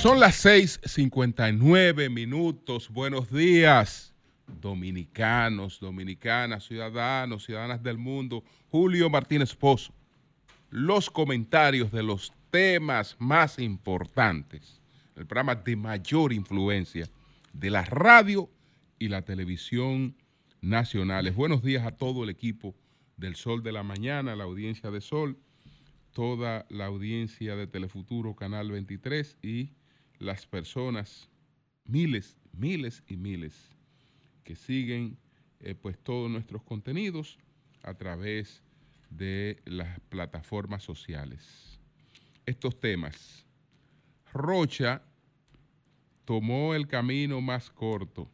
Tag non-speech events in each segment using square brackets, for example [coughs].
Son las 6:59 minutos. Buenos días, dominicanos, dominicanas, ciudadanos, ciudadanas del mundo. Julio Martínez Pozo. Los comentarios de los temas más importantes, el programa de mayor influencia de la radio y la televisión nacionales. Buenos días a todo el equipo del Sol de la Mañana, la audiencia de Sol, toda la audiencia de Telefuturo Canal 23 y las personas, miles, miles y miles, que siguen eh, pues todos nuestros contenidos a través de las plataformas sociales. Estos temas. Rocha tomó el camino más corto,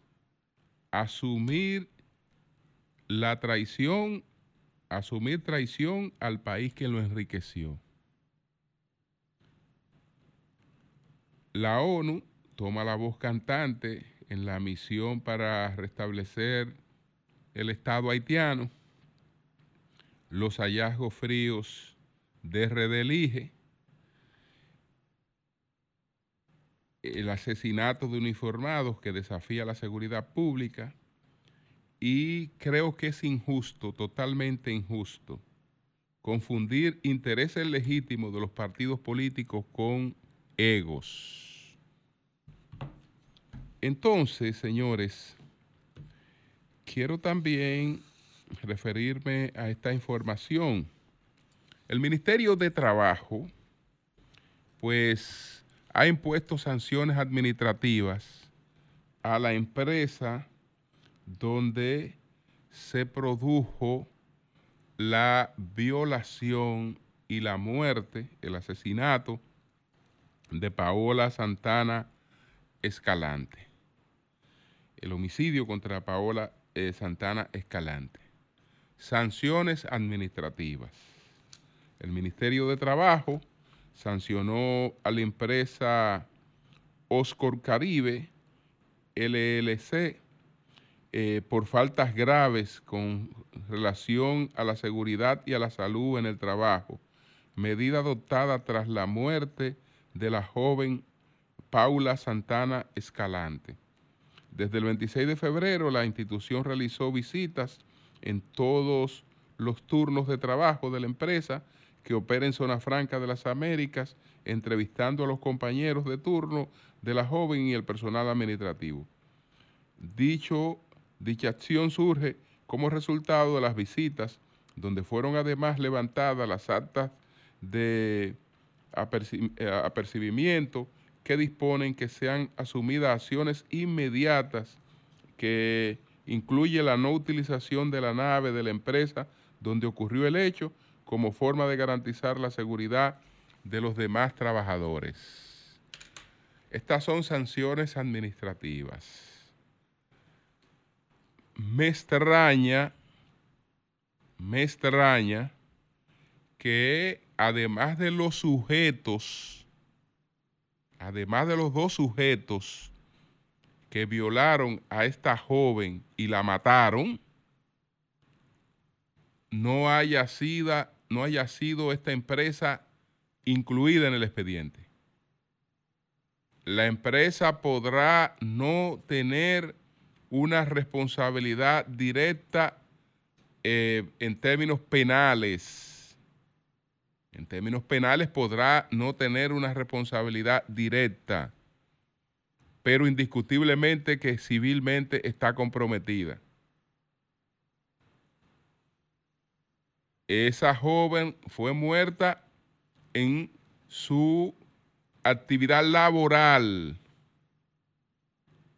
asumir la traición, asumir traición al país que lo enriqueció. La ONU toma la voz cantante en la misión para restablecer el Estado haitiano, los hallazgos fríos de Redelige, el asesinato de uniformados que desafía la seguridad pública y creo que es injusto, totalmente injusto, confundir intereses legítimos de los partidos políticos con egos. Entonces, señores, quiero también referirme a esta información. El Ministerio de Trabajo, pues, ha impuesto sanciones administrativas a la empresa donde se produjo la violación y la muerte, el asesinato de Paola Santana Escalante. El homicidio contra Paola eh, Santana Escalante. Sanciones administrativas. El Ministerio de Trabajo sancionó a la empresa Oscar Caribe LLC eh, por faltas graves con relación a la seguridad y a la salud en el trabajo, medida adoptada tras la muerte de la joven Paula Santana Escalante. Desde el 26 de febrero la institución realizó visitas en todos los turnos de trabajo de la empresa que opera en Zona Franca de las Américas, entrevistando a los compañeros de turno de la joven y el personal administrativo. Dicho, dicha acción surge como resultado de las visitas, donde fueron además levantadas las actas de eh, apercibimiento que disponen que sean asumidas acciones inmediatas que incluye la no utilización de la nave de la empresa donde ocurrió el hecho como forma de garantizar la seguridad de los demás trabajadores. Estas son sanciones administrativas. Me extraña, me extraña que además de los sujetos, además de los dos sujetos que violaron a esta joven y la mataron, no haya sido, no haya sido esta empresa incluida en el expediente. La empresa podrá no tener una responsabilidad directa eh, en términos penales en términos penales podrá no tener una responsabilidad directa, pero indiscutiblemente que civilmente está comprometida. Esa joven fue muerta en su actividad laboral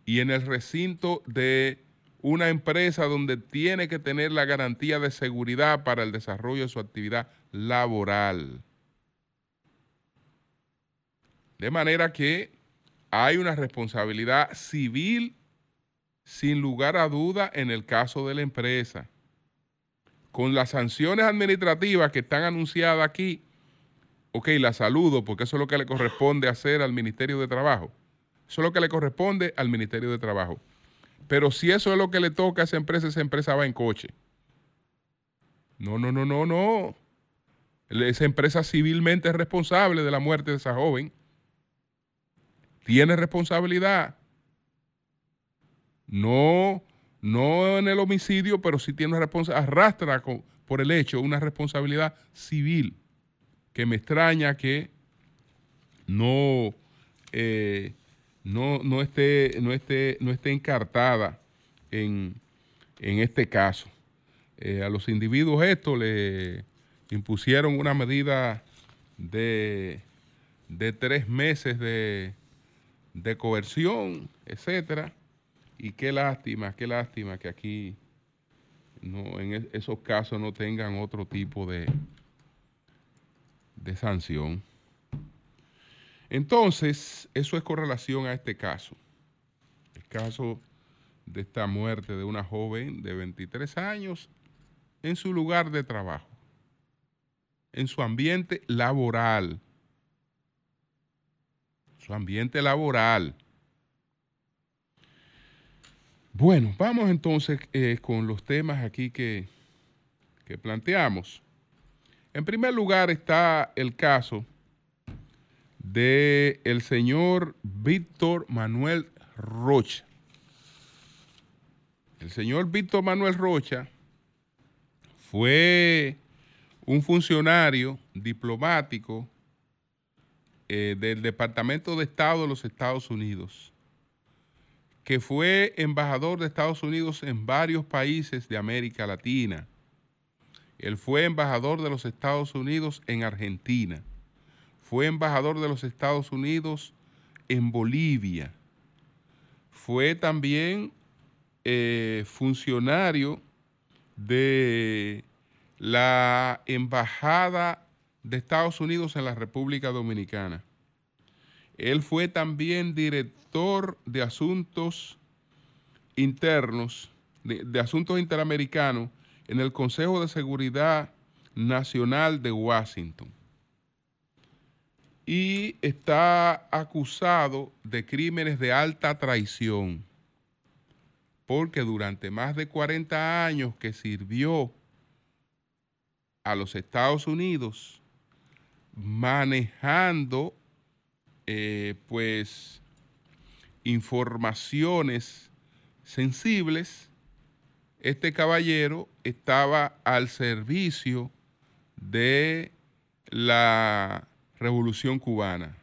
y en el recinto de una empresa donde tiene que tener la garantía de seguridad para el desarrollo de su actividad laboral. De manera que hay una responsabilidad civil sin lugar a duda en el caso de la empresa. Con las sanciones administrativas que están anunciadas aquí, ok, la saludo porque eso es lo que le corresponde hacer al Ministerio de Trabajo. Eso es lo que le corresponde al Ministerio de Trabajo. Pero si eso es lo que le toca a esa empresa, esa empresa va en coche. No, no, no, no, no. Esa empresa civilmente es responsable de la muerte de esa joven. Tiene responsabilidad. No, no en el homicidio, pero sí tiene responsabilidad. Arrastra por el hecho una responsabilidad civil que me extraña que no, eh, no, no, esté, no, esté, no esté encartada en, este caso. Eh, a los individuos esto le impusieron una medida de, de tres meses de, de coerción, etcétera. Y qué lástima, qué lástima que aquí no, en esos casos no tengan otro tipo de, de sanción. Entonces, eso es con relación a este caso. El caso de esta muerte de una joven de 23 años en su lugar de trabajo, en su ambiente laboral. Su ambiente laboral. Bueno, vamos entonces eh, con los temas aquí que, que planteamos. En primer lugar está el caso de el señor Víctor Manuel Rocha. El señor Víctor Manuel Rocha fue un funcionario diplomático eh, del Departamento de Estado de los Estados Unidos, que fue embajador de Estados Unidos en varios países de América Latina él fue embajador de los Estados Unidos en Argentina. Fue embajador de los Estados Unidos en Bolivia. Fue también eh, funcionario de la Embajada de Estados Unidos en la República Dominicana. Él fue también director de asuntos internos, de asuntos interamericanos en el Consejo de Seguridad Nacional de Washington y está acusado de crímenes de alta traición porque durante más de 40 años que sirvió a los Estados Unidos manejando eh, pues informaciones sensibles este caballero estaba al servicio de la revolución cubana,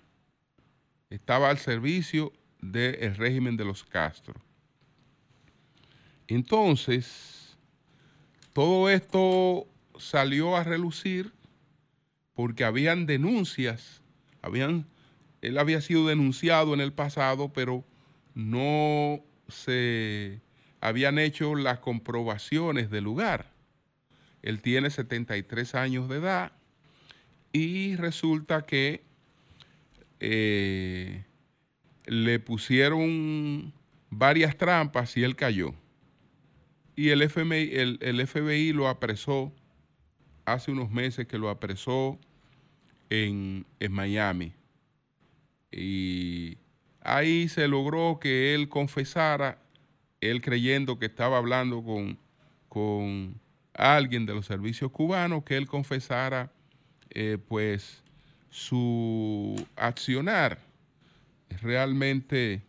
estaba al servicio del régimen de los Castro. Entonces, todo esto salió a relucir porque habían denuncias, habían, él había sido denunciado en el pasado, pero no se habían hecho las comprobaciones del lugar. Él tiene 73 años de edad y resulta que eh, le pusieron varias trampas y él cayó. Y el FBI, el, FBI lo apresó hace unos meses que lo apresó en, Miami. Y ahí se logró que él confesara él creyendo que estaba hablando con, con alguien de los servicios cubanos, que él confesara eh, pues su accionar realmente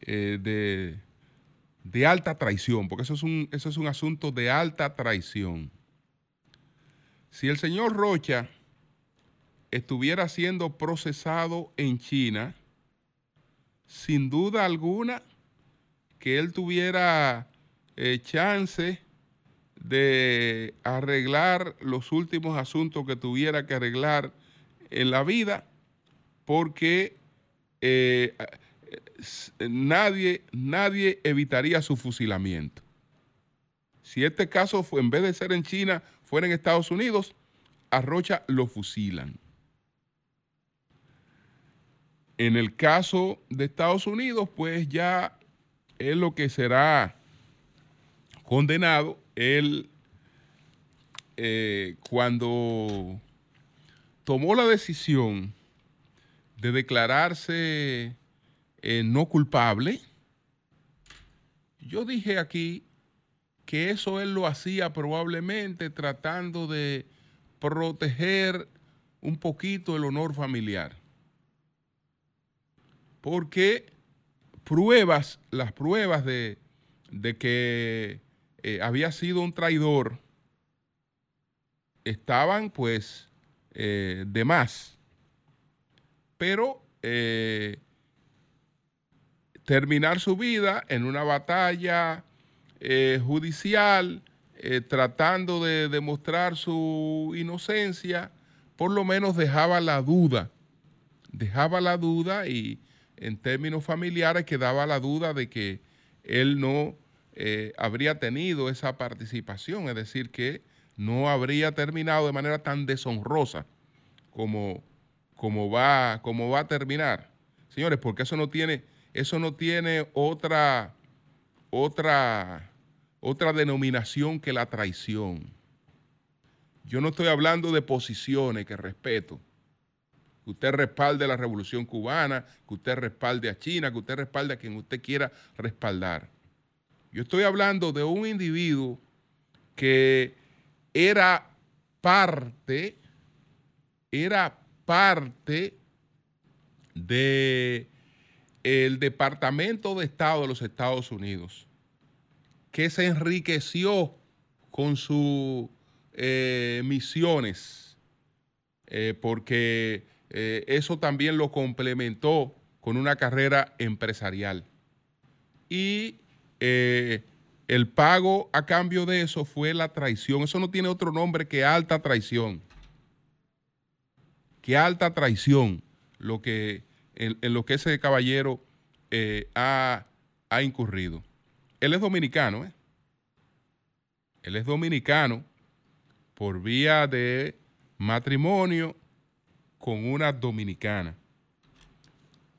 eh, de, de, alta traición, porque eso es, un, eso es un asunto de alta traición. Si el señor Rocha estuviera siendo procesado en China, sin duda alguna, que él tuviera eh, chance de arreglar los últimos asuntos que tuviera que arreglar en la vida, porque eh, nadie, nadie evitaría su fusilamiento. Si este caso fue, en vez de ser en China, fuera en Estados Unidos, a Rocha lo fusilan. En el caso de Estados Unidos, pues ya es lo que será condenado él eh, cuando tomó la decisión de declararse eh, no culpable, yo dije aquí que eso él lo hacía probablemente tratando de proteger un poquito el honor familiar. Porque pruebas, las pruebas de, que eh, había sido un traidor, estaban pues eh, de más. Pero eh, terminar su vida en una batalla judicial, tratando de demostrar su inocencia, por lo menos dejaba la duda, dejaba la duda y en términos familiares quedaba la duda de que él no eh, habría tenido esa participación, es decir, que no habría terminado de manera tan deshonrosa como, como, va, como va a terminar. Señores, porque eso no tiene, eso no tiene otra, otra, otra denominación que la traición. Yo no estoy hablando de posiciones que respeto. Que usted respalde la revolución cubana, que usted respalde a China, que usted respalde a quien usted quiera respaldar. Yo estoy hablando de un individuo que era parte, era parte de el Departamento de Estado de los Estados Unidos, que se enriqueció con sus eh, misiones, eh, porque eh, eso también lo complementó con una carrera empresarial. Y eh, el pago a cambio de eso fue la traición. Eso no tiene otro nombre que alta traición. Que alta traición lo que, en, lo que ese caballero eh, ha, ha, incurrido. Él es dominicano, ¿eh? Él es dominicano por vía de matrimonio con una dominicana.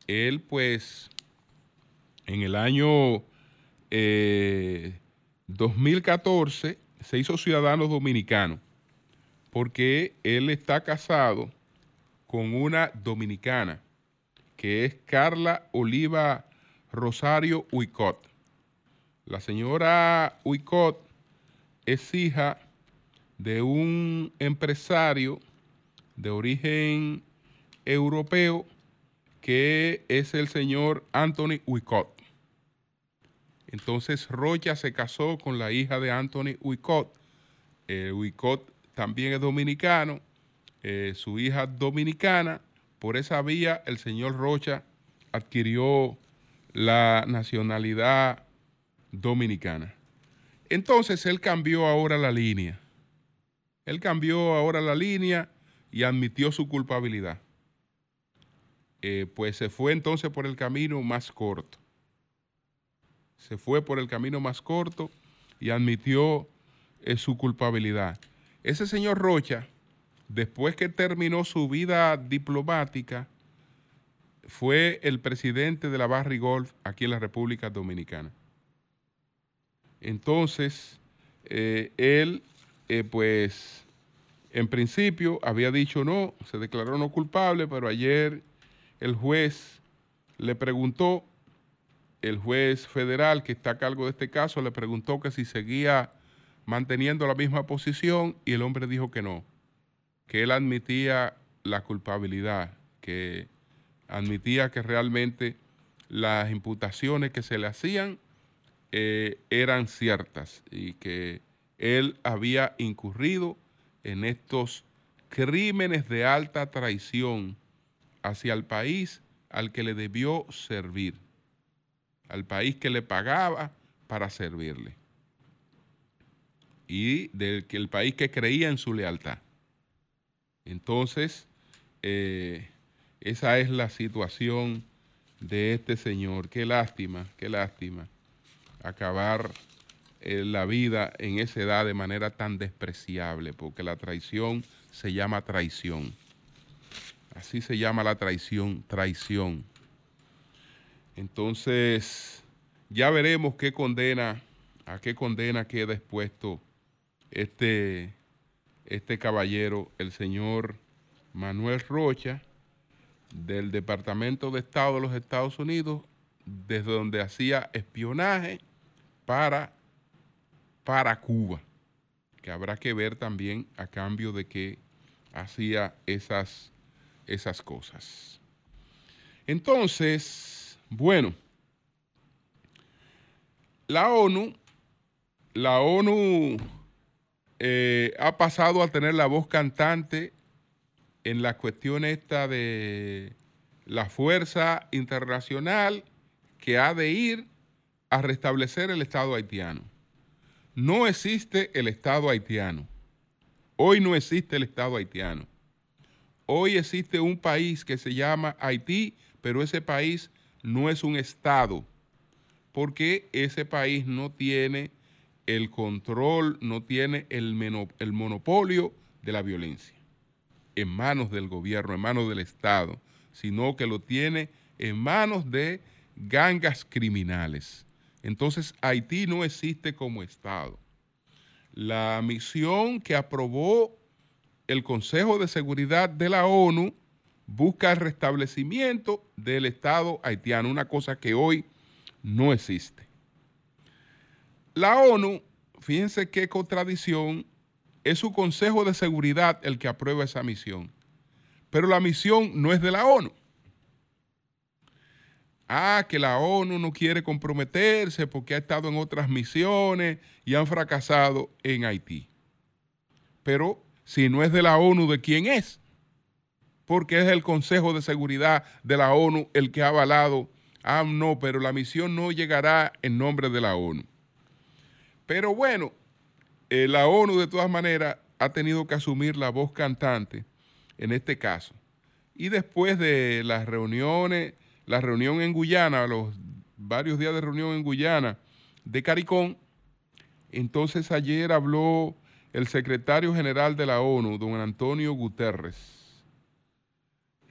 Él, pues, en el año 2014 eh, se hizo ciudadano dominicano porque él está casado con una dominicana que es Carla Oliva Rosario Huicot. La señora Huicot es hija de un empresario de origen europeo que es el señor Anthony Huicot. Entonces Rocha se casó con la hija de Anthony Huicot. Eh, Huicot también es dominicano, eh, su hija dominicana. Por esa vía el señor Rocha adquirió la nacionalidad dominicana. Entonces él cambió ahora la línea. Él cambió ahora la línea y admitió su culpabilidad. Eh, pues se fue entonces por el camino más corto se fue por el camino más corto y admitió eh, su culpabilidad. Ese señor Rocha, después que terminó su vida diplomática, fue el presidente de la Barry Golf aquí en la República Dominicana. Entonces, eh, él, pues, en principio había dicho no, se declaró no culpable, pero ayer el juez le preguntó el juez federal que está a cargo de este caso le preguntó que si seguía manteniendo la misma posición y el hombre dijo que no, que él admitía la culpabilidad, que admitía que realmente las imputaciones que se le hacían eh, eran ciertas y que él había incurrido en estos crímenes de alta traición hacia el país al que le debió servir al país que le pagaba para servirle y del que el país que creía en su lealtad. Entonces, eh, esa es la situación de este señor. Qué lástima, qué lástima acabar eh, la vida en esa edad de manera tan despreciable, porque la traición se llama traición. Así se llama la traición, traición. Entonces, ya veremos qué condena, a qué condena queda expuesto este, este caballero, el señor Manuel Rocha, del Departamento de Estado de los Estados Unidos, desde donde hacía espionaje para, para Cuba, que habrá que ver también a cambio de que hacía esas, esas cosas. Entonces, bueno, la ONU, la ONU eh, ha pasado a tener la voz cantante en la cuestión esta de la fuerza internacional que ha de ir a restablecer el Estado haitiano. No existe el Estado haitiano. Hoy no existe el Estado haitiano. Hoy existe un país que se llama Haití, pero ese país no es un Estado, porque ese país no tiene el control, no tiene el, monopolio de la violencia en manos del gobierno, en manos del Estado, sino que lo tiene en manos de gangas criminales. Entonces Haití no existe como Estado. La misión que aprobó el Consejo de Seguridad de la ONU busca el restablecimiento del Estado haitiano, una cosa que hoy no existe. La ONU, fíjense qué contradicción, es su Consejo de Seguridad el que aprueba esa misión, pero la misión no es de la ONU. Ah, que la ONU no quiere comprometerse porque ha estado en otras misiones y han fracasado en Haití. Pero si no es de la ONU, ¿de quién es? Porque es el Consejo de Seguridad de la ONU el que ha avalado. Ah, no, pero la misión no llegará en nombre de la ONU. Pero bueno, eh, la ONU de todas maneras ha tenido que asumir la voz cantante en este caso. Y después de las reuniones la reunión en Guyana, los varios días de reunión en Guyana de Caricón, entonces ayer habló el secretario general de la ONU, don Antonio Guterres,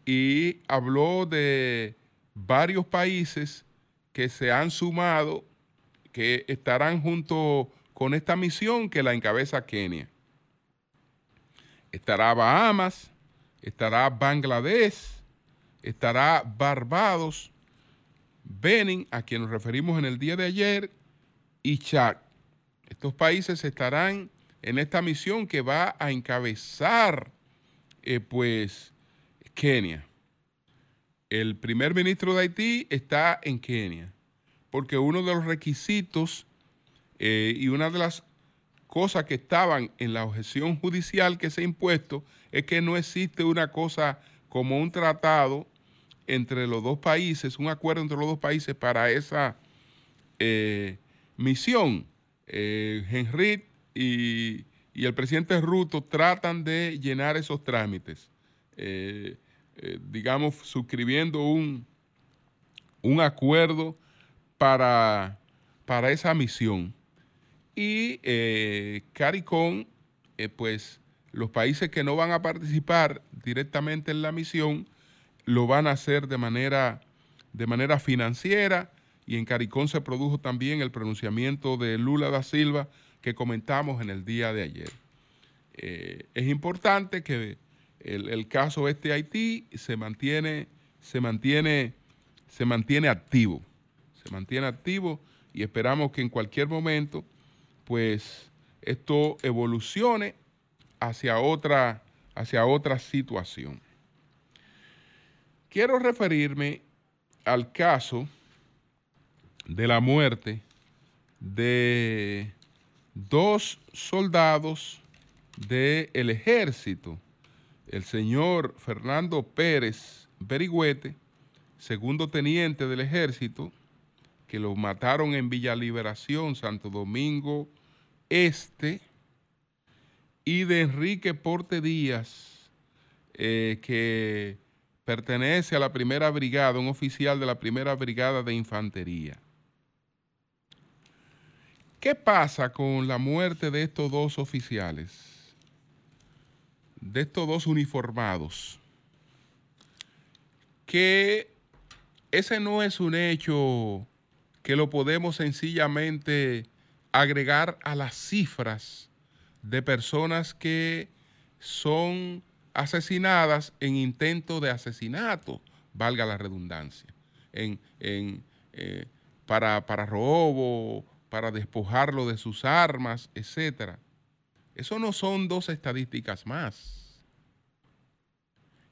y habló de varios países que se han sumado, que estarán junto con esta misión que la encabeza Kenia. Estará Bahamas, estará Bangladesh, estará Barbados, Benin, a quien nos referimos en el día de ayer, y Chad. Estos países estarán en esta misión que va a encabezar, eh, pues, Kenia. El primer ministro de Haití está en Kenia, porque uno de los requisitos eh, y una de las cosas que estaban en la objeción judicial que se ha impuesto es que no existe una cosa como un tratado entre los dos países, un acuerdo entre los dos países para esa eh, misión. Eh, Henry y, el presidente Ruto tratan de llenar esos trámites, eh, digamos, suscribiendo un, un acuerdo para, para esa misión. Y CARICOM, pues los países que no van a participar directamente en la misión, lo van a hacer de manera, de manera financiera y en Caricón se produjo también el pronunciamiento de Lula da Silva que comentamos en el día de ayer. Eh, es importante que el, caso este Haití se mantiene, se mantiene, se mantiene activo, se mantiene activo y esperamos que en cualquier momento, pues, esto evolucione hacia otra, hacia otra situación. Quiero referirme al caso de la muerte de dos soldados del ejército, el señor Fernando Pérez Berigüete, segundo teniente del ejército, que lo mataron en Villa Liberación, Santo Domingo Este, y de Enrique Porte Díaz, eh, que pertenece a la primera brigada, un oficial de la primera brigada de infantería. ¿Qué pasa con la muerte de estos dos oficiales? De estos dos uniformados. Que ese no es un hecho que lo podemos sencillamente agregar a las cifras de personas que son asesinadas en intento de asesinato, valga la redundancia, en, en, eh, para, para robo, para despojarlo de sus armas, etcétera. Eso no son dos estadísticas más.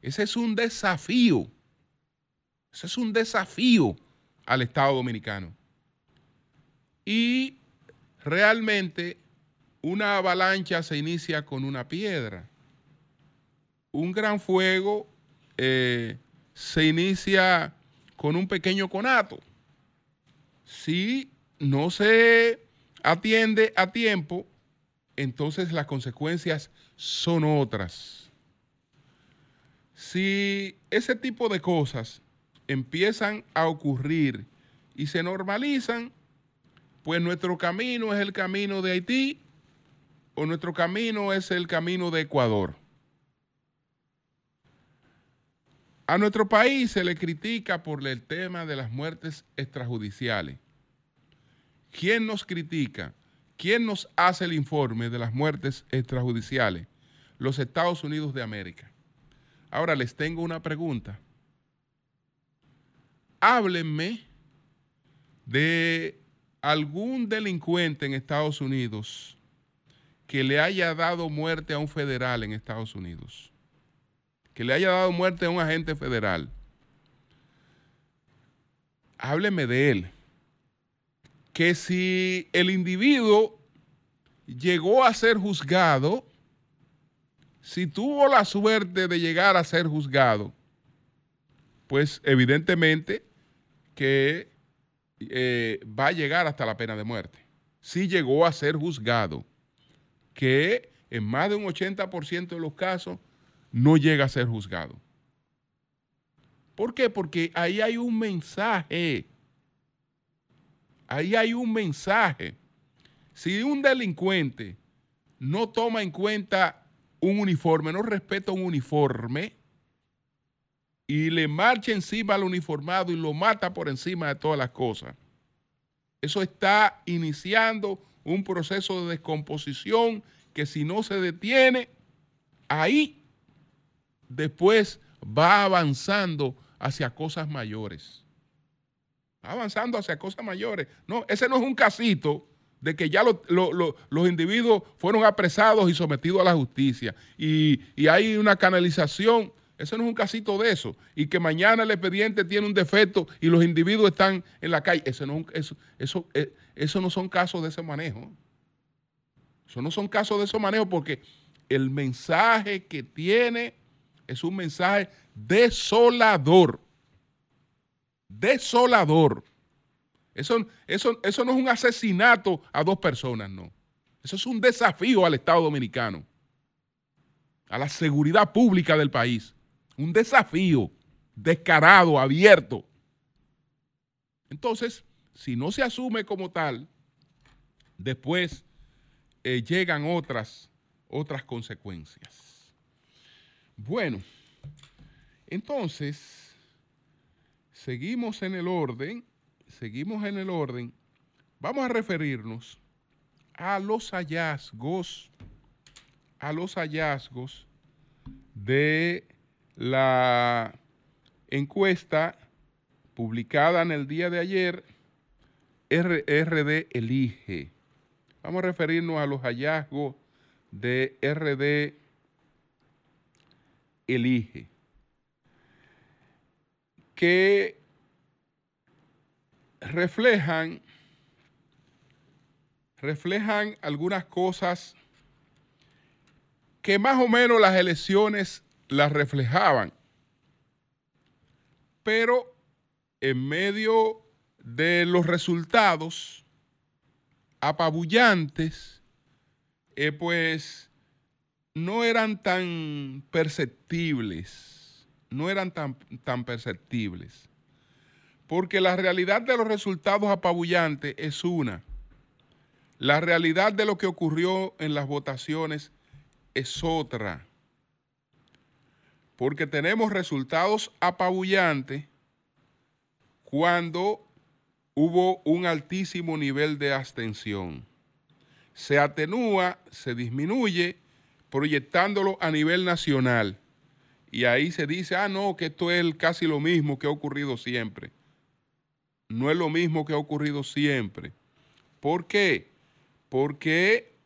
Ese es un desafío. Ese es un desafío al Estado Dominicano. Y realmente una avalancha se inicia con una piedra. Un gran fuego eh, se inicia con un pequeño conato. Si no se atiende a tiempo, entonces las consecuencias son otras. Si ese tipo de cosas empiezan a ocurrir y se normalizan, pues nuestro camino es el camino de Haití o nuestro camino es el camino de Ecuador. A nuestro país se le critica por el tema de las muertes extrajudiciales. ¿Quién nos critica? ¿Quién nos hace el informe de las muertes extrajudiciales? Los Estados Unidos de América. Ahora les tengo una pregunta. Háblenme de algún delincuente en Estados Unidos que le haya dado muerte a un federal en Estados Unidos. Que le haya dado muerte a un agente federal. Hábleme de él que si el individuo llegó a ser juzgado, si tuvo la suerte de llegar a ser juzgado, pues evidentemente que eh, va a llegar hasta la pena de muerte. Si llegó a ser juzgado, que en más de un 80% de los casos no llega a ser juzgado. ¿Por qué? Porque ahí hay un mensaje Ahí hay un mensaje. Si un delincuente no toma en cuenta un uniforme, no respeta un uniforme y le marcha encima al uniformado y lo mata por encima de todas las cosas, eso está iniciando un proceso de descomposición que si no se detiene, ahí después va avanzando hacia cosas mayores avanzando hacia cosas mayores. No, ese no es un casito de que ya los individuos fueron apresados y sometidos a la justicia y, hay una canalización. Ese no es un casito de eso. Y que mañana el expediente tiene un defecto y los individuos están en la calle. Ese no, eso, eso, eh, eso no son casos de ese manejo. Eso no son casos de ese manejo porque el mensaje que tiene es un mensaje desolador desolador. Eso, eso, eso no es un asesinato a dos personas, no. Eso es un desafío al Estado Dominicano, a la seguridad pública del país. Un desafío descarado, abierto. Entonces, si no se asume como tal, después eh, llegan otras, otras consecuencias. Bueno, entonces seguimos en el orden, seguimos en el orden, vamos a referirnos a los hallazgos, a los hallazgos de la encuesta publicada en el día de ayer, RD Elige. Vamos a referirnos a los hallazgos de RD Elige. Que reflejan, reflejan algunas cosas que más o menos las elecciones las reflejaban, pero en medio de los resultados apabullantes, eh, pues no eran tan perceptibles no eran tan, tan perceptibles. Porque la realidad de los resultados apabullantes es una. La realidad de lo que ocurrió en las votaciones es otra. Porque tenemos resultados apabullantes cuando hubo un altísimo nivel de abstención. Se atenúa, se disminuye, proyectándolo a nivel nacional y ahí se dice, ah, no, que esto es casi lo mismo que ha ocurrido siempre. No es lo mismo que ha ocurrido siempre. ¿Por qué? Porque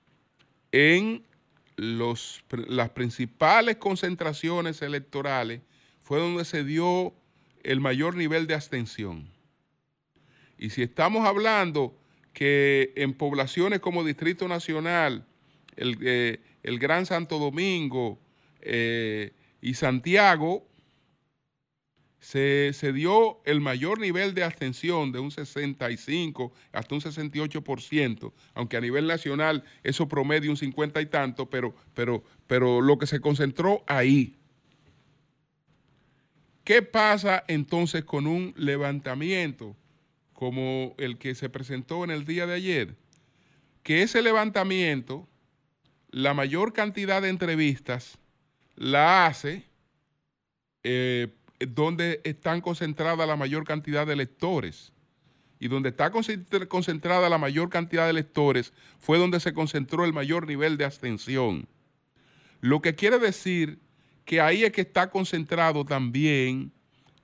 en los, las principales concentraciones electorales fue donde se dio el mayor nivel de abstención. Y si estamos hablando que en poblaciones como Distrito Nacional, el, eh, el Gran Santo Domingo eh, y Santiago, se, se, dio el mayor nivel de abstención de un 65 hasta un 68%, aunque a nivel nacional eso promedia un 50 y tanto, pero, pero, pero lo que se concentró ahí. ¿Qué pasa entonces con un levantamiento como el que se presentó en el día de ayer? Que ese levantamiento, la mayor cantidad de entrevistas la hace eh, donde están concentradas la mayor cantidad de electores. Y donde está concentrada la mayor cantidad de electores fue donde se concentró el mayor nivel de abstención. Lo que quiere decir que ahí es que está concentrado también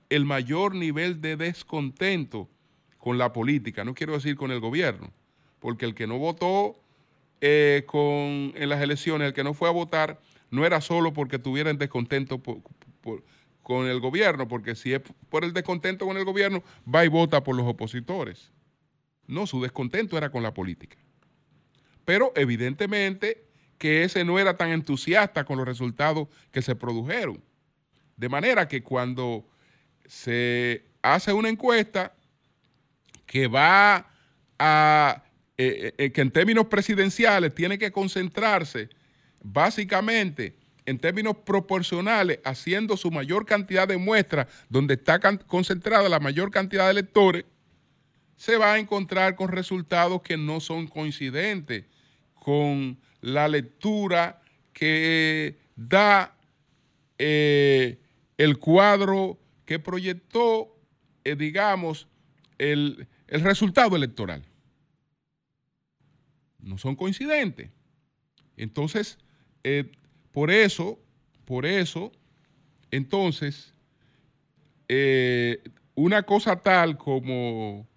el mayor nivel de descontento con la política, no quiero decir con el gobierno, porque el que no votó eh, con, en las elecciones, el que no fue a votar, no era solo porque tuviera descontento con el gobierno, porque si es por el descontento con el gobierno, va y vota por los opositores. No, su descontento era con la política. Pero evidentemente que ese no era tan entusiasta con los resultados que se produjeron. De manera que cuando se hace una encuesta que va a, eh, eh, que en términos presidenciales tiene que concentrarse básicamente en términos proporcionales, haciendo su mayor cantidad de muestras donde está concentrada la mayor cantidad de electores, se va a encontrar con resultados que no son coincidentes con la lectura que da eh, el cuadro que proyectó, digamos, el, el resultado electoral. No son coincidentes. Entonces, eh, por eso, por eso, entonces, eh, una cosa tal como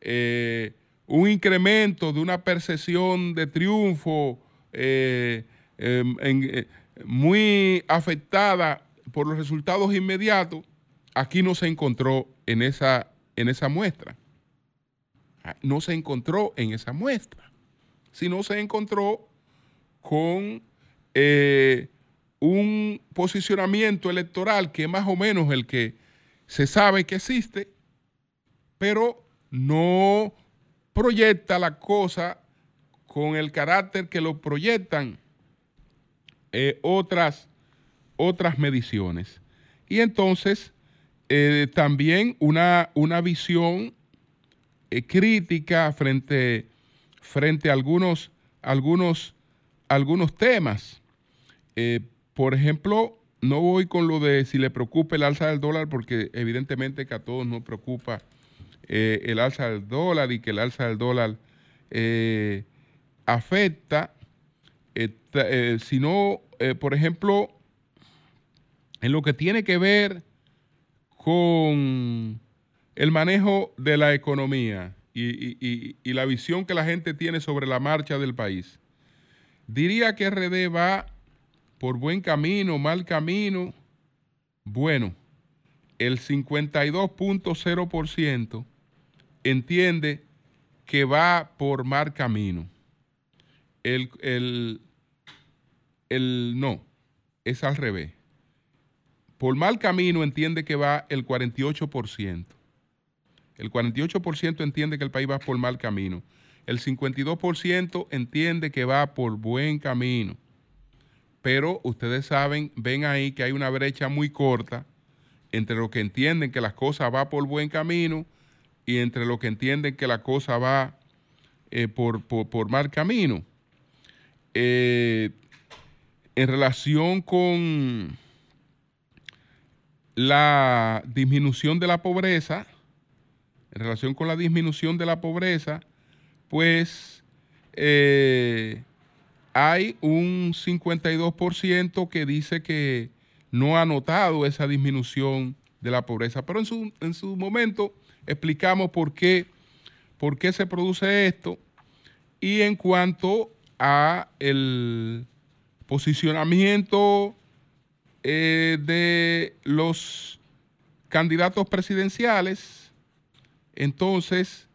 eh, un incremento de una percepción de triunfo em, muy afectada por los resultados inmediatos, aquí no se encontró en esa, en esa muestra. Ah, no se encontró en esa muestra, sino se encontró con eh, un posicionamiento electoral que es más o menos el que se sabe que existe, pero no proyecta la cosa con el carácter que lo proyectan eh, otras, otras mediciones. Y entonces eh, también una, una visión crítica frente, frente a algunos, algunos, algunos temas. Eh, por ejemplo, no voy con lo de si le preocupa el alza del dólar, porque evidentemente que a todos nos preocupa eh, el alza del dólar y que el alza del dólar afecta, sino, por ejemplo, en lo que tiene que ver con el manejo de la economía y, la visión que la gente tiene sobre la marcha del país. Diría que RD va por buen camino, mal camino. Bueno, el 52.0% entiende que va por mal camino. El, el, el no, es al revés. Por mal camino entiende que va el 48%. El 48% entiende que el país va por mal camino. El 52% entiende que va por buen camino. Pero ustedes saben, ven ahí que hay una brecha muy corta entre los que entienden que las cosas va por buen camino y entre los que entienden que la cosa va eh, por, mal camino. Eh, en relación con la disminución de la pobreza, en relación con la disminución de la pobreza, pues eh, hay un 52% que dice que no ha notado esa disminución de la pobreza. Pero en su, en su momento explicamos por qué, por qué se produce esto. Y en cuanto a el posicionamiento eh, de los candidatos presidenciales, entonces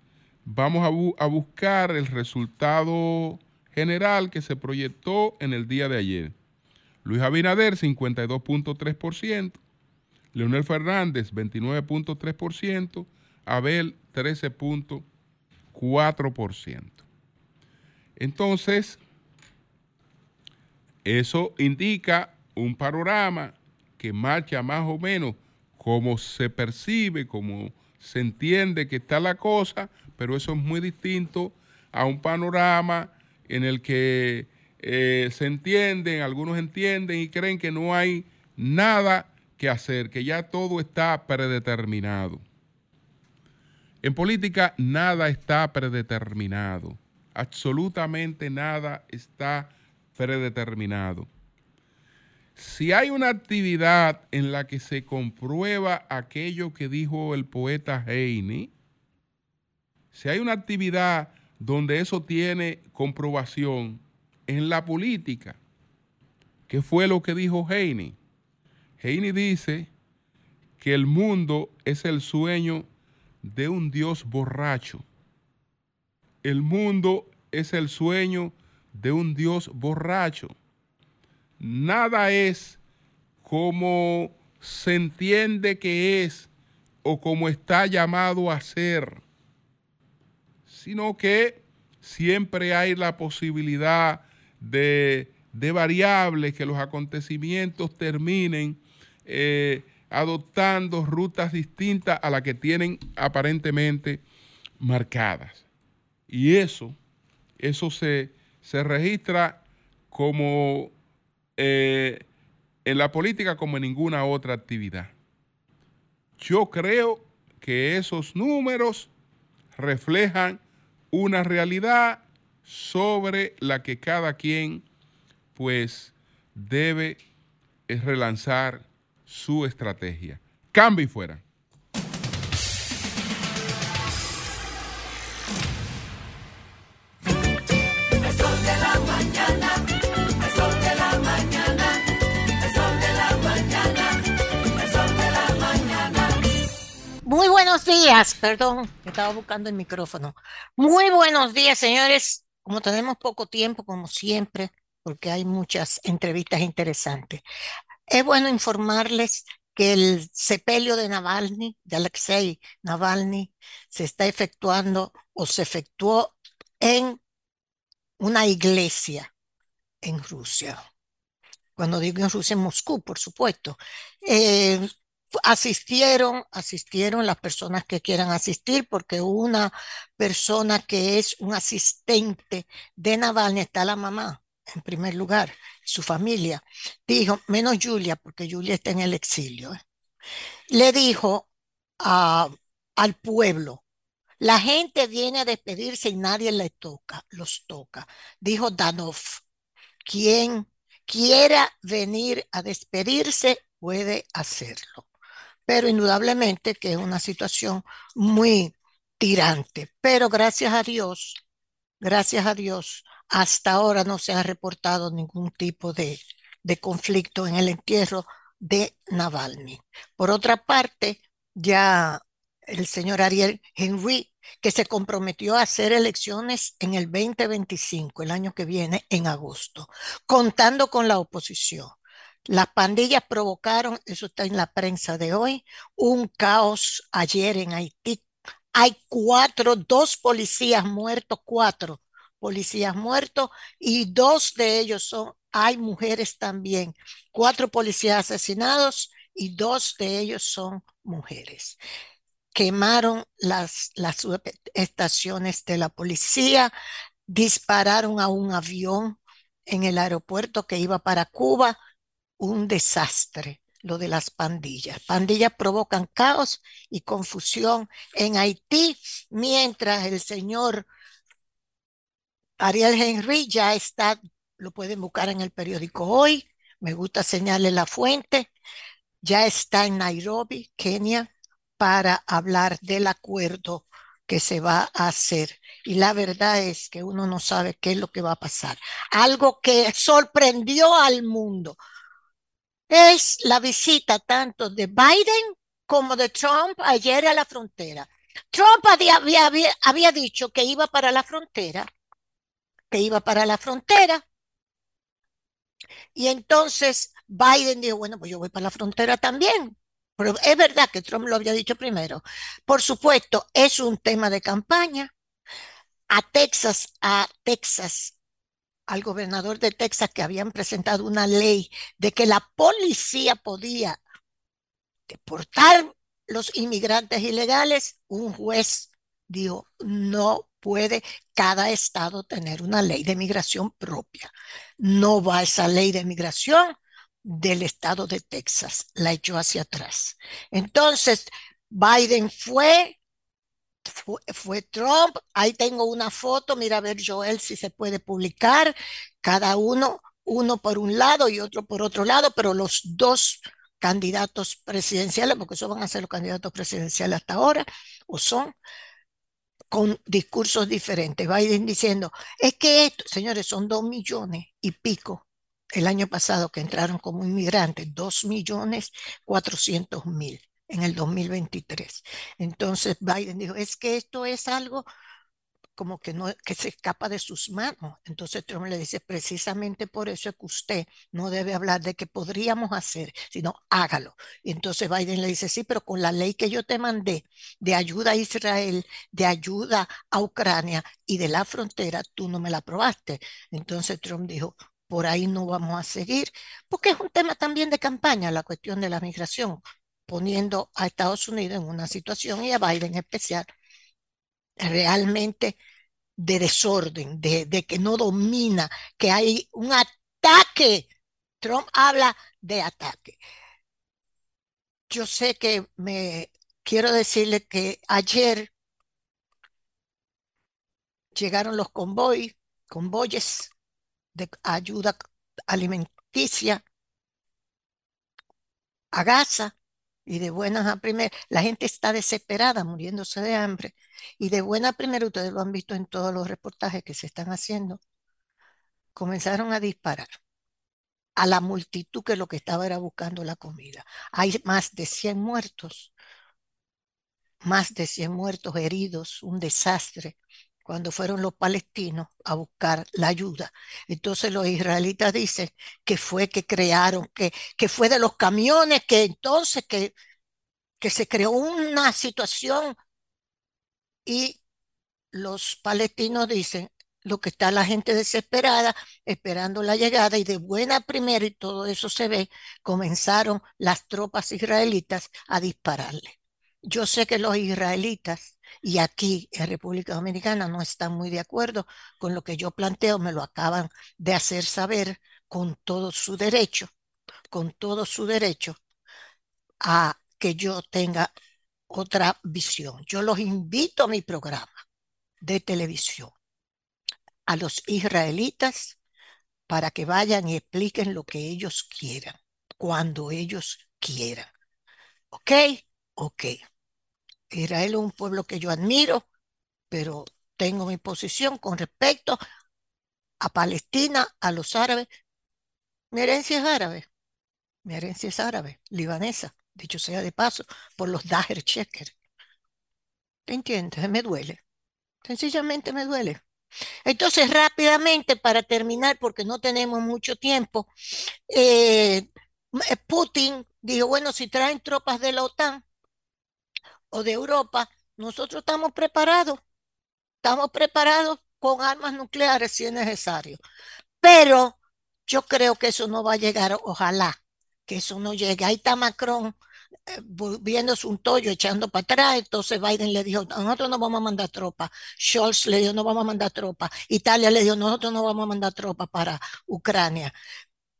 vamos a, bu- a buscar el resultado general que se proyectó en el día de ayer. Luis Abinader, 52.3%, Leonel Fernández, 29.3%, Abel, 13.4%. Entonces, eso indica un panorama que marcha más o menos como se percibe, como se entiende que está la cosa, pero eso es muy distinto a un panorama en el que eh, se entienden, algunos entienden y creen que no hay nada que hacer, que ya todo está predeterminado. En política nada está predeterminado, absolutamente nada está predeterminado. Si hay una actividad en la que se comprueba aquello que dijo el poeta Heine, si hay una actividad donde eso tiene comprobación en la política, ¿qué fue lo que dijo Heine? Heine dice que el mundo es el sueño de un Dios borracho. El mundo es el sueño de un Dios borracho. Nada es como se entiende que es o como está llamado a ser, sino que siempre hay la posibilidad de, variables, que los acontecimientos terminen eh, adoptando rutas distintas a las que tienen aparentemente marcadas. Y eso, eso se, se registra como eh, en la política como en ninguna otra actividad. Yo creo que esos números reflejan una realidad sobre la que cada quien pues debe eh, relanzar su estrategia. Cambio y fuera. Buenos días, perdón, estaba buscando el micrófono. Muy buenos días, señores. Como tenemos poco tiempo, como siempre, porque hay muchas entrevistas interesantes, es bueno informarles que el sepelio de Navalny, de Alexei Navalny, se está efectuando o se efectuó en una iglesia en Rusia. Cuando digo en Rusia, en Moscú, por supuesto. Eh, asistieron, asistieron las personas que quieran asistir, porque una persona que es un asistente de Navalny está la mamá, en primer lugar, su familia. Dijo, menos Julia, porque Julia está en el exilio. ¿eh? Le dijo a- al pueblo, la gente viene a despedirse y nadie le toca, los toca. Dijo Danov, quien quiera venir a despedirse puede hacerlo. Pero indudablemente que es una situación muy tirante. Pero gracias a Dios, gracias a Dios, hasta ahora no se ha reportado ningún tipo de, de conflicto en el entierro de Navalny. Por otra parte, ya el señor Ariel Henry, que se comprometió a hacer elecciones en el 2025, el año que viene, en agosto, contando con la oposición. Las pandillas provocaron, eso está en la prensa de hoy, un caos ayer en Haití. Hay cuatro, dos policías muertos, cuatro policías muertos y dos de ellos son, hay mujeres también, cuatro policías asesinados y dos de ellos son mujeres. Quemaron las, las estaciones de la policía, dispararon a un avión en el aeropuerto que iba para Cuba, un desastre lo de las pandillas. Pandillas provocan caos y confusión en Haití, mientras el señor Ariel Henry ya está, lo pueden buscar en el periódico hoy, me gusta señalarle la fuente, ya está en Nairobi, Kenia, para hablar del acuerdo que se va a hacer. Y la verdad es que uno no sabe qué es lo que va a pasar. Algo que sorprendió al mundo es la visita tanto de Biden como de Trump ayer a la frontera. Trump había, dicho que iba para la frontera, que iba para la frontera, y entonces Biden dijo, bueno, pues yo voy para la frontera también. Pero es verdad que Trump lo había dicho primero. Por supuesto, es un tema de campaña. A Texas, a Texas, al gobernador de Texas que habían presentado una ley de que la policía podía deportar los inmigrantes ilegales, un juez dijo, no puede cada estado tener una ley de migración propia. No va esa ley de migración del estado de Texas, la echó hacia atrás. Entonces, Biden fue, fue, Trump, ahí tengo una foto, mira a ver Joel si se puede publicar, cada uno, uno por un lado y otro por otro lado, pero los dos candidatos presidenciales, porque eso van a ser los candidatos presidenciales hasta ahora, o son, con discursos diferentes. Biden diciendo, es que esto, señores, son dos millones y pico el año pasado que entraron como inmigrantes, dos millones cuatrocientos mil en el 2023. Entonces Biden dijo, es que esto es algo como que, no, que se escapa de sus manos. Entonces Trump le dice, precisamente por eso es que usted no debe hablar de que podríamos hacer, sino hágalo. Y entonces Biden le dice, sí, pero con la ley que yo te mandé de ayuda a Israel, de ayuda a Ucrania y de la frontera, tú no me la aprobaste. Entonces Trump dijo, por ahí no vamos a seguir, porque es un tema también de campaña, la cuestión de la migración, poniendo a Estados Unidos en una situación y a Biden en especial realmente de desorden, de, que no domina, que hay un ataque. Trump habla de ataque. Yo sé que me quiero decirle que ayer llegaron los convoy, convoyes de ayuda alimenticia a Gaza y de buenas a primeras, la gente está desesperada, muriéndose de hambre, y de buena a primera, ustedes lo han visto en todos los reportajes que se están haciendo, comenzaron a disparar a la multitud que lo que estaba era buscando la comida. Hay más de 100 muertos, más de 100 muertos, heridos, un desastre cuando fueron los palestinos a buscar la ayuda. Entonces los israelitas dicen que fue que crearon, que, que fue de los camiones, que entonces que, que se creó una situación y los palestinos dicen lo que está la gente desesperada esperando la llegada y de buena primera y todo eso se ve, comenzaron las tropas israelitas a dispararle. Yo sé que los israelitas y aquí en República Dominicana no están muy de acuerdo con lo que yo planteo, me lo acaban de hacer saber con todo su derecho, con todo su derecho a que yo tenga otra visión. Yo los invito a mi programa de televisión, a los israelitas, para que vayan y expliquen lo que ellos quieran, cuando ellos quieran. ¿Ok? Ok. Israel es un pueblo que yo admiro, pero tengo mi posición con respecto a Palestina, a los árabes. Mi herencia es árabe, mi herencia es árabe, libanesa, dicho sea de paso, por los Daher Checker. ¿Te entiendes? Me duele. Sencillamente me duele. Entonces, rápidamente, para terminar, porque no tenemos mucho tiempo, eh, Putin dijo, bueno, si traen tropas de la OTAN, o de Europa, nosotros estamos preparados, estamos preparados con armas nucleares si es necesario. Pero yo creo que eso no va a llegar, ojalá que eso no llegue. Ahí está Macron eh, viéndose un tollo echando para atrás, entonces Biden le dijo, nosotros no vamos a mandar tropas, Scholz le dijo, no vamos a mandar tropas, Italia le dijo, nosotros no vamos a mandar tropas para Ucrania,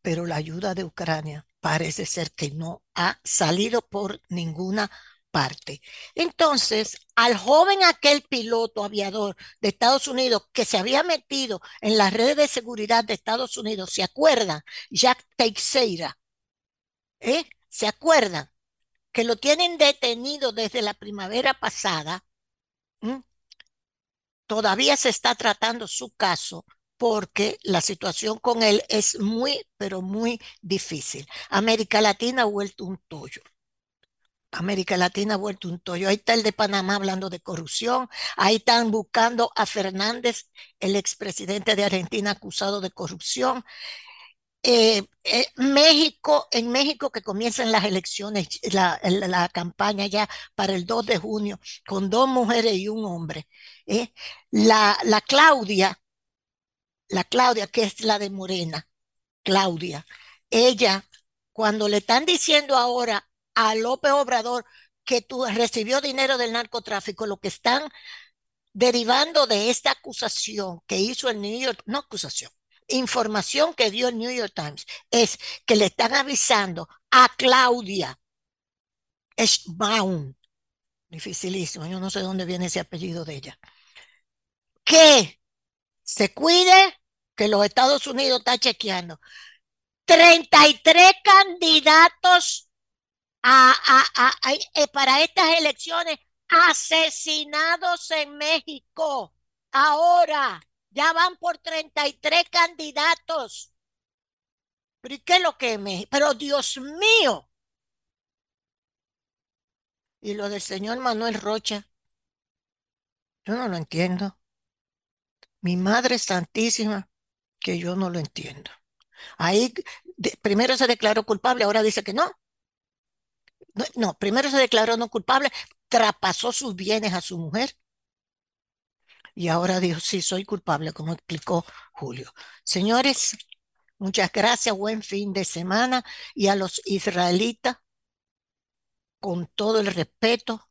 pero la ayuda de Ucrania parece ser que no ha salido por ninguna parte. Entonces, al joven aquel piloto aviador de Estados Unidos que se había metido en las redes de seguridad de Estados Unidos, ¿se acuerdan? Jack Teixeira, ¿eh? ¿Se acuerdan? Que lo tienen detenido desde la primavera pasada. Todavía se está tratando su caso porque la situación con él es muy, pero muy difícil. América Latina ha vuelto un tollo. América Latina ha vuelto un tollo. Ahí está el de Panamá hablando de corrupción. Ahí están buscando a Fernández, el expresidente de Argentina acusado de corrupción. Eh, eh, México, en México que comienzan las elecciones, la, campaña ya para el 2 de junio, con dos mujeres y un hombre. ¿eh? La, la Claudia, la Claudia, que es la de Morena, Claudia, ella, cuando le están diciendo ahora a López Obrador que tú recibió dinero del narcotráfico, lo que están derivando de esta acusación que hizo el New York, no acusación, información que dio el New York Times, es que le están avisando a Claudia Schbaum, dificilísimo, yo no sé dónde viene ese apellido de ella, que se cuide que los Estados Unidos está chequeando. 33 candidatos a, eh, para estas elecciones asesinados en México. Ahora ya van por 33 candidatos. ¿Pero y qué es lo que es? Pero Dios mío. Y lo del señor Manuel Rocha, yo no lo entiendo. Mi Madre Santísima, que yo no lo entiendo. Ahí de, primero se declaró culpable, ahora dice que no. No. Primero se declaró no culpable, traspasó sus bienes a su mujer. Y ahora dijo, sí, soy culpable, como explicó Julio. Señores, muchas gracias, buen fin de semana. Y a los israelitas, con todo el respeto,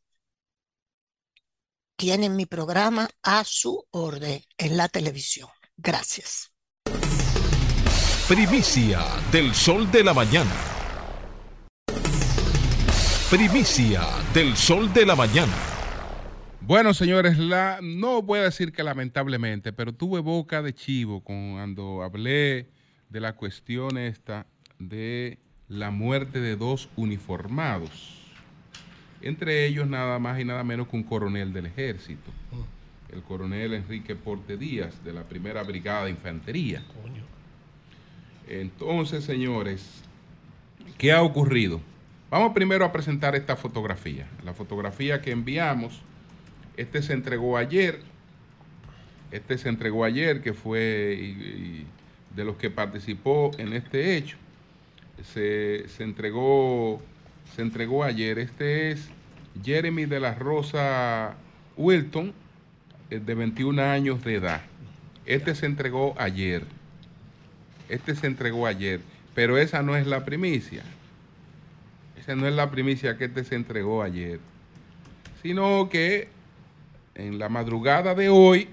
tienen mi programa a su orden en la televisión. Gracias. Primicia del Sol de la Mañana. Primicia del Sol de la Mañana. Bueno, señores, la, no voy a decir que lamentablemente, pero tuve boca de chivo cuando hablé de la cuestión esta de la muerte de dos uniformados entre ellos nada más y nada menos que un coronel del ejército, el coronel Enrique Porte Díaz, de la primera brigada de infantería. Entonces, señores, ¿qué ha ocurrido? Vamos primero a presentar esta fotografía. La fotografía que enviamos, este se entregó ayer, este se entregó ayer, que fue de los que participó en este hecho. Se, se entregó se entregó ayer. Este es Jeremy de la Rosa Wilton, eh, de 21 años de edad. Este se entregó ayer. Este se entregó ayer. Pero esa no es la primicia. Esa no es la primicia que este se entregó ayer. Sino que en la madrugada de hoy,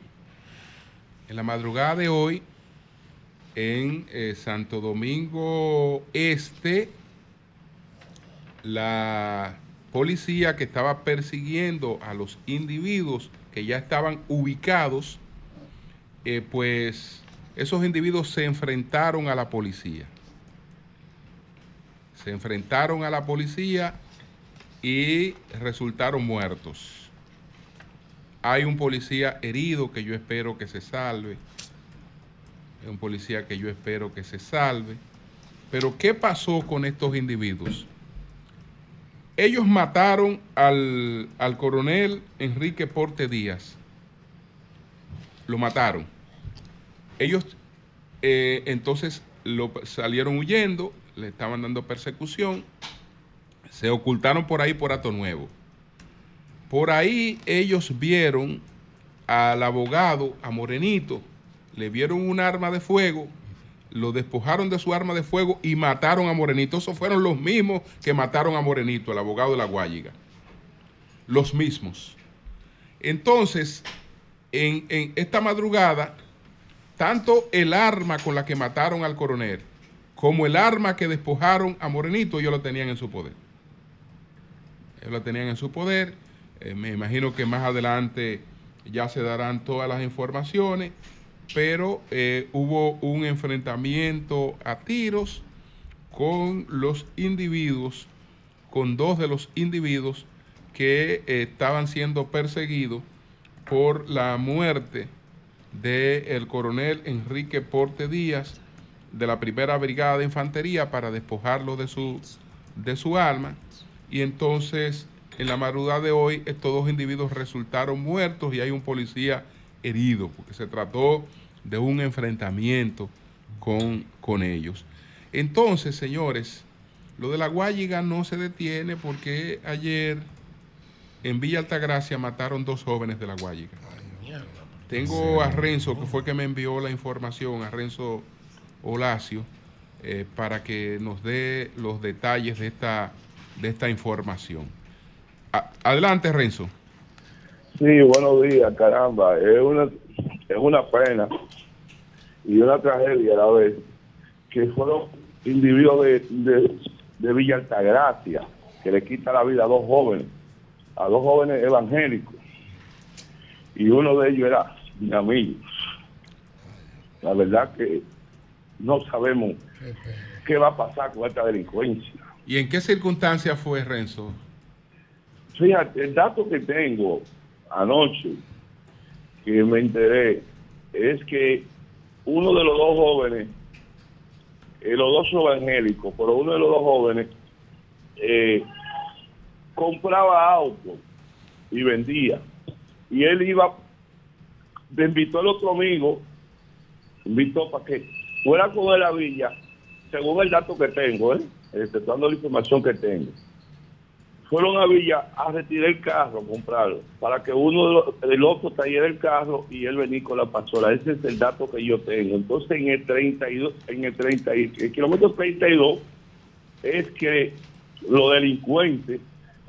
en la madrugada de hoy, en eh, Santo Domingo Este, la policía que estaba persiguiendo a los individuos que ya estaban ubicados, eh, pues esos individuos se enfrentaron a la policía. Se enfrentaron a la policía y resultaron muertos. Hay un policía herido que yo espero que se salve. Hay un policía que yo espero que se salve. Pero ¿qué pasó con estos individuos? ellos mataron al, coronel Enrique Porte Díaz. Lo mataron. Ellos eh, entonces lo salieron huyendo, le estaban dando persecución, se ocultaron por ahí por Ato Nuevo. Por ahí ellos vieron al abogado, a Morenito, le vieron un arma de fuego lo despojaron de su arma de fuego y mataron a Morenito. Esos fueron los mismos que mataron a Morenito, el abogado de la Guayiga. Los mismos. Entonces, en, en, esta madrugada, tanto el arma con la que mataron al coronel como el arma que despojaron a Morenito, ellos lo tenían en su poder. Ellos la tenían en su poder. Eh, me imagino que más adelante ya se darán todas las informaciones, pero eh, hubo un enfrentamiento a tiros con los individuos, con dos de los individuos que eh, estaban siendo perseguidos por la muerte del coronel Enrique Porte Díaz de la primera brigada de infantería para despojarlo de su, de su arma. Y entonces, en la madrugada de hoy, estos dos individuos resultaron muertos y hay un policía herido, porque se trató de un enfrentamiento con, con ellos. Entonces, señores, lo de la Guayiga no se detiene porque ayer en Villa Altagracia mataron dos jóvenes de la Guayiga. Tengo a Renzo, que fue que me envió la información, a Renzo Olacio, eh, para que nos dé los detalles de esta, de esta información. Adelante, Renzo. Sí, buenos días, caramba. Es una, es una pena y una tragedia a la vez que fueron individuos de, de, de Villa que le quita la vida a dos jóvenes, a dos jóvenes evangélicos. Y uno de ellos era Dinamillo. La verdad que no sabemos qué va a pasar con esta delincuencia. ¿Y en qué circunstancias fue Renzo? Fíjate, el dato que tengo anoche, que me enteré, es que uno de los dos jóvenes, eh, los dos evangélicos, pero uno de los dos jóvenes eh, compraba autos y vendía. Y él iba, le invitó al otro amigo, invitó para que fuera con la villa, según el dato que tengo, ¿eh? Este, dando la información que tengo fueron a Villa a retirar el carro, a comprarlo, para que uno de los, el otro trayera el carro y él venía con la pasola. Ese es el dato que yo tengo. Entonces, en el 32, en el 30, y- el kilómetro 32, es que los delincuentes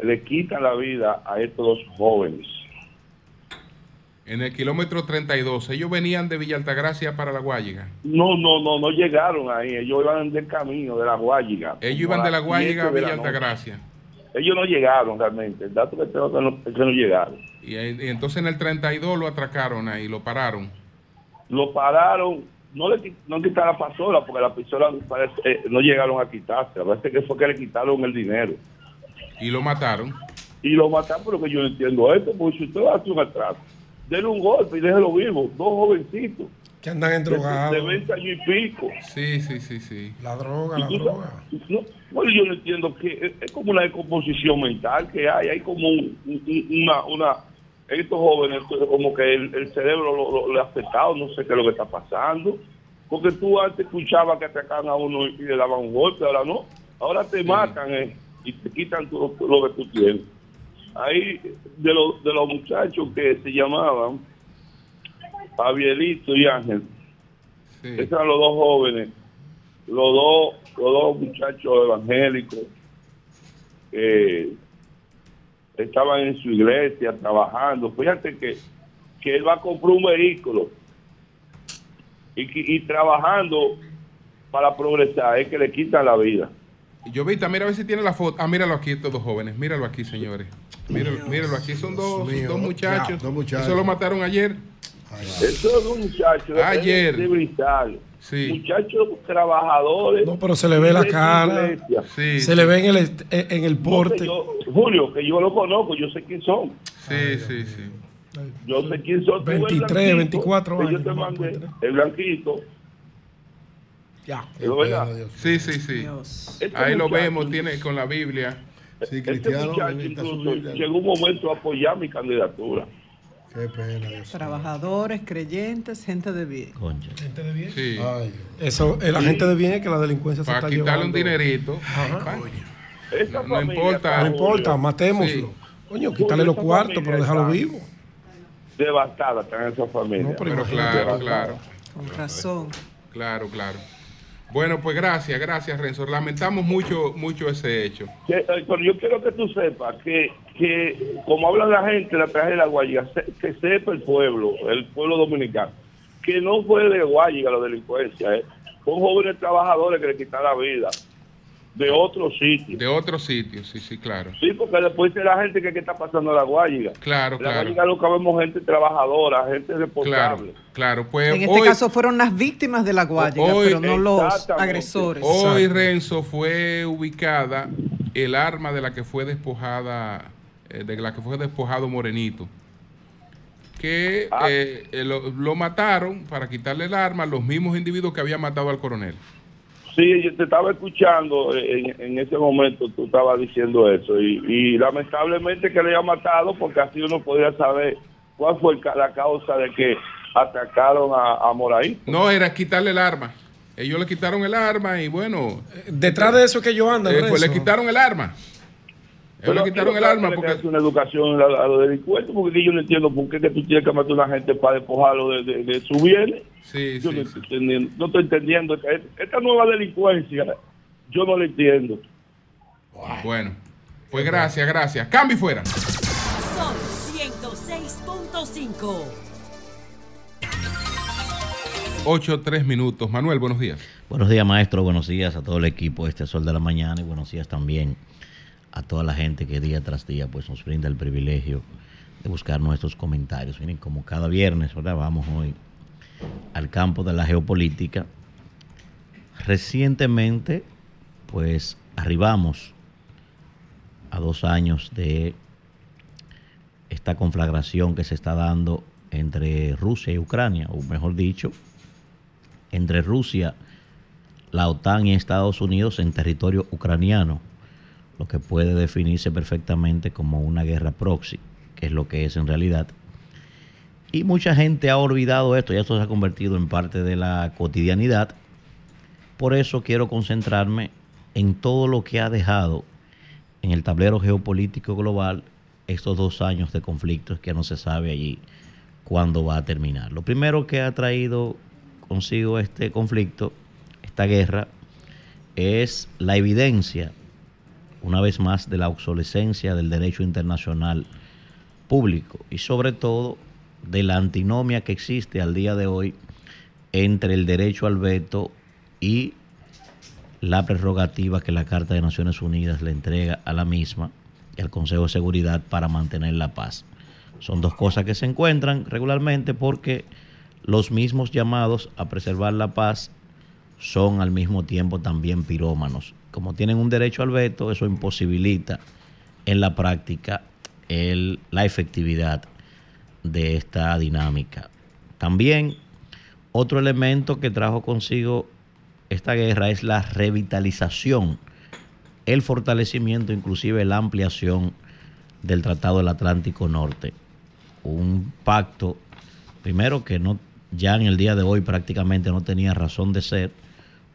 le quitan la vida a estos dos jóvenes. En el kilómetro 32. Ellos venían de Villa Altagracia para la Guayiga. No, no, no, no llegaron ahí. Ellos iban del camino de la Guayiga. Ellos iban de la Guayiga a Villa. Altagracia. Ellos no llegaron realmente. El dato que tengo es que no, que no llegaron. Y, y entonces en el 32 lo atracaron ahí, lo pararon. lo pararon, no le no quitaron la pasola porque la pistola parece, eh, no llegaron a quitarse, parece que fue que le quitaron el dinero Y lo mataron. y lo mataron, pero que yo no entiendo esto, porque si usted hacer un atraco, denle un golpe y déjelo vivo, dos jovencitos Que andan en de, de drogados. 20 años y pico. Sí, sí, sí, sí. La droga, la droga. no, bueno, yo no entiendo que es, es como una descomposición mental que hay, hay como un- un- una, una, estos jóvenes, como que el, el cerebro lo, lo- le ha afectado, no sé qué es lo que está pasando, porque tú antes escuchabas que atacaban a uno y le daban un golpe, ahora no, ahora te matan eh, y te quitan todo lo que tú tienes. Ahí, de, los de los muchachos que se llamaban Javierito y Ángel, sí. esos eran los dos jóvenes, los dos, los dos muchachos evangélicos que estaban en su iglesia trabajando. Fíjate que, que él va a comprar un vehículo y, y trabajando para progresar, es que le quitan la vida. Yo vi, mira a ver si tiene la foto. Ah, míralo aquí, estos dos jóvenes. Míralo aquí, señores. Míralo, míralo aquí. Son dos, dos muchachos. Ya, dos muchachos. Eso lo mataron ayer. Esos dos muchachos Ayer. de Brizal, Sí. muchachos trabajadores. No, pero se le ve la cara. Sí. Se le ve en el, est- en el No, porte. que yo- Julio, que yo lo conozco, yo sé quién son. Sí, sí, sí. Yo sé quién son. Tú ves el 23, blanquito, 24 que años, Yo te mandé el blanquito. Ya. ¿Es verdad? Sí, sí, sí. Este Ahí lo vemos, tiene con la Biblia. Sí, Este Cristiano. incluso llegó un momento a apoyar mi candidatura. Qué pena. Dios. Trabajadores, creyentes, gente de bien. Gente de bien. Sí. Ay, Eso, la gente de bien es que la delincuencia se Para está quitarle un llevando. dinerito. Ajá. No importa. No importa, matémoslo. Sí. Coño, quítale los cuartos, pero déjalo vivo. Devastada está en esa familia. No, pero claro, claro. Con razón. Claro, claro. Bueno, pues gracias, gracias, Renzo. Lamentamos mucho, mucho ese hecho. Que, eh, yo quiero que tú sepas que, que como habla la gente la tragedia de la Guayiga, que sepa el pueblo, el pueblo dominicano, que no fue de Guayiga la delincuencia, ¿eh? son jóvenes trabajadores que le quitaron la vida. De otros sitios. De otros sitios, sí, sí, claro. Sí, porque después de la gente que, que está pasando a la Guayiga. Claro, La claro. Guayiga lo que vemos gente trabajadora, gente Claro, responsable. claro. Pues En este hoy, caso fueron las víctimas de la Guayiga, Hoy- pero no los agresores. hoy Renzo fue ubicada el arma de la que fue despojada, eh, de la que fue despojado Morenito. Que Ah. eh, eh, lo, lo mataron para quitarle el arma los mismos individuos que habían matado al coronel. Sí, yo te estaba escuchando en, en ese momento, tú estabas diciendo eso. Y, y lamentablemente que le haya matado, porque así uno podría saber cuál fue el la causa de que atacaron a, a Moraí. No, era quitarle el arma. Ellos le quitaron el arma y bueno, Detrás de eso que yo ando, eh, pues le quitaron el arma. Ellos le quitaron el arma porque... Es una educación a, a los delincuentes, porque yo no entiendo por qué que tú tienes que matar a una gente para despojarlo de, de, de su bienes. Sí, Yo sí, no, sí. estoy entendiendo, no estoy entendiendo. Esta, esta nueva delincuencia, yo no la entiendo. Bueno, pues gracias, gracias. Cambio y fuera. Sol 106.5. 8, 3 minutos. Manuel, buenos días. Buenos días, maestro. Buenos días a todo el equipo de este Sol de la Mañana y buenos días también a toda la gente que día tras día pues nos brinda el privilegio de buscar nuestros comentarios. Miren, como cada viernes. Vamos hoy al campo de la geopolítica. Recientemente, pues arribamos a dos años de esta conflagración que se está dando entre Rusia y Ucrania, o mejor dicho, entre Rusia, la OTAN y Estados Unidos en territorio ucraniano, lo que puede definirse perfectamente como una guerra proxy, que es lo que es en realidad. Y mucha gente ha olvidado esto, ya esto se ha convertido en parte de la cotidianidad. Por eso quiero concentrarme en todo lo que ha dejado en el tablero geopolítico global estos dos años de conflictos que no se sabe allí cuándo va a terminar. Lo primero que ha traído consigo este conflicto, esta guerra, es la evidencia, una vez más, de la obsolescencia del derecho internacional público y sobre todo de la antinomia que existe al día de hoy entre el derecho al veto y la prerrogativa que la Carta de Naciones Unidas le entrega a la misma y al Consejo de Seguridad para mantener la paz. Son dos cosas que se encuentran regularmente porque los mismos llamados a preservar la paz son al mismo tiempo también pirómanos. Como tienen un derecho al veto, eso imposibilita en la práctica la efectividad de esta dinámica. También otro elemento que trajo consigo esta guerra es la revitalización, el fortalecimiento, inclusive la ampliación del Tratado del Atlántico Norte. Un pacto, primero que no, ya en el día de hoy prácticamente no tenía razón de ser,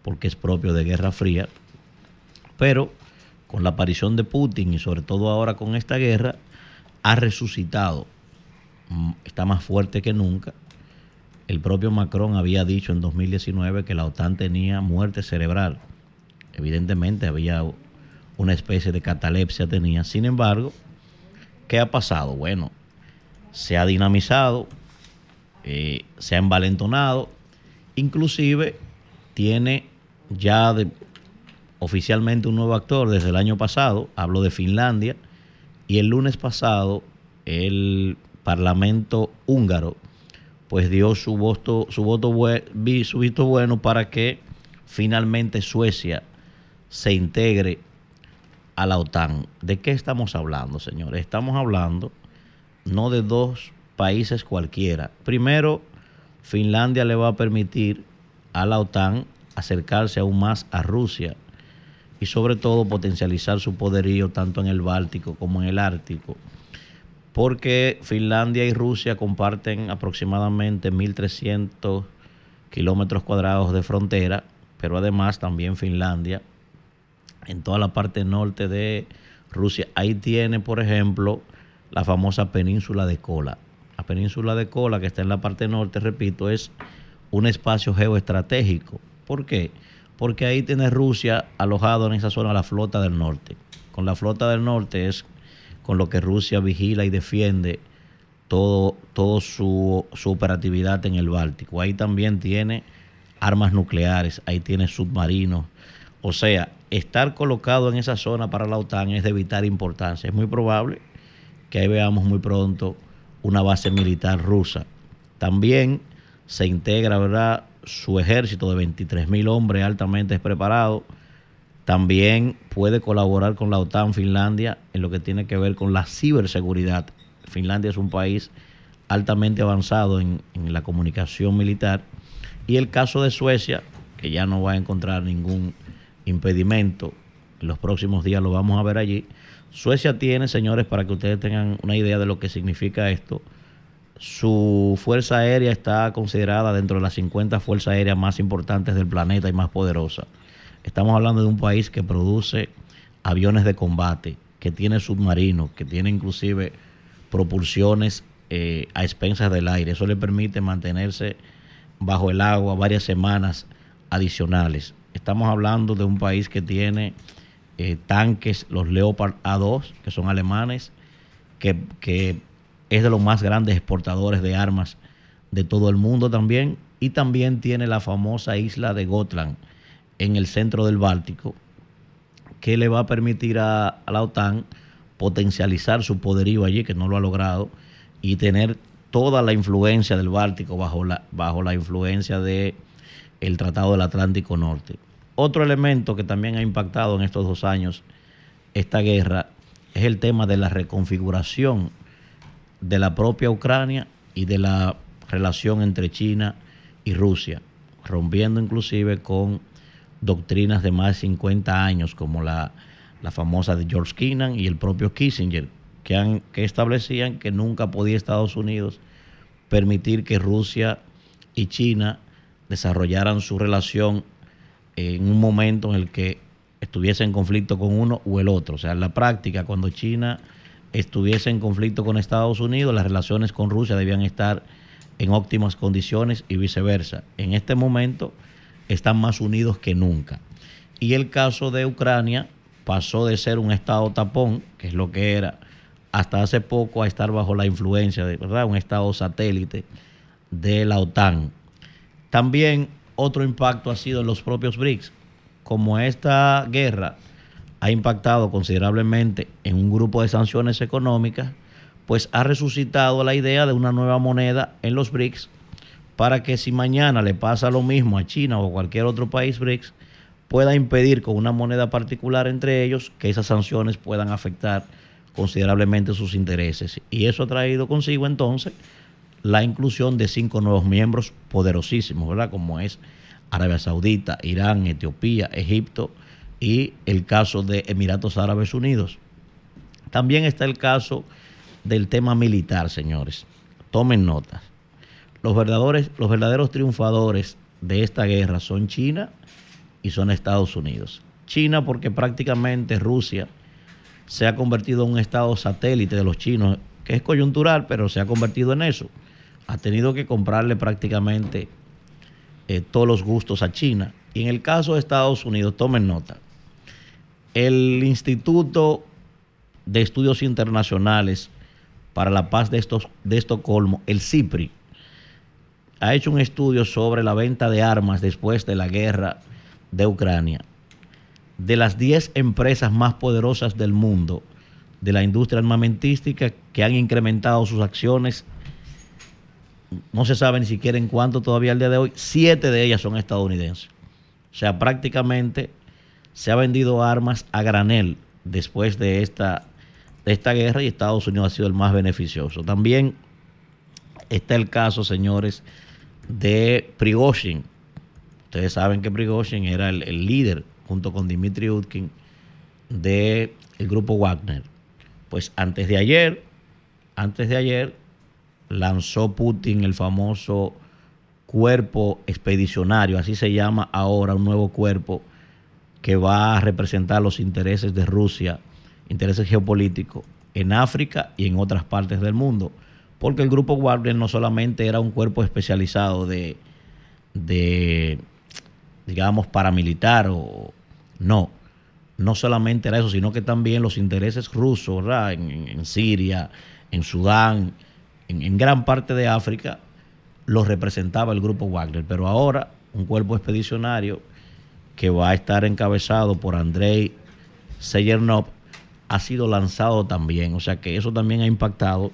porque es propio de Guerra Fría, pero con la aparición de Putin y sobre todo ahora con esta guerra, ha resucitado, Mm, está más fuerte que nunca. El propio Macron había dicho en 2019 que la OTAN tenía muerte cerebral. Evidentemente había una especie de catalepsia tenía. Sin embargo, ¿qué ha pasado? Bueno, se ha dinamizado, eh, se ha envalentonado, inclusive tiene ya de- oficialmente un nuevo actor desde el año pasado, hablo de Finlandia, y el lunes pasado el Parlamento húngaro pues dio su voto, su voto su visto bueno para que finalmente Suecia se integre a la OTAN. ¿De qué estamos hablando, señores? Estamos hablando no de dos países cualquiera. Primero, Finlandia le va a permitir a la OTAN acercarse aún más a Rusia y sobre todo potencializar su poderío tanto en el Báltico como en el Ártico porque Finlandia y Rusia comparten aproximadamente 1.300 kilómetros cuadrados de frontera, pero además también Finlandia, en toda la parte norte de Rusia, ahí tiene, por ejemplo, la famosa península de Kola. La península de Kola, que está en la parte norte, repito, es un espacio geoestratégico. ¿Por qué? Porque ahí tiene Rusia alojado en esa zona la flota del norte. Con la flota del norte es con lo que Rusia vigila y defiende todo su, su operatividad en el Báltico. Ahí también tiene armas nucleares, ahí tiene submarinos. O sea, estar colocado en esa zona para la OTAN es de vital importancia. Es muy probable que ahí veamos muy pronto una base militar rusa. También se integra, ¿verdad?, su ejército de 23 mil hombres altamente preparados. También puede colaborar con la OTAN Finlandia en lo que tiene que ver con la ciberseguridad. Finlandia es un país altamente avanzado en, en la comunicación militar. Y el caso de Suecia, que ya no va a encontrar ningún impedimento, en los próximos días lo vamos a ver allí. Suecia tiene, señores, para que ustedes tengan una idea de lo que significa esto, su fuerza aérea está considerada dentro de las 50 fuerzas aéreas más importantes del planeta y más poderosas. Estamos hablando de un país que produce aviones de combate, que tiene submarinos, que tiene inclusive propulsiones eh, a expensas del aire. Eso le permite mantenerse bajo el agua varias semanas adicionales. Estamos hablando de un país que tiene eh, tanques, los Leopard A2, que son alemanes, que, que es de los más grandes exportadores de armas de todo el mundo también, y también tiene la famosa isla de Gotland en el centro del Báltico, que le va a permitir a, la OTAN potencializar su poderío allí, que no lo ha logrado, y tener toda la influencia del Báltico bajo la, bajo la influencia del el Tratado del Atlántico Norte. Otro elemento que también ha impactado en estos dos años esta guerra es el tema de la reconfiguración de la propia Ucrania y de la relación entre China y Rusia, rompiendo inclusive con doctrinas de más de 50 años como la, la famosa de George Kennan y el propio Kissinger, que, han, que establecían que nunca podía Estados Unidos permitir que Rusia y China desarrollaran su relación en un momento en el que estuviese en conflicto con uno o el otro. O sea, en la práctica, cuando China estuviese en conflicto con Estados Unidos, las relaciones con Rusia debían estar en óptimas condiciones y viceversa. En este momento están más unidos que nunca. Y el caso de Ucrania pasó de ser un estado tapón, que es lo que era, hasta hace poco a estar bajo la influencia de ¿verdad? un estado satélite de la OTAN. También otro impacto ha sido en los propios BRICS. Como esta guerra ha impactado considerablemente en un grupo de sanciones económicas, pues ha resucitado la idea de una nueva moneda en los BRICS para que si mañana le pasa lo mismo a China o cualquier otro país BRICS, pueda impedir con una moneda particular entre ellos que esas sanciones puedan afectar considerablemente sus intereses. Y eso ha traído consigo entonces la inclusión de cinco nuevos miembros poderosísimos, ¿verdad? Como es Arabia Saudita, Irán, Etiopía, Egipto y el caso de Emiratos Árabes Unidos. También está el caso del tema militar, señores. Tomen notas. Los verdaderos, los verdaderos triunfadores de esta guerra son China y son Estados Unidos. China porque prácticamente Rusia se ha convertido en un estado satélite de los chinos, que es coyuntural, pero se ha convertido en eso. Ha tenido que comprarle prácticamente eh, todos los gustos a China. Y en el caso de Estados Unidos, tomen nota, el Instituto de Estudios Internacionales para la Paz de, estos, de Estocolmo, el CIPRI, ha hecho un estudio sobre la venta de armas después de la guerra de Ucrania. De las 10 empresas más poderosas del mundo de la industria armamentística que han incrementado sus acciones, no se sabe ni siquiera en cuánto todavía al día de hoy, siete de ellas son estadounidenses. O sea, prácticamente se ha vendido armas a granel después de esta, de esta guerra y Estados Unidos ha sido el más beneficioso. También está el caso, señores, de Prigozhin. Ustedes saben que Prigozhin era el, el líder, junto con Dmitry Utkin, del grupo Wagner. Pues antes de ayer, antes de ayer, lanzó Putin el famoso cuerpo expedicionario, así se llama ahora, un nuevo cuerpo que va a representar los intereses de Rusia, intereses geopolíticos en África y en otras partes del mundo. Porque el grupo Wagner no solamente era un cuerpo especializado de, de digamos, paramilitar o no, no solamente era eso, sino que también los intereses rusos, ¿verdad? En, Siria, en Sudán, en, en gran parte de África, los representaba el grupo Wagner. Pero ahora un cuerpo expedicionario que va a estar encabezado por Andrei Seyernov, ha sido lanzado también. O sea que eso también ha impactado.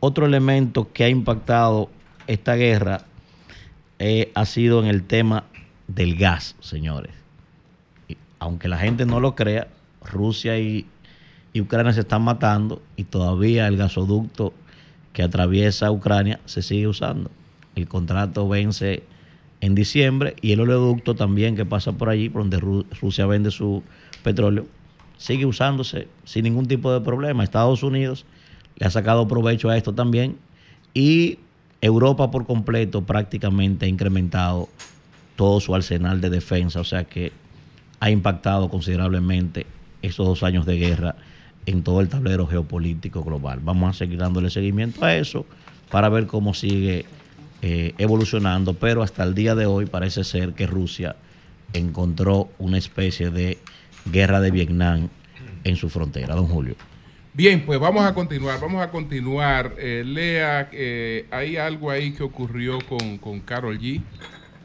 Otro elemento que ha impactado esta guerra eh, ha sido en el tema del gas, señores. Aunque la gente no lo crea, Rusia y Ucrania se están matando y todavía el gasoducto que atraviesa Ucrania se sigue usando. El contrato vence en diciembre y el oleoducto también que pasa por allí, por donde Ru- Rusia vende su petróleo, sigue usándose sin ningún tipo de problema. Estados Unidos le ha sacado provecho a esto también y Europa por completo prácticamente ha incrementado todo su arsenal de defensa, o sea que ha impactado considerablemente estos dos años de guerra en todo el tablero geopolítico global. Vamos a seguir dándole seguimiento a eso para ver cómo sigue eh, evolucionando, pero hasta el día de hoy parece ser que Rusia encontró una especie de guerra de Vietnam en su frontera, don Julio. Bien, pues vamos a continuar, vamos a continuar. Eh, Lea, eh, hay algo ahí que ocurrió con, con Carol G.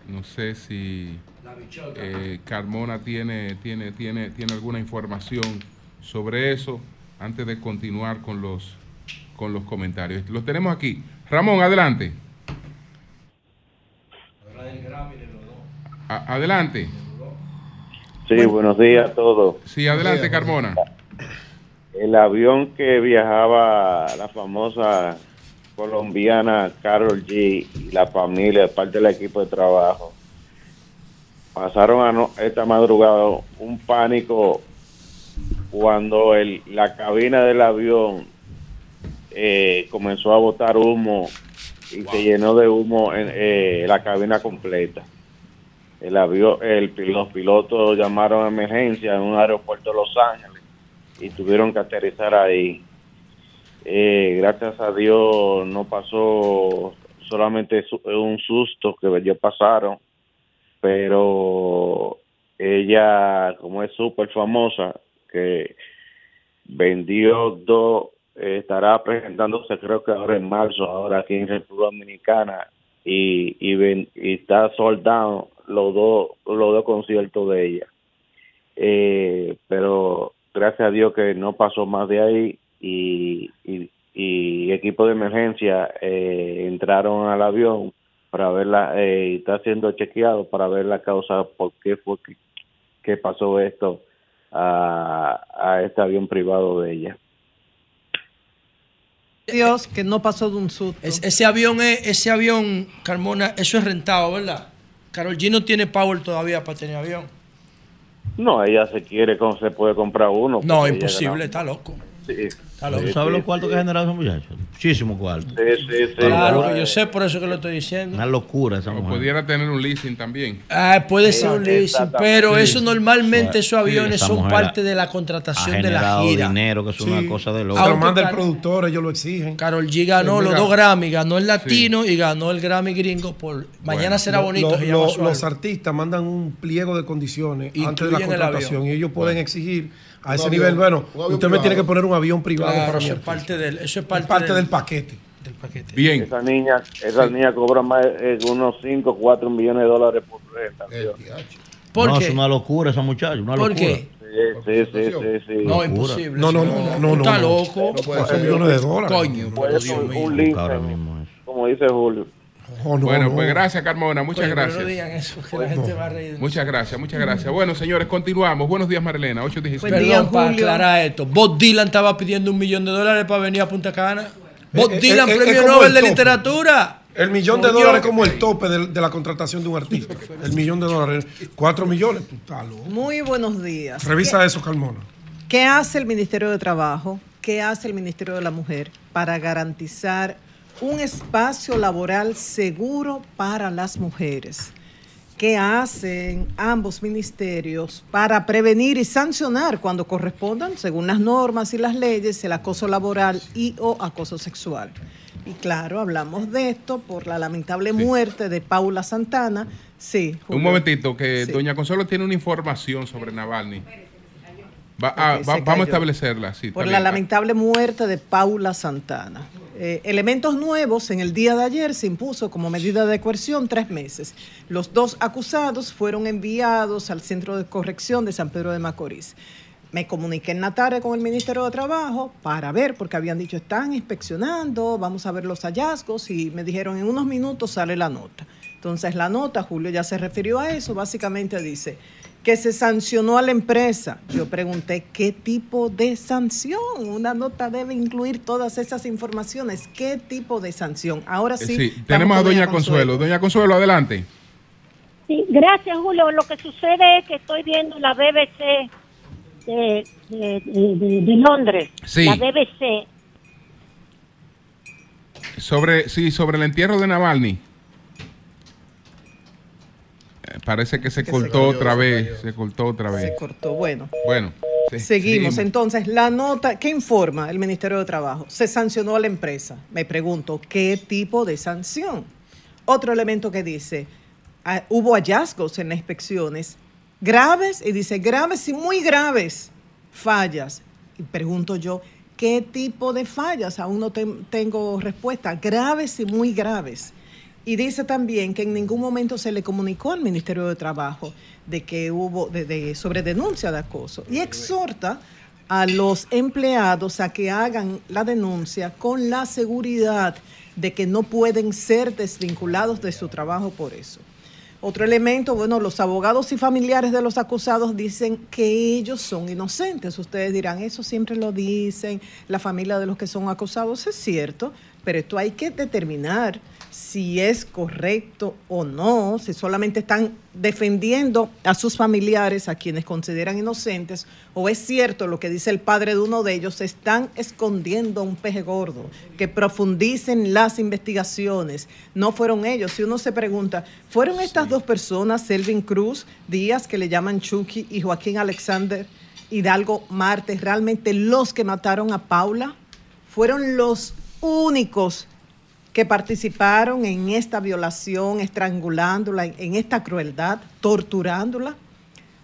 No sé si eh, Carmona tiene, tiene, tiene, tiene alguna información sobre eso antes de continuar con los, con los comentarios. Los tenemos aquí. Ramón, adelante. A- adelante. Sí, buenos días a todos. Sí, adelante, Carmona. El avión que viajaba la famosa colombiana Carol G y la familia, parte del equipo de trabajo, pasaron ano- esta madrugada un pánico cuando el, la cabina del avión eh, comenzó a botar humo y se llenó de humo en eh, la cabina completa. El avión, el, los pilotos llamaron a emergencia en un aeropuerto de Los Ángeles y tuvieron que aterrizar ahí. Eh, gracias a Dios no pasó solamente su- un susto que ellos pasaron, pero ella, como es súper famosa, que vendió dos, eh, estará presentándose creo que ahora en marzo, ahora aquí en República Dominicana, y, y, está soldado los dos, los dos conciertos de ella. Eh, pero gracias a Dios que no pasó más de ahí y, y, y equipo de emergencia eh, entraron al avión para ver la, eh, está siendo chequeado para ver la causa por qué fue que, que pasó esto a, a este avión privado de ella. Dios que no pasó de un susto. Es- ese avión es, ese avión, Carmona, eso es rentado, ¿verdad? Carol G no tiene power todavía para tener avión. No, ella se quiere, con- se puede comprar uno. No, imposible, está loco. Sí. ¿Tú sabes los cuartos que ha generado ese muchacho? Muchísimo cuarto. Sí, sí, sí. Claro, yo sé, por eso que lo estoy diciendo. Una locura esa O mujer. pudiera tener un leasing también. Ah, puede ser un leasing, pero Sí. eso normalmente, Sí, esos aviones esa son parte de la Ha contratación de la gira. dinero, que es una cosa de loco. Se lo manda el productor, ellos lo exigen. Carol G ganó Sí, los dos Grammy, ganó el latino y ganó el Grammy gringo por Mañana será Lo- bonito. lo- los artistas mandan un pliego de condiciones Incluyen antes de la contratación y ellos pueden exigir a ese avión, nivel, bueno, usted me privado. tiene que poner un avión privado Claro, para eso es parte del, eso es Es parte, parte del, del paquete. del paquete. Bien. Esa niña, esa niña cobra más eh, unos 5, 4 millones de dólares por. DH. ¿Por no, qué? es una locura esa muchacha, una ¿Por locura. qué? Sí, sí, sí, sí, sí. No, Locura. imposible. No, no, no, no, no, Está no. loco. No puede ser. millones de dólares. Coño, Puede ser Dios un, como dice Julio. Oh, no, bueno, no. pues gracias, Carmona. Muchas gracias. No digan eso, que la gente va a reír. Muchas gracias, muchas gracias. Bueno, señores, continuamos. Buenos días, Marilena. 816. Buen día, Perdón, para Julio. aclarar esto. Bob Dylan estaba pidiendo un millón de dólares para venir a Punta Cana. Bob eh, Dylan, eh, eh, premio Nobel el de literatura. El millón de dólares como el tope de, de la contratación de un artista. El millón de dólares. Cuatro millones. Muy buenos días. Revisa eso, Carmona. ¿Qué hace el Ministerio de Trabajo? ¿Qué hace el Ministerio de la Mujer para garantizar un espacio laboral seguro para las mujeres? ¿Qué hacen ambos ministerios para prevenir y sancionar cuando correspondan, según las normas y las leyes, el acoso laboral y o acoso sexual? Y claro, hablamos de esto por la lamentable muerte de Paula Santana. Sí. Un momentito, que Sí. doña Consuelo tiene una información sobre Navalny. Va- ah, va- vamos a establecerla, sí. por la lamentable muerte de Paula Santana. Eh, elementos nuevos, en el día de ayer se impuso como medida de coerción tres meses. Los dos acusados fueron enviados al Centro de Corrección de San Pedro de Macorís. Me comuniqué en la tarde con el Ministerio de Trabajo para ver, porque habían dicho, están inspeccionando, vamos a ver los hallazgos y me dijeron, en unos minutos sale la nota. Entonces la nota, Julio ya se refirió a eso, básicamente dice que se sancionó a la empresa. Yo pregunté, ¿qué tipo de sanción? Una nota debe incluir todas esas informaciones. ¿Qué tipo de sanción? Ahora sí. Sí, vamos tenemos a doña Consuelo. Doña Consuelo, adelante. Sí, gracias, Julio. Lo que sucede es que estoy viendo la BBC de, de- de- de- de Londres. Sí. La BBC. Sobre, sí, sobre el entierro de Navalny. Parece que se Que cortó otra vez. Se cortó otra vez. Se cortó. Bueno. Bueno, Seguimos. Entonces, la nota, ¿qué informa el Ministerio de Trabajo? Se sancionó a la empresa. Me pregunto, ¿qué tipo de sanción? Otro elemento que dice, ah, hubo hallazgos en las inspecciones graves, y dice graves y muy graves fallas. Y pregunto yo, ¿qué tipo de fallas? Aún no ten- tengo respuesta. Graves y muy graves. Y dice también que en ningún momento se le comunicó al Ministerio de Trabajo de que hubo sobre denuncia de acoso. Y exhorta a los empleados a que hagan la denuncia con la seguridad de que no pueden ser desvinculados de su trabajo por eso. Otro elemento, bueno, los abogados y familiares de los acusados dicen que ellos son inocentes. Ustedes dirán, eso siempre lo dicen, la familia de los que son acusados es cierto, pero esto hay que determinar si es correcto o no, si solamente están defendiendo a sus familiares, a quienes consideran inocentes, o es cierto lo que dice el padre de uno de ellos, están escondiendo un peje gordo, que profundicen las investigaciones. No fueron ellos. Si uno se pregunta, ¿fueron estas dos personas, Selvin Cruz Díaz, que le llaman Chucky, y Joaquín Alexander Hidalgo Martes, realmente los que mataron a Paula? Fueron los únicos que participaron en esta violación, estrangulándola, en esta crueldad, torturándola.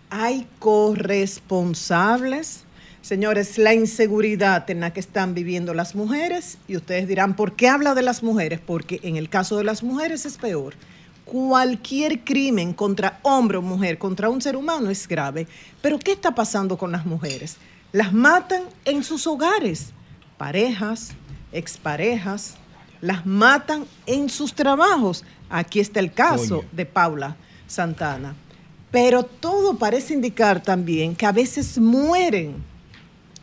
Hay corresponsables. Señores, la inseguridad en la que están viviendo las mujeres, y ustedes dirán, ¿por qué habla de las mujeres? Porque en el caso de las mujeres es peor. Cualquier crimen contra hombre o mujer, contra un ser humano es grave. Pero ¿qué está pasando con las mujeres? Las matan en sus hogares, parejas, exparejas, las matan en sus trabajos. Aquí está el caso de Paula Santana. Pero todo parece indicar también que a veces mueren.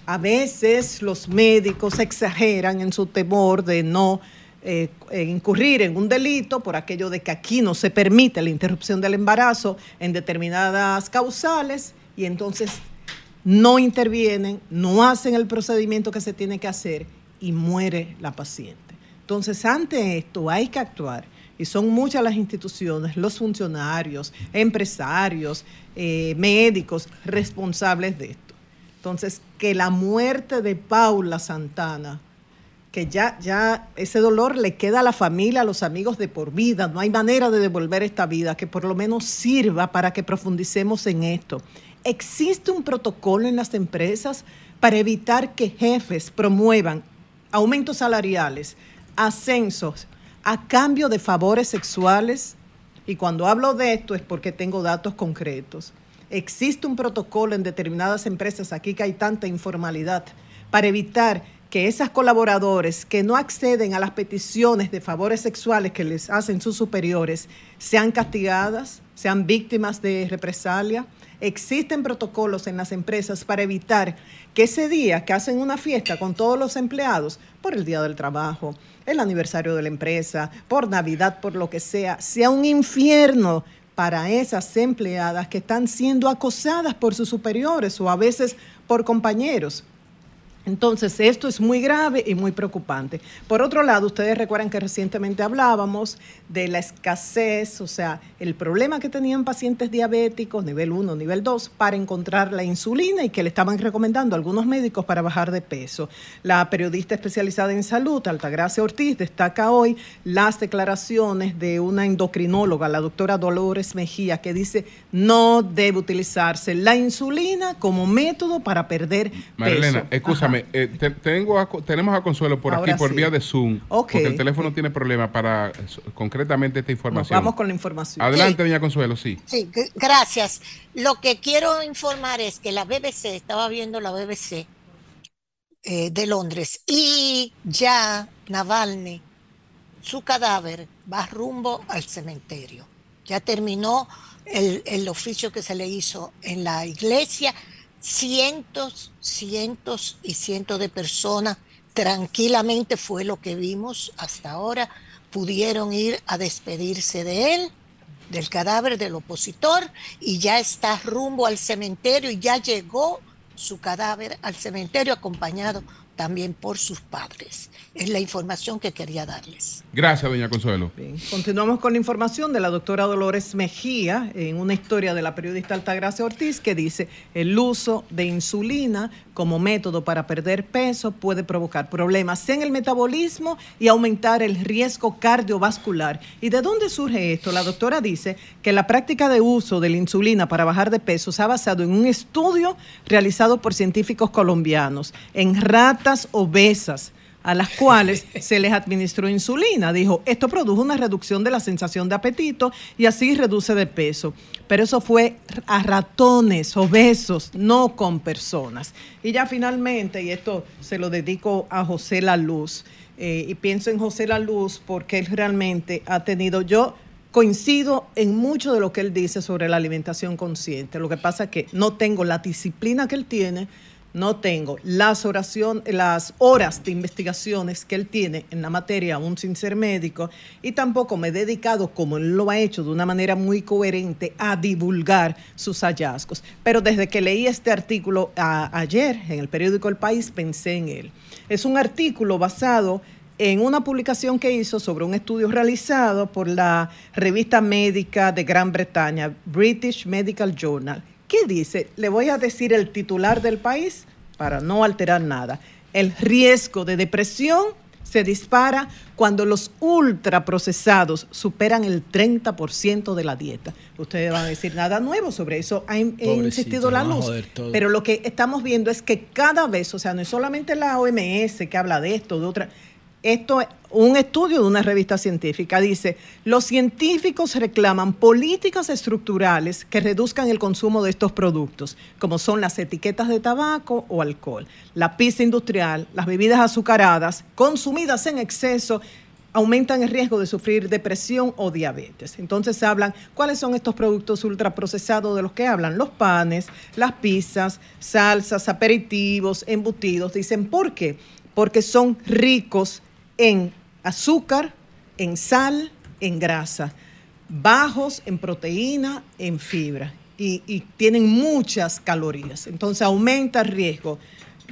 A veces los médicos exageran en su temor de no eh, eh, incurrir en un delito por aquello de que aquí no se permite la interrupción del embarazo en determinadas causales y entonces no intervienen, no hacen el procedimiento que se tiene que hacer y muere la paciente. Entonces, ante esto hay que actuar. Y son muchas las instituciones, los funcionarios, empresarios, eh, médicos responsables de esto. Entonces, que la muerte de Paula Santana, que ya, ya ese dolor le queda a la familia, a los amigos de por vida, no hay manera de devolver esta vida, que por lo menos sirva para que profundicemos en esto. ¿Existe un protocolo en las empresas para evitar que jefes promuevan aumentos salariales, ascensos, a cambio de favores sexuales? Y cuando hablo de esto es porque tengo datos concretos. Existe un protocolo en determinadas empresas, aquí que hay tanta informalidad, para evitar que esas colaboradores que no acceden a las peticiones de favores sexuales que les hacen sus superiores sean castigadas, sean víctimas de represalia. Existen protocolos en las empresas para evitar que ese día que hacen una fiesta con todos los empleados, por el Día del Trabajo, el aniversario de la empresa, por Navidad, por lo que sea, sea un infierno para esas empleadas que están siendo acosadas por sus superiores o a veces por compañeros. Entonces, esto es muy grave y muy preocupante. Por otro lado, ustedes recuerdan que recientemente hablábamos de la escasez, o sea, el problema que tenían pacientes diabéticos, nivel 1, nivel 2, para encontrar la insulina y que le estaban recomendando a algunos médicos para bajar de peso. La periodista especializada en salud, Altagracia Ortiz, destaca hoy las declaraciones de una endocrinóloga, la doctora Dolores Mejía, que dice no debe utilizarse la insulina como método para perder Marilena, peso. escúchame, Eh, te- tengo a tenemos a Consuelo por Ahora aquí, por sí. vía de Zoom. Porque el teléfono tiene problemas para eh, concretamente esta Nos información. vamos con la información. Adelante, doña Consuelo, sí. Sí, gracias. Lo que quiero informar es que la BBC, estaba viendo la BBC eh, de Londres y ya Navalny, su cadáver va rumbo al cementerio. Ya terminó el, el oficio que se le hizo en la iglesia. Cientos, cientos y cientos de personas tranquilamente fue lo que vimos hasta ahora. Pudieron ir a despedirse de él del cadáver del opositor y ya está rumbo al cementerio y ya llegó su cadáver al cementerio acompañado también por sus padres. Es la información que quería darles. Gracias, doña Consuelo. Continuamos con la información de la doctora Dolores Mejía en una historia de la periodista Altagracia Ortiz que dice el uso de insulina como método para perder peso puede provocar problemas en el metabolismo y aumentar el riesgo cardiovascular. ¿Y de dónde surge esto? La doctora dice que la práctica de uso de la insulina para bajar de peso se ha basado en un estudio realizado por científicos colombianos en ratas obesas a las cuales [laughs] se les administró insulina. Dijo, esto produjo una reducción de la sensación de apetito y así reduce de peso. Pero eso fue a ratones obesos, no con personas. Y ya finalmente, y esto se lo dedico a José La Luz, eh, y pienso en José La Luz porque él realmente ha tenido, yo coincido en mucho de lo que él dice sobre la alimentación consciente. Lo que pasa es que no tengo la disciplina que él tiene, no tengo las oración, las horas de investigaciones que él tiene en la materia, aún sin ser médico, y tampoco me he dedicado, como él lo ha hecho de una manera muy coherente, a divulgar sus hallazgos. Pero desde que leí este artículo ayer en el periódico El País, pensé en él. Es un artículo basado en una publicación que hizo sobre un estudio realizado por la revista médica de Gran Bretaña, British Medical Journal. ¿Qué dice? Le voy a decir el titular del país para no alterar nada. El riesgo de depresión se dispara cuando los ultraprocesados superan el 30% de la dieta. Ustedes van a decir nada nuevo sobre eso. Ha insistido la luz. Pero lo que estamos viendo es que cada vez, o sea, no es solamente la OMS que habla de esto, de otra. Esto, un estudio de una revista científica dice, los científicos reclaman políticas estructurales que reduzcan el consumo de estos productos, como son las etiquetas de tabaco o alcohol, la pizza industrial, las bebidas azucaradas, consumidas en exceso, aumentan el riesgo de sufrir depresión o diabetes. Entonces hablan, ¿cuáles son estos productos ultraprocesados de los que hablan? Los panes, las pizzas, salsas, aperitivos, embutidos. Dicen, ¿por qué? Porque son ricos en azúcar, en sal, en grasa, bajos en proteína, en fibra y, y tienen muchas calorías. Entonces aumenta el riesgo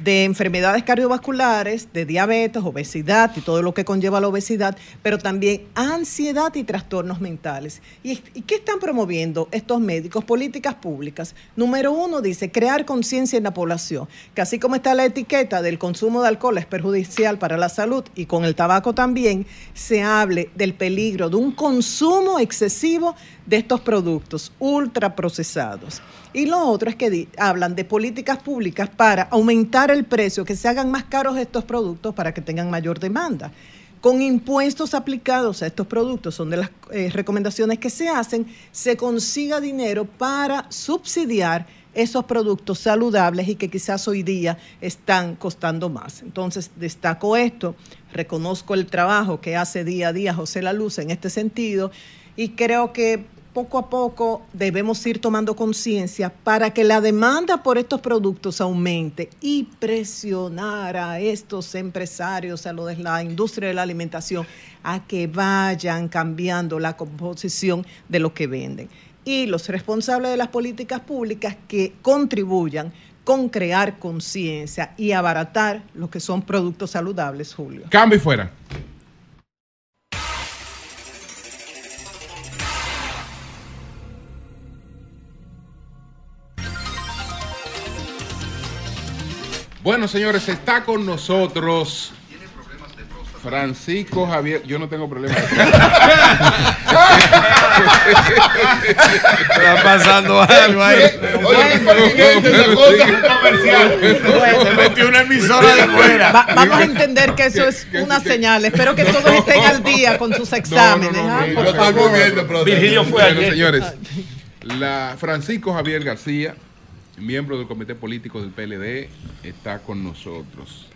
de enfermedades cardiovasculares, de diabetes, obesidad y todo lo que conlleva la obesidad, pero también ansiedad y trastornos mentales. ¿Y, qué están promoviendo estos médicos? Políticas públicas. Número uno dice crear conciencia en la población, que así como está la etiqueta del consumo de alcohol es perjudicial para la salud y con el tabaco también, se hable del peligro de un consumo excesivo de estos productos ultraprocesados. Y lo otro es que hablan de políticas públicas para aumentar el precio, que se hagan más caros estos productos para que tengan mayor demanda. Con impuestos aplicados a estos productos, son de las eh, recomendaciones que se hacen, se consiga dinero para subsidiar esos productos saludables y que quizás hoy día están costando más. Entonces, destaco esto, reconozco el trabajo que hace día a día José La Luz en este sentido y creo que poco a poco debemos ir tomando conciencia para que la demanda por estos productos aumente y presionar a estos empresarios, a lo de la industria de la alimentación, a que vayan cambiando la composición de lo que venden. Y los responsables de las políticas públicas que contribuyan con crear conciencia y abaratar lo que son productos saludables, Julio. Cambio y fuera. Bueno, señores, está con nosotros Francisco Javier, yo no tengo problema. Está pasando algo ahí. Oye, qué pertinente esa cosa comercial. Se metió una emisora de fuera. Va- vamos a entender que eso es una señal. Espero que todos estén al día con sus exámenes. ¿ah? Por Lo estoy favor. viendo, pero- Virgilio fue Bueno, ayer. señores, la Francisco Javier García, miembro del comité político del PLD, está con nosotros.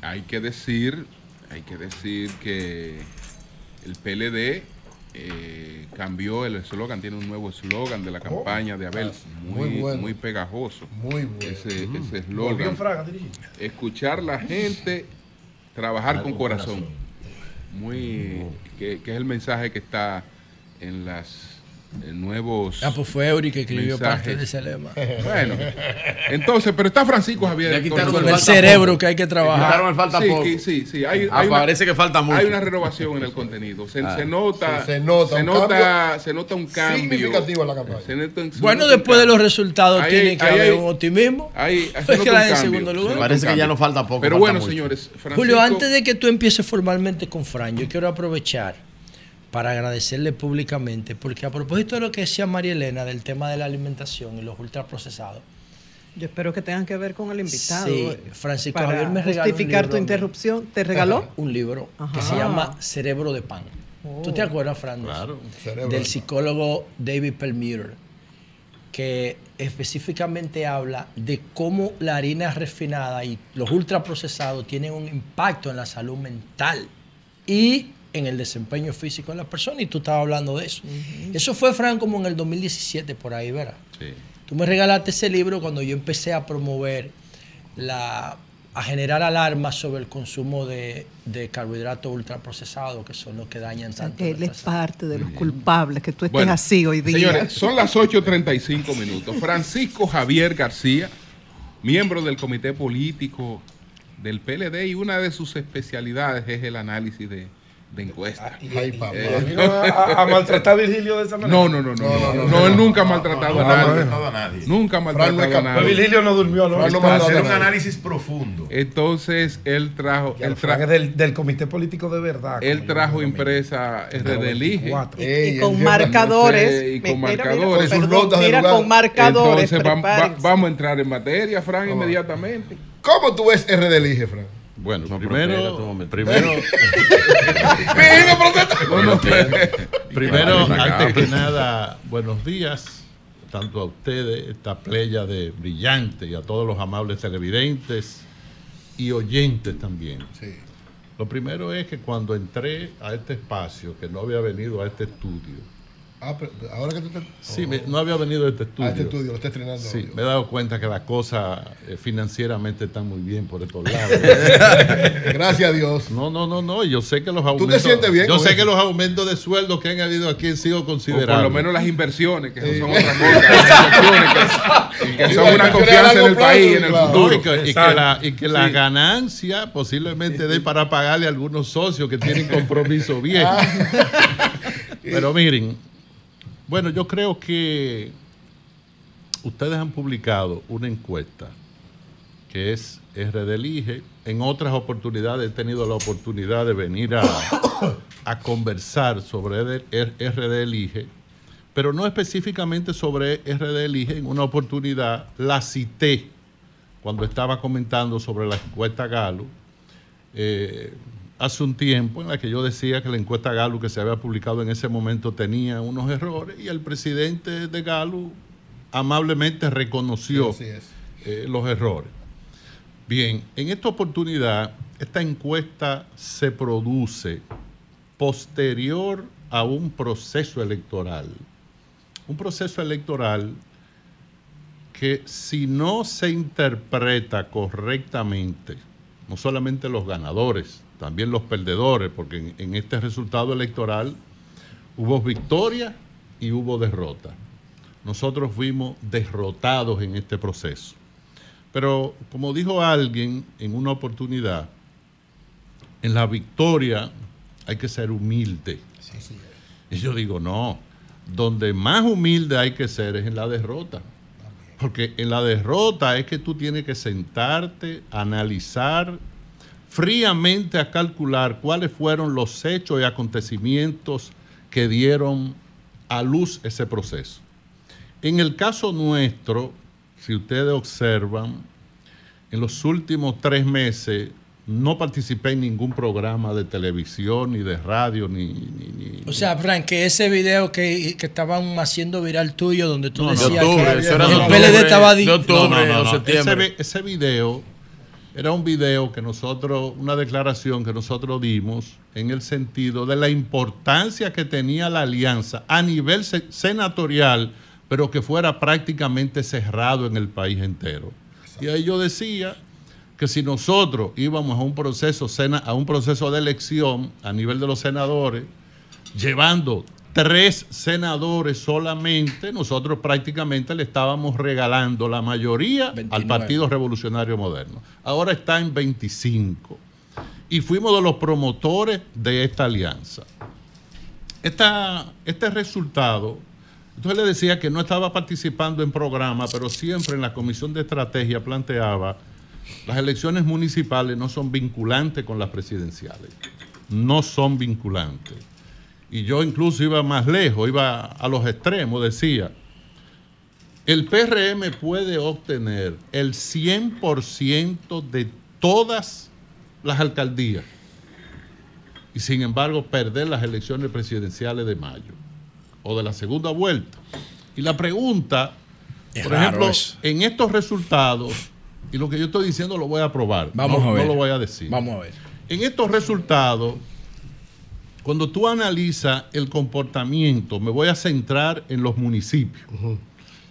Hay que decir, hay que decir que el PLD eh, cambió el eslogan, tiene un nuevo eslogan de la campaña de Abel, muy, muy bueno. muy pegajoso. Muy bueno. Ese, Volvió eslogan. Dirigí. Escuchar la gente, trabajar con corazón. Muy, que, que es el mensaje que está en las nuevos Ah, pues fue Eury que escribió mensajes. parte de ese lema. Bueno, entonces, pero está Francisco Javier. Le quitaron con el cerebro poco. que hay que trabajar. quitaron el falta sí, poco. que- sí, sí, hay, Ah, hay una- parece que falta mucho. Hay una renovación en el contenido. Se, Ah. se nota, Sí, se nota se un nota, cambio se nota un cambio significativo en la campaña. Se nota un- se Bueno, después de los resultados Ahí tiene hay- que haber hay- un optimismo. Ahí, [laughs] se Pues en segundo se lugar. Parece que ya cambio. no falta poco, Pero falta bueno, mucho. señores, Francisco, Julio, antes de que tú empieces formalmente con Fran, yo quiero aprovechar para agradecerle públicamente, porque a propósito de lo que decía María Elena del tema de la alimentación y los ultraprocesados, Yo espero que tengan que ver con el invitado. Sí, eh, Francisco para Javier me regaló un justificar libro tu interrupción. ¿Te regaló? un libro que se llama Cerebro de Pan. ¿Tú te acuerdas, Fran? Claro. Cerebro de Del psicólogo David Perlmutter, que específicamente habla de cómo la harina refinada y los ultraprocesados tienen un impacto en la salud mental y en el desempeño físico de la persona. Y tú estabas hablando de eso. Eso fue, Fran, como en el 2017, por ahí, ¿verdad? Sí. Tú me regalaste ese libro cuando yo empecé a promover la a generar alarmas sobre el consumo de, de carbohidratos ultraprocesados, que son los que dañan tanto. Él es parte de los culpables que tú estés Bueno, así hoy día. Señores, son las 8.35 minutos. Francisco Javier García, miembro del comité político del PLD y una de sus especialidades es el análisis de, de. Ay, papá. Eh, a, maltratar [laughs] a Virgilio de esa manera. No, no, no, no, no, no, no, él nunca ha maltratado a nadie. a nadie. Nunca ha no maltratado a nadie. Virgilio no durmió, ¿no? No mandó Hacer un análisis profundo. Entonces él trajo, él trajo, del, del comité político de verdad. él trajo impresa RD Elige. 24. Y, y con marcadores. y con marcadores. perdón, Sus notas de mira, con marcadores. Entonces vamos a entrar en materia, Fran, inmediatamente. ¿Cómo tú ves RD Elige, Fran? Bueno, No, primero, primero, [laughs] [laughs] No, no, primero, antes que nada, buenos días, tanto a ustedes, esta playa de brillante y a todos los amables televidentes y oyentes también. Sí. Lo primero es que cuando entré a este espacio, que no había venido a este estudio, Ah, pero ahora que tú te... sí, me- no había venido a este estudio. A este estudio, lo está estrenando. Sí, audio. me he dado cuenta que las cosas eh, financieramente están muy bien por estos lados. [laughs] Gracias a Dios. No, no, no, no. Yo sé que los te aumentos. sientes bien Yo sé eso? que los aumentos de sueldo que han habido aquí han sido O considerables. por lo menos las inversiones, que eso son otra cosa. Las [laughs] inversiones que, que son una confianza en el país, en el Claro. No, futuro. y que, y que Exacto. la, y que la Sí. ganancia posiblemente dé para pagarle a algunos socios que tienen compromiso [laughs] bien. Ah. Pero miren, bueno, yo creo que ustedes han publicado una encuesta que es RD Elige. En otras oportunidades he tenido la oportunidad de venir a, [coughs] conversar sobre RD Elige, pero no específicamente sobre RD Elige. En una oportunidad la cité cuando estaba comentando sobre la encuesta Galo. eh, hace un tiempo en la que yo decía que la encuesta Galo que se había publicado en ese momento tenía unos errores y el presidente de Galo amablemente reconoció Sí, eh, los errores. Bien, en esta oportunidad, esta encuesta se produce posterior a un proceso electoral. Un proceso electoral que si no se interpreta correctamente, no solamente los ganadores, también los perdedores, porque en, en este resultado electoral hubo victoria y hubo derrota. Nosotros fuimos derrotados en este proceso. Pero como dijo alguien en una oportunidad, en la victoria hay que ser humilde. Y yo digo, no, donde más humilde hay que ser es en la derrota. Porque en la derrota es que tú tienes que sentarte, analizar, fríamente a calcular cuáles fueron los hechos y acontecimientos que dieron a luz ese proceso. En el caso nuestro, si ustedes observan, en los últimos tres meses no participé en ningún programa de televisión, ni de radio, ni... ni- ni- O sea, Frank, que ese video que, que estaban haciendo viral tuyo, donde tú No, no, decías de octubre, que de el octubre, PLD estaba... di- No, no, no, no. Ese video era un video que nosotros, una declaración que nosotros dimos en el sentido de la importancia que tenía la alianza a nivel se- senatorial, pero que fuera prácticamente cerrado en el país entero. Y ahí yo decía que si nosotros íbamos a un proceso a un proceso de elección a nivel de los senadores, llevando tres senadores solamente, nosotros prácticamente le estábamos regalando la mayoría al 29. Partido Revolucionario Moderno. Ahora está en 25. Y fuimos de los promotores de esta alianza. Esta- este resultado, entonces le decía que no estaba participando en programa, pero siempre en la Comisión de Estrategia planteaba, las elecciones municipales no son vinculantes con las presidenciales. No son vinculantes. Y yo incluso iba más lejos, iba a los extremos, decía, el PRM puede obtener el 100% de todas las alcaldías y sin embargo perder las elecciones presidenciales de mayo o de la segunda vuelta. Y la pregunta, Es por ejemplo, eso. en estos resultados, y lo que yo estoy diciendo lo voy a probar, Vamos no, a ver. no lo voy a decir. Vamos a ver. En estos resultados, cuando tú analizas el comportamiento, me voy a centrar en los municipios.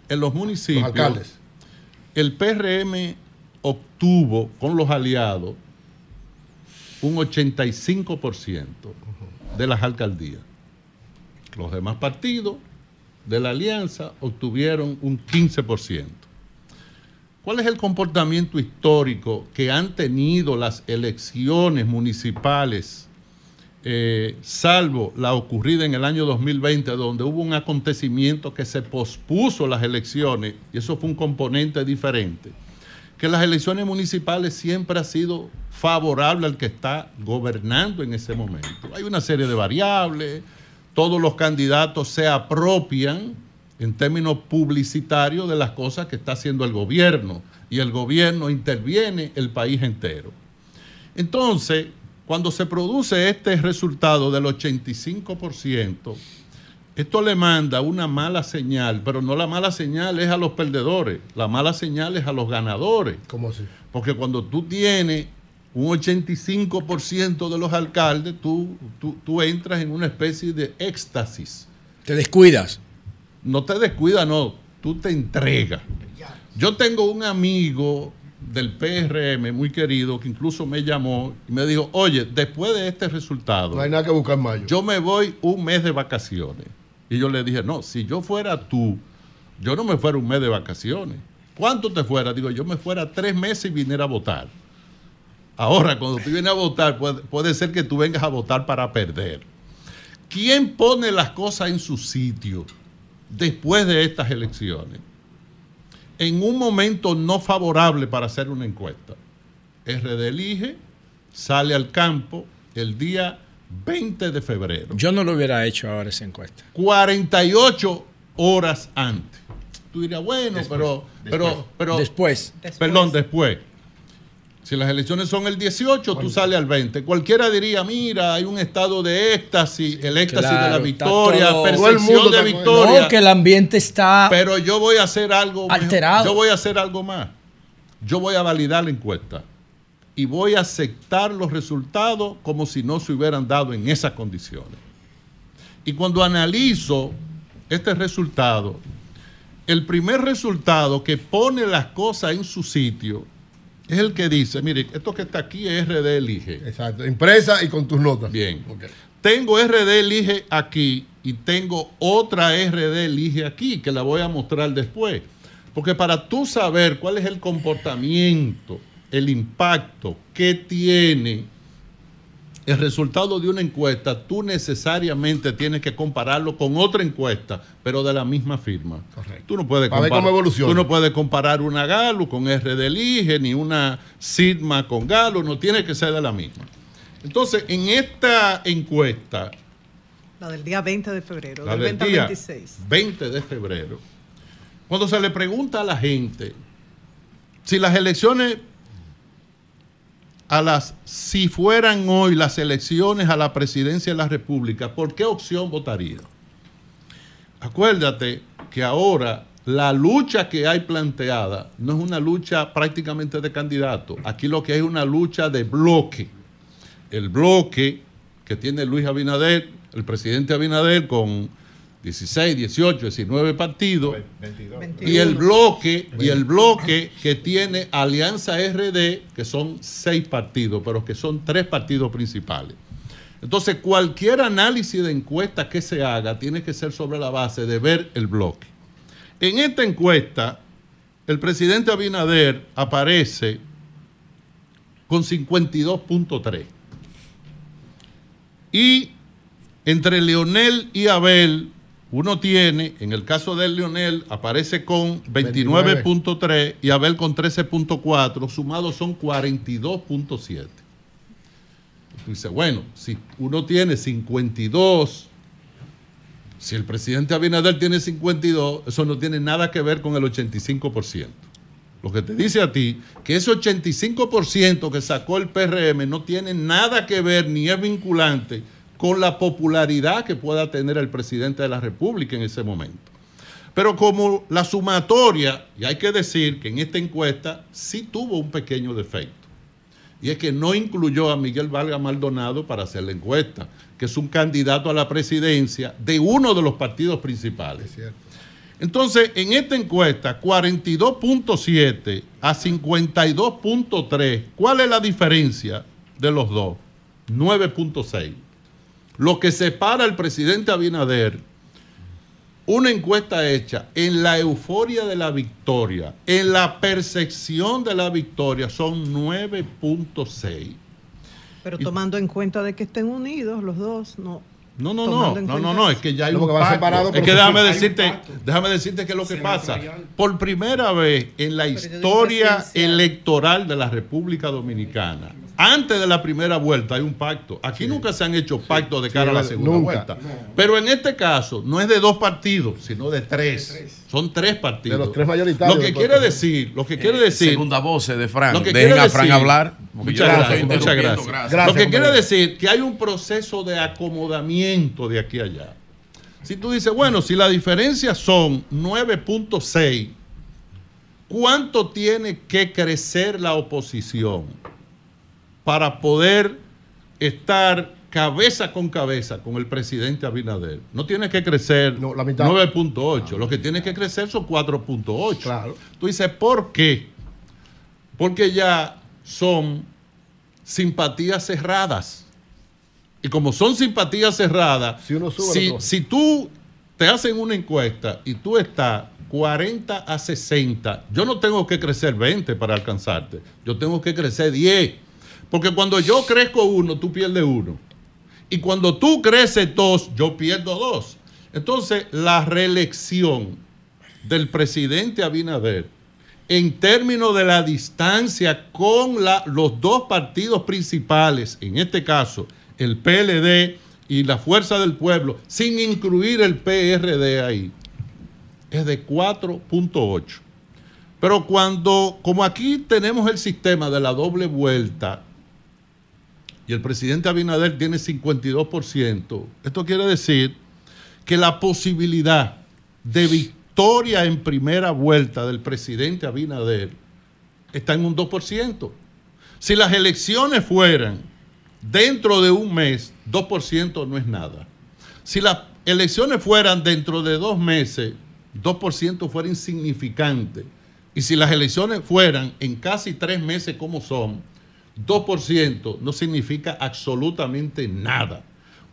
En los municipios, Los alcaldes. el PRM obtuvo con los aliados un 85% de las alcaldías. Los demás partidos de la alianza obtuvieron un 15%. ¿Cuál es el comportamiento histórico que han tenido las elecciones municipales, eh, salvo la ocurrida en el año 2020, donde hubo un acontecimiento que se pospuso las elecciones, y eso fue un componente diferente? Que las elecciones municipales siempre ha sido favorable al que está gobernando en ese momento. Hay una serie de variables, todos los candidatos se apropian en términos publicitarios de las cosas que está haciendo el gobierno y el gobierno interviene el país entero. Entonces, cuando se produce este resultado del 85%, esto le manda una mala señal, pero no la mala señal es a los perdedores, la mala señal es a los ganadores. ¿Cómo así? Porque cuando tú tienes un 85% de los alcaldes, tú, tú, tú entras en una especie de éxtasis. Te descuidas. No te descuidas, no, tú te entregas. Yo tengo un amigo del PRM muy querido que incluso me llamó y me dijo, oye, después de este resultado, No hay nada que buscar en mayo. yo me voy un mes de vacaciones. Y yo le dije, no, si yo fuera tú, yo no me fuera un mes de vacaciones. ¿Cuánto te fuera? Digo, yo me fuera tres meses y viniera a votar. Ahora, cuando tú vienes a votar, puede, puede ser que tú vengas a votar para perder. ¿Quién pone las cosas en su sitio después de estas elecciones? En un momento no favorable para hacer una encuesta. RD elige, sale al campo el día 20 de febrero. Yo no lo hubiera hecho ahora esa encuesta. 48 horas antes. Tú dirías, bueno, pero, pero, pero. Después. Perdón, después. Si las elecciones son el 18, tú sales al 20. Cualquiera diría, mira, hay un estado de éxtasis, el éxtasis de la victoria, todo- percepción de victoria. No, que el ambiente está. Pero yo voy a hacer algo mejor. Alterado. Yo voy a hacer algo más. Yo voy a validar la encuesta y voy a aceptar los resultados como si no se hubieran dado en esas condiciones. Y cuando analizo este resultado, el primer resultado que pone las cosas en su sitio es el que dice, mire, esto que está aquí es RD Elige. Exacto, impresa y con tus notas. Bien. Tengo RD Elige aquí y tengo otra RD Elige aquí que la voy a mostrar después. Porque para tú saber cuál es el comportamiento, el impacto que tiene el resultado de una encuesta, tú necesariamente tienes que compararlo con otra encuesta, pero de la misma firma. Tú no puedes comparar, cómo evoluciona. tú no puedes comparar una Galo con R de Lige, ni una Sigma con Galo, no tiene que ser de la misma. Entonces, en esta encuesta, La del día 20 de febrero, la del del 20 al día 26. 20 de febrero, cuando se le pregunta a la gente si las elecciones a las si fueran hoy las elecciones a la presidencia de la República, ¿por qué opción votaría? Acuérdate que ahora la lucha que hay planteada no es una lucha prácticamente de candidato. Aquí lo que hay es una lucha de bloque. El bloque que tiene Luis Abinader, el presidente Abinader con 16, 18, 19 partidos y el bloque y el bloque que tiene Alianza RD que son seis partidos, pero que son tres partidos principales. Entonces, cualquier análisis de encuesta que se haga tiene que ser sobre la base de ver el bloque. En esta encuesta, el presidente Abinader aparece con 52.3. Y entre Leonel y Abel, uno tiene, en el caso de Leonel, aparece con 29.3 y Abel con 13.4, sumados son 42.7. Dice, bueno, si uno tiene 52, si el presidente Abinader tiene 52, eso no tiene nada que ver con el 85%. Lo que te dice a ti que ese 85% que sacó el PRM no tiene nada que ver ni es vinculante con la popularidad que pueda tener el presidente de la República en ese momento. Pero como la sumatoria, y hay que decir que en esta encuesta sí tuvo un pequeño defecto, y es que no incluyó a Miguel Valga Maldonado para hacer la encuesta, que es un candidato a la presidencia de uno de los partidos principales. Entonces, en esta encuesta, 42.7 a 52.3, ¿cuál es la diferencia de los dos? 9.6. Lo que separa al presidente Abinader, una encuesta hecha en la euforia de la victoria, en la percepción de la victoria, son 9.6. Pero tomando en cuenta de que estén unidos los dos, no. No, no, no, no, no, no, es que ya hay un pacto. Es que déjame decirte, déjame decirte qué es lo que pasa. Por primera vez en la historia electoral de la República Dominicana, antes de la primera vuelta hay un pacto. Aquí nunca se han hecho pactos de cara a la segunda nunca. vuelta. Pero en este caso no es de dos partidos, sino de tres. Son tres partidos. De los tres mayoritarios Lo que quiere decir, lo que quiere decir. Segunda voz de Fran. Lo que Dejen quiere a Fran decir- hablar. Muchas gracias, muchas gracias. Gracias, Lo que quiere decir que hay un proceso de acomodamiento de aquí a allá. Si tú dices, bueno, si la diferencia son 9.6, ¿cuánto tiene que crecer la oposición para poder estar cabeza con cabeza con el presidente Abinader? No tiene que crecer No, la mitad. 9.8, lo que tiene que crecer son 4.8. Claro. Tú dices, ¿por qué? Porque ya son simpatías cerradas. Y como son simpatías cerradas, Si uno sube, si tú te hacen una encuesta y tú estás 40 a 60, yo no tengo que crecer 20 para alcanzarte, yo tengo que crecer 10. Porque cuando yo crezco uno, tú pierdes uno. Y cuando tú creces dos, yo pierdo dos. Entonces, la reelección del presidente Abinader en términos de la distancia con los dos partidos principales, en este caso el PLD y la Fuerza del Pueblo, sin incluir el PRD ahí, es de 4.8. Pero cuando, como aquí tenemos el sistema de la doble vuelta y el presidente Abinader tiene 52%, esto quiere decir que la posibilidad de victoria en primera vuelta del presidente Abinader está en un 2%. Si las elecciones fueran dentro de un mes, 2% no es nada. Si las elecciones fueran dentro de dos meses, 2% fuera insignificante. Y si las elecciones fueran en casi tres meses como son, 2% no significa absolutamente nada.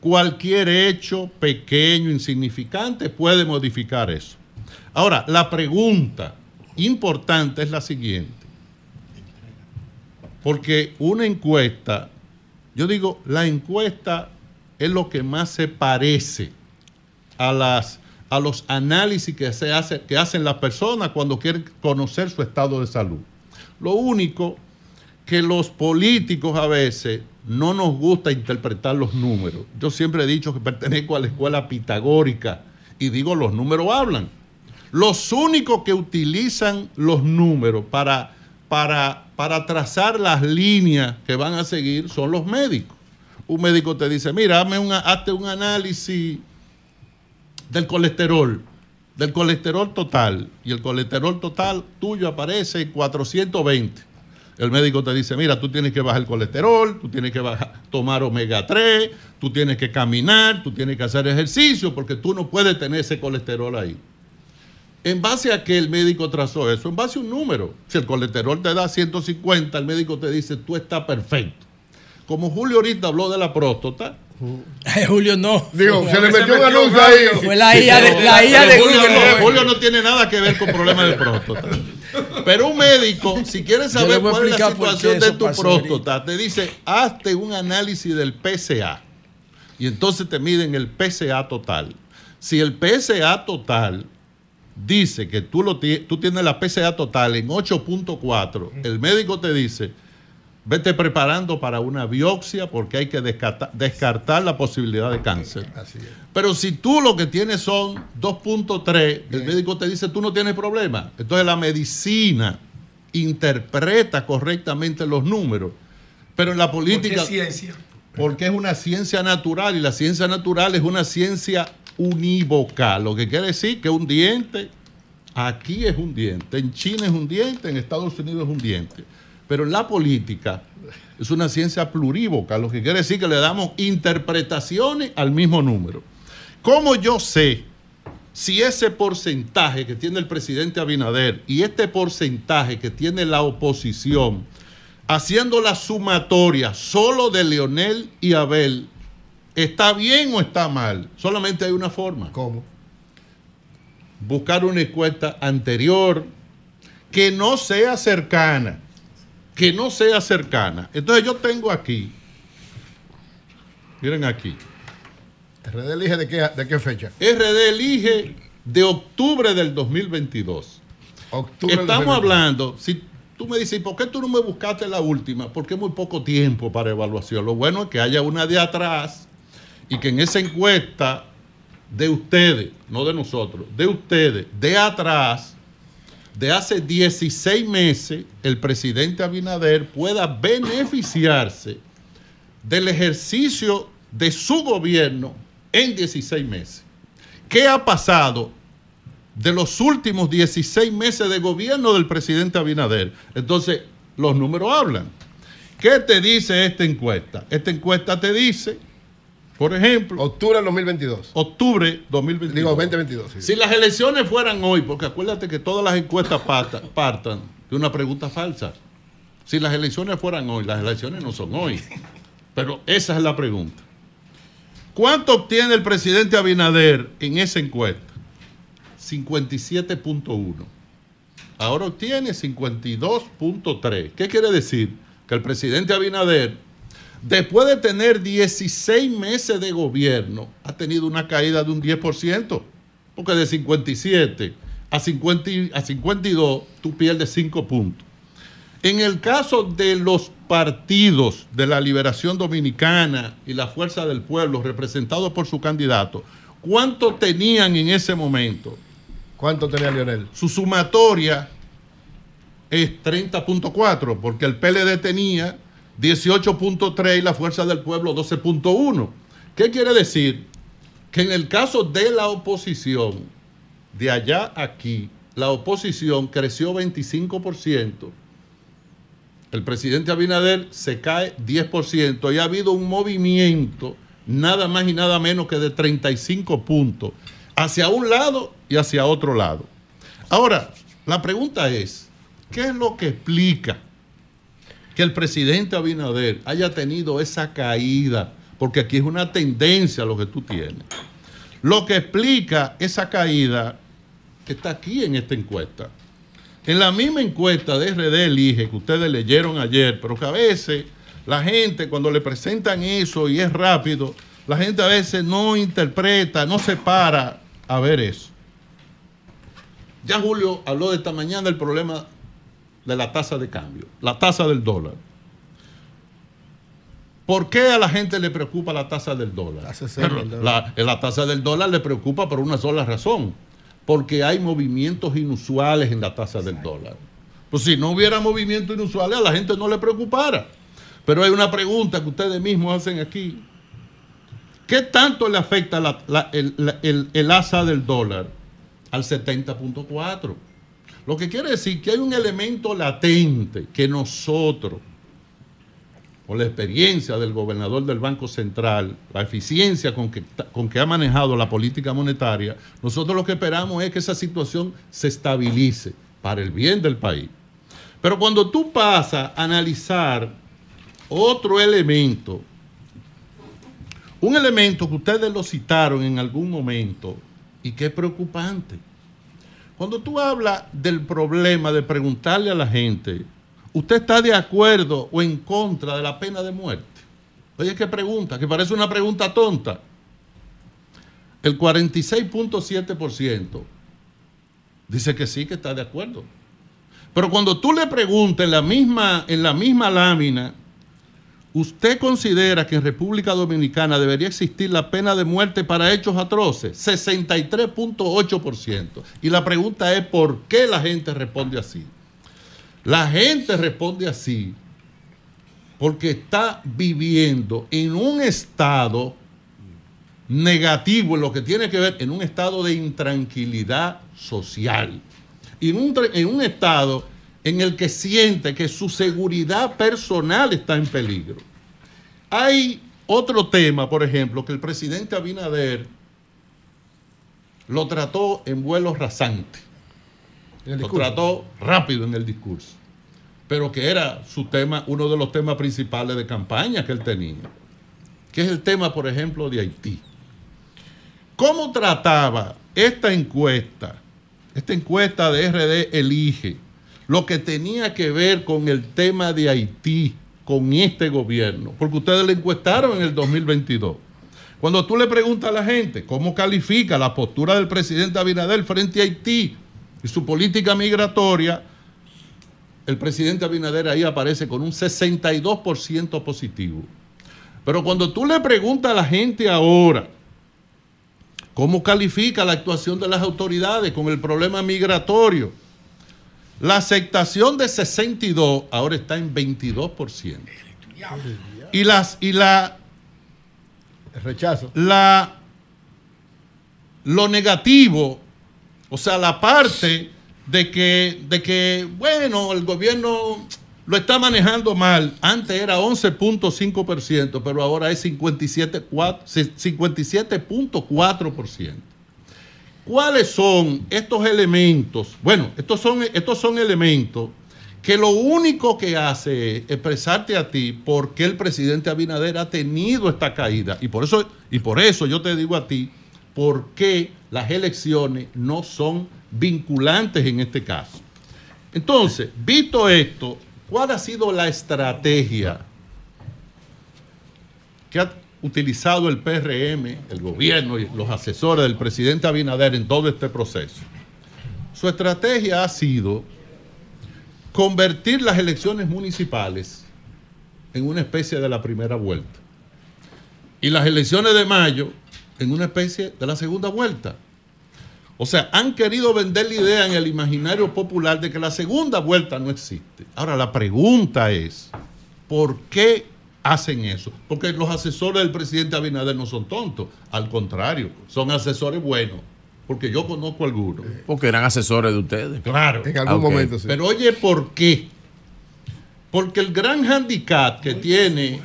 Cualquier hecho pequeño, insignificante, puede modificar eso. Ahora, la pregunta importante es la siguiente. Porque una encuesta Yo digo, la encuesta es lo que más se parece a, las, a los análisis que, se que hacen las personas cuando quieren conocer su estado de salud. Lo único que los políticos a veces no nos gusta interpretar los números. Yo siempre he dicho que pertenezco a la escuela pitagórica y digo los números hablan. Los únicos que utilizan los números para, para, para trazar las líneas que van a seguir son los médicos. Un médico te dice, mira, hazme una, hazte un análisis del colesterol, del colesterol total, y el colesterol total tuyo aparece en 420. El médico te dice, mira, tú tienes que bajar el colesterol, tú tienes que bajar- tomar omega 3, tú tienes que caminar, tú tienes que hacer ejercicio, porque tú no puedes tener ese colesterol ahí. ¿En base a qué el médico trazó eso? En base a un número. Si el colesterol te da 150, el médico te dice, tú estás perfecto. Como Julio ahorita habló de la próstata. [laughs] Julio no. Digo, se le metió un anuncio un ahí. Fue la hija de, la Julio, no, Julio no tiene nada que ver con problemas de próstata. Pero un médico, si quieres saber cuál es la situación de tu próstata, te dice, hazte un análisis del PSA. Y entonces te miden el PSA total. Si el PSA total dice que tú, lo tú tienes la PSA total en 8.4, el médico te dice, vete preparando para una biopsia porque hay que descarta- descartar la posibilidad de cáncer. Pero si tú lo que tienes son 2.3, el médico te dice, tú no tienes problema. Entonces la medicina interpreta correctamente los números. Pero en la política... Ciencia. Porque es una ciencia natural y la ciencia natural es una ciencia unívoca, lo que quiere decir que un diente, aquí es un diente, en China es un diente, en Estados Unidos es un diente. Pero en la política es una ciencia plurívoca, lo que quiere decir que le damos interpretaciones al mismo número. ¿Cómo yo sé si ese porcentaje que tiene el presidente Abinader y este porcentaje que tiene la oposición, haciendo la sumatoria solo de Leonel y Abel, ¿está bien o está mal? Solamente hay una forma. ¿Cómo? Buscar una encuesta anterior que no sea cercana, que no sea cercana. Entonces yo tengo aquí, miren aquí, ¿RD elige de qué, de qué fecha? RD elige de octubre del 2022. Octubre del Estamos 2022. hablando, si tú me dices, ¿por qué tú no me buscaste la última? Porque es muy poco tiempo para evaluación. Lo bueno es que haya una de atrás y que en esa encuesta de ustedes, no de nosotros, de ustedes, de atrás, de hace 16 meses, el presidente Abinader pueda beneficiarse del ejercicio de su gobierno en 16 meses. ¿Qué ha pasado de los últimos 16 meses de gobierno del presidente Abinader? Entonces, los números hablan. ¿Qué te dice esta encuesta? Esta encuesta te dice, por ejemplo... Octubre del 2022. Octubre 2022. Digo, 2022. sí. Si las elecciones fueran hoy, porque acuérdate que todas las encuestas parta- partan de una pregunta falsa. Si las elecciones fueran hoy, las elecciones no son hoy. Pero esa es la pregunta. ¿Cuánto obtiene el presidente Abinader en esa encuesta? 57.1. Ahora obtiene 52.3. ¿Qué quiere decir? Que el presidente Abinader, después de tener 16 meses de gobierno, ha tenido una caída de un 10%. Porque de 57 a, 50 y- a 52 tú pierdes 5 puntos. En el caso de los partidos de la Liberación Dominicana y la Fuerza del Pueblo, representados por su candidato, ¿cuánto tenían en ese momento? ¿Cuánto tenía Lionel? Su sumatoria es 30.4, porque el PLD tenía 18.3 y la Fuerza del Pueblo 12.1. ¿Qué quiere decir? Que en el caso de la oposición, de allá aquí, la oposición creció 25%. El presidente Abinader se cae 10% y ha habido un movimiento nada más y nada menos que de 35 puntos hacia un lado y hacia otro lado. Ahora, la pregunta es, ¿qué es lo que explica que el presidente Abinader haya tenido esa caída? Porque aquí es una tendencia lo que tú tienes. Lo que explica esa caída está aquí en esta encuesta. En la misma encuesta de RD Elige que ustedes leyeron ayer, pero que a veces La gente cuando le presentan eso y es rápido, la gente a veces no interpreta, no se para a ver eso. Ya Julio habló de esta mañana del problema de la tasa de cambio, la tasa del dólar. ¿Por qué a la gente le preocupa la tasa del dólar? Pero La, la tasa del dólar le preocupa por una sola razón, porque hay movimientos inusuales en la tasa del dólar. Pues si no hubiera movimientos inusuales, a la gente no le preocupara. Pero hay una pregunta que ustedes mismos hacen aquí. ¿Qué tanto le afecta la- la- el, la- el- el asa del dólar al 70.4? Lo que quiere decir que hay un elemento latente que nosotros, por la experiencia del gobernador del Banco Central, la eficiencia con que, con que ha manejado la política monetaria, nosotros lo que esperamos es que esa situación se estabilice para el bien del país. Pero cuando tú pasas a analizar otro elemento, un elemento que ustedes lo citaron en algún momento y que es preocupante. Cuando tú hablas del problema de preguntarle a la gente, ¿usted está de acuerdo o en contra de la pena de muerte? Oye, ¿qué pregunta? Que parece una pregunta tonta. El 46.7% dice que sí, que está de acuerdo. Pero cuando tú le preguntas en la misma, en la misma lámina, ¿usted considera que en República Dominicana debería existir la pena de muerte para hechos atroces? 63.8%. Y la pregunta es, ¿por qué la gente responde así? La gente responde así porque está viviendo en un estado negativo en lo que tiene que ver en un estado de intranquilidad social en un, en un estado en el que siente que su seguridad personal está en peligro. Hay otro tema, por ejemplo, que el presidente Abinader lo trató en vuelo rasante. Lo trató rápido en el discurso, pero que era su tema, uno de los temas principales de campaña que él tenía, que es el tema, por ejemplo, de Haití. ¿Cómo trataba esta encuesta, esta encuesta de RD Elige, lo que tenía que ver con el tema de Haití, con este gobierno? Porque ustedes le encuestaron en el 2022. Cuando tú le preguntas a la gente cómo califica la postura del presidente Abinader frente a Haití y su política migratoria, el presidente Abinader ahí aparece con un 62% positivo. Pero cuando tú le preguntas a la gente ahora cómo califica la actuación de las autoridades con el problema migratorio, la aceptación de 62 ahora está en 22%. Y, las, y la, El rechazo. la, lo negativo, o sea, la parte de que, de que, bueno, el gobierno lo está manejando mal. Antes era 11.5%, pero ahora es 57.4%. 57.4%. ¿Cuáles son estos elementos? Bueno, estos son, estos son elementos que lo único que hace es expresarte a ti por qué el presidente Abinader ha tenido esta caída. Y por eso, y por eso yo te digo a ti, por qué las elecciones no son vinculantes en este caso. Entonces, visto esto, ¿cuál ha sido la estrategia que ha utilizado el PRM, el gobierno y los asesores del presidente Abinader en todo este proceso? Su estrategia ha sido convertir las elecciones municipales en una especie de la primera vuelta y las elecciones de mayo en una especie de la segunda vuelta. O sea, han querido vender la idea en el imaginario popular de que la segunda vuelta no existe. Ahora, la pregunta es, ¿por qué hacen eso? Porque los asesores del presidente Abinader no son tontos, al contrario, son asesores buenos, porque yo conozco algunos. Porque eran asesores de ustedes. Claro. En algún Ok. momento, sí. Pero oye, ¿por qué? Porque el gran handicap que tiene,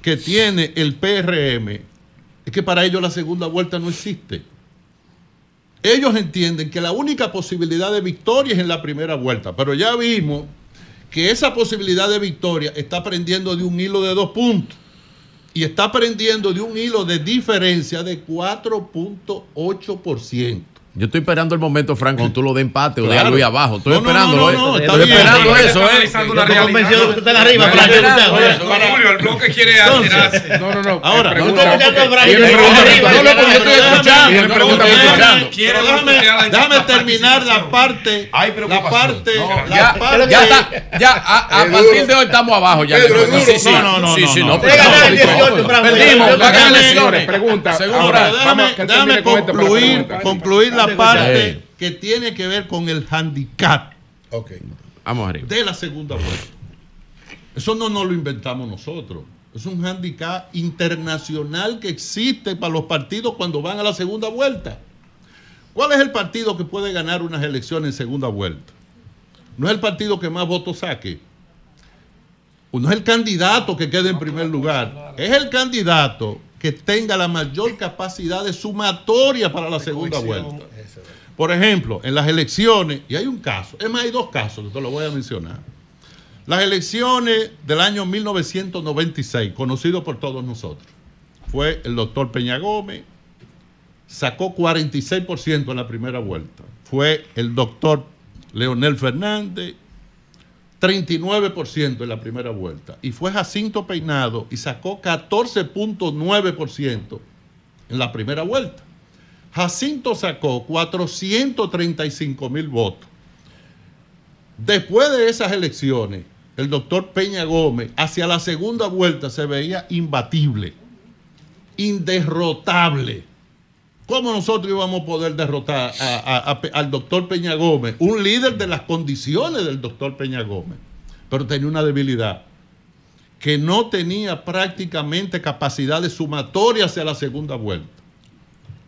que tiene el PRM es que para ellos la segunda vuelta no existe. Ellos entienden que la única posibilidad de victoria es en la primera vuelta, pero ya vimos que esa posibilidad de victoria está prendiendo de un hilo de dos puntos y está prendiendo de un hilo de diferencia de 4.8%. Yo estoy esperando el momento, Frank, cuando tú lo de empate o de Claro. a Luis abajo. Estoy No, no, esperándolo, no, ¿eh? no, está Estoy esperando eso, ¿eh? estoy convencido de que usted está arriba, esperando. Ahora, Julio, el bloque quiere alterarse. no, no, no. Ahora, eh, no pregunta, estoy escuchando, no, no, porque yo estoy Déjame- escuchando. Déjame- la- la terminar la parte. Hay la preocupación. parte. La Ya, parte ya está. Ya, a, partir de hoy estamos abajo. Ya. No, no, no, Sí, sí, no, no. no. pero Usted gana no, el 18, Frank. Perdimos. Elecciones. pregunta. Déjame, concluir, preguntar. La parte que tiene que ver con el handicap Ok. Vamos arriba. de la segunda vuelta. Eso no nos lo inventamos nosotros. Es un handicap internacional que existe para los partidos cuando van a la segunda vuelta. ¿Cuál es el partido que puede ganar unas elecciones en segunda vuelta? No es el partido que más votos saque. No es el candidato que quede en primer lugar. Es el candidato que tenga la mayor capacidad de sumatoria para la segunda vuelta. Por ejemplo, en las elecciones, y hay un caso, es más, hay dos casos que te lo voy a mencionar. Las elecciones del año 1996, conocido por todos nosotros, fue el doctor Peña Gómez, sacó 46% en la primera vuelta. Fue el doctor Leonel Fernández, 39% en la primera vuelta. Y fue Jacinto Peinado y sacó 14.9% en la primera vuelta. Jacinto sacó 435 mil votos. Después de esas elecciones, el doctor Peña Gómez hacia la segunda vuelta se veía imbatible, inderrotable. ¿Cómo nosotros íbamos a poder derrotar al doctor Peña Gómez, un líder de las condiciones del doctor Peña Gómez? Pero tenía una debilidad, que no tenía prácticamente capacidad de sumatoria hacia la segunda vuelta.